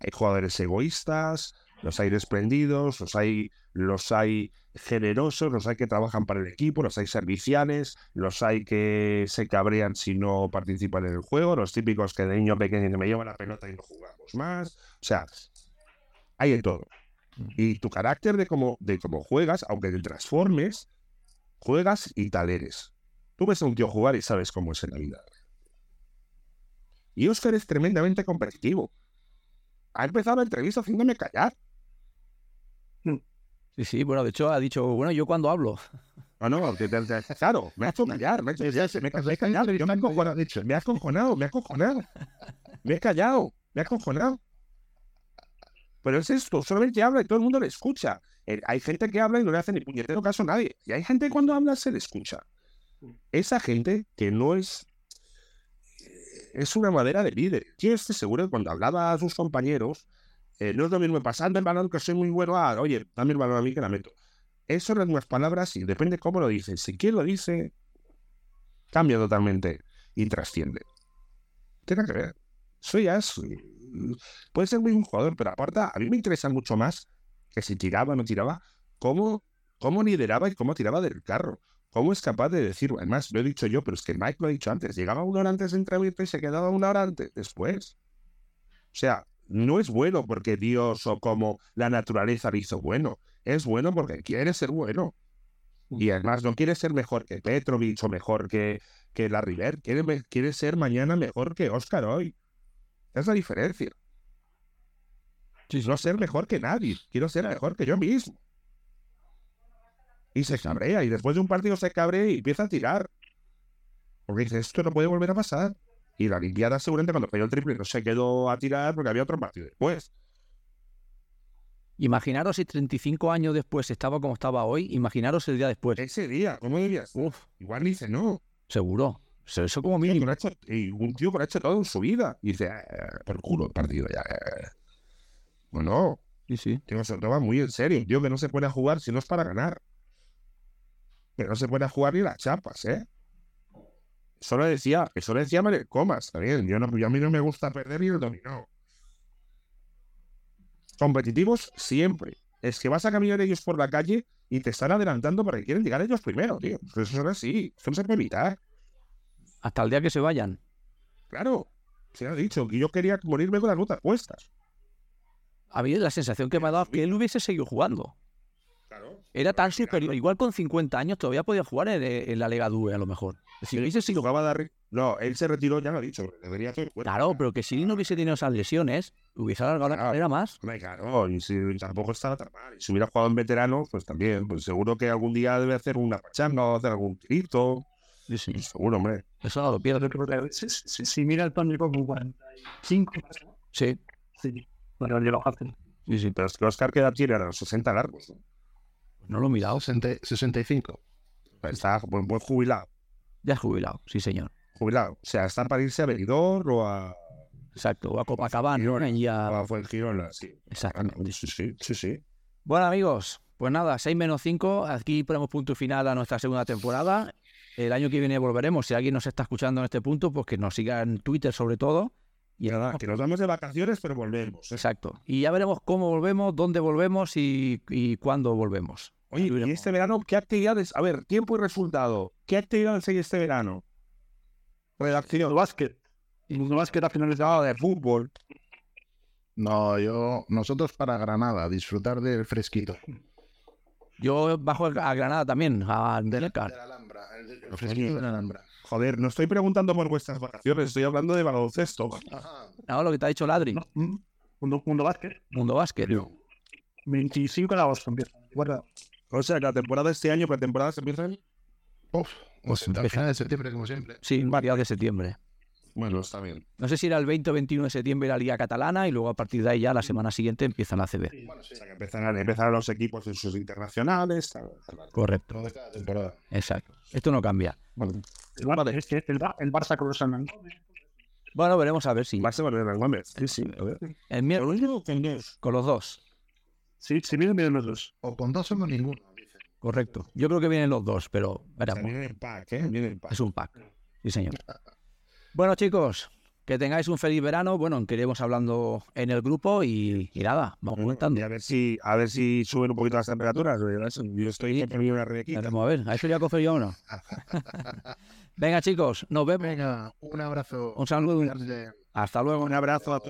Hay jugadores egoístas, los hay desprendidos, los hay, los hay generosos, los hay que trabajan para el equipo, los hay serviciales, los hay que se cabrean si no participan en el juego, los típicos que de niño pequeño me llevan la pelota y no jugamos más. O sea, hay de todo. Y tu carácter de cómo, de cómo juegas, aunque te transformes, juegas y tal eres. Tú ves a un tío jugar y sabes cómo es en la vida. Y Oscar es tremendamente competitivo. Ha empezado la entrevista haciéndome callar. Sí, sí, bueno, de hecho ha dicho, bueno, yo cuando hablo. [LAUGHS] No, no, claro, me ha hecho callar, me, me, me, he callado, yo me he acojonado, me ha acojonado, me ha acojonado, me he callado, me ha acojonado. Pero es esto, solamente habla y todo el mundo le escucha. Eh, hay gente que habla y no le hace ni puñetero caso a nadie. Y hay gente que cuando habla se le escucha. Esa gente que no es. Es una madera de líder. Yo estoy seguro que cuando hablaba a sus compañeros, eh, no es lo mismo pasando el balón que soy muy bueno. Ah, oye, dame el balón a mí que la meto. Eso son las mismas palabras y depende cómo lo dices. Si quién lo dice, cambia totalmente y trasciende. Tiene que ver. Soy eso. Puede ser muy buen jugador, pero aparte, a mí me interesa mucho más que si tiraba o no tiraba, cómo, cómo lideraba y cómo tiraba del carro. ¿Cómo es capaz de decir, además, lo he dicho yo, pero es que Mike lo ha dicho antes, llegaba una hora antes de entrenamiento y se quedaba una hora antes después. O sea, no es bueno porque Dios o como la naturaleza le hizo bueno. Es bueno porque quiere ser bueno. Y además no quiere ser mejor que Petrovich o mejor que, que la River. Quiere, quiere ser mañana mejor que Oscar hoy. Es la diferencia. No ser mejor que nadie. Quiero ser mejor que yo mismo. Y se cabrea. Y después de un partido se cabrea y empieza a tirar. Porque dice, esto no puede volver a pasar. Y la limpiada seguramente cuando cayó el triple no se quedó a tirar porque había otro partido después. Imaginaros si 35 años después estaba como estaba hoy, imaginaros el día después. Ese día, ¿cómo dirías? Uf, Igual dice, no. seguro. Eso eso como mínimo. que y un tío que lo ha hecho todo en su vida. Y dice, "Eh, por culo el partido ya. eh". Bueno, Sí, sí. tío, se lo toma muy en serio. Tío que no se a jugar si no es para ganar. Que no se a jugar ni las chapas, ¿eh? Eso lo decía, eso lo decía Mario Comas también. Yo, no, yo a mí no me gusta perder ni el dominó. Competitivos siempre. Es que vas a caminar ellos por la calle y te están adelantando porque quieren llegar ellos primero, tío. Eso es así. Eso no se puede evitar. Hasta el día que se vayan. Claro, se ha dicho que yo quería morirme con las botas puestas. A mí la sensación que me ha dado es que él hubiese seguido jugando. Claro. Era tan superior. Igual con 50 años todavía podía jugar en, en la Lega Due, a lo mejor. Si hubiese sido No, él se retiró, ya lo ha dicho. Debería fuera. Claro, pero que si no hubiese tenido esas lesiones, hubiese alargado la Claro. carrera más. Claro, y si tampoco estaba tan mal. Si hubiera jugado en veterano, pues también. Pues seguro que algún día debe hacer una pachanga o hacer algún tirito. Sí, sí. Seguro, hombre. Eso no lo pierdo. Si, si, si mira el tónico con 45, Sí, sí, bueno, ya lo hacen. sí, sí. Pero es que Oscar queda tiene a los 60 largos. ¿no? No lo he mirado. 60 65. Está buen, buen jubilado. Ya es jubilado, sí, señor. Jubilado. O sea, está para irse a Benidorm o a, Exacto. O a Copacabana ¿no? y o a... a Fuengirola, sí. Exactamente. Sí, sí, sí, sí. Bueno, amigos, pues nada, 6 menos 5. Aquí ponemos punto final a nuestra segunda temporada. El año que viene volveremos. Si alguien nos está escuchando en este punto, pues que nos siga en Twitter sobre todo. Y Nada, que nos vamos de vacaciones, pero volvemos. ¿eh? Exacto. Y ya veremos cómo volvemos, dónde volvemos y, y cuándo volvemos. Oye, ¿y este verano qué actividades? A ver, tiempo y resultado. ¿Qué actividades hay este verano? Redacción. básquet. El básquet a finales de de fútbol. No, yo, nosotros para Granada, disfrutar del fresquito. Yo bajo a Granada también, a De de la Alhambra, el, el fresquito de la Alhambra. Joder, no estoy preguntando por vuestras vacaciones, estoy hablando de baloncesto. Ajá. No, lo que te ha dicho Ladri, No, mm, Mundo, mundo básquet. Mundo Básquet. 25 de agosto empieza. Guarda. O sea, que la temporada de este año, pretemporada, se empieza en... Uf, pues al final de septiembre, como siempre. Sí, varios de septiembre. Bueno, está bien. No sé si era el 20 o 21 de septiembre la Liga Catalana y luego a partir de ahí ya la semana siguiente empieza la CB. Bueno, sí. O sea, que empezarán, empezarán los equipos en sus internacionales. tal, tal, tal. Correcto, Todo de cada temporada. exacto. Esto no cambia. Bueno, El, Bar- es que el, Bar- el Barça con los. Bueno, veremos a ver si. va a ser Manuel Gómez. Sí, sí. a ver. El miércoles ¿Con con con los dos. Sí, si vienen, vienen los dos. O con dos o con ninguno. Correcto. Yo creo que vienen los dos, pero O sea, veremos. viene en pack, ¿eh? Viene en pack. Es un pack. Sí, señor. Bueno, chicos, que tengáis un feliz verano. Bueno, que iremos hablando en el grupo y, y nada, vamos comentando. Y a ver si, a ver si suben un poquito las temperaturas. Yo estoy que tenía una rebequita. Veremos a ver. ¿A eso ya coge yo o no? [LAUGHS] Venga, chicos, nos vemos. Venga, un abrazo. Un saludo. Hasta luego. Un abrazo a todos.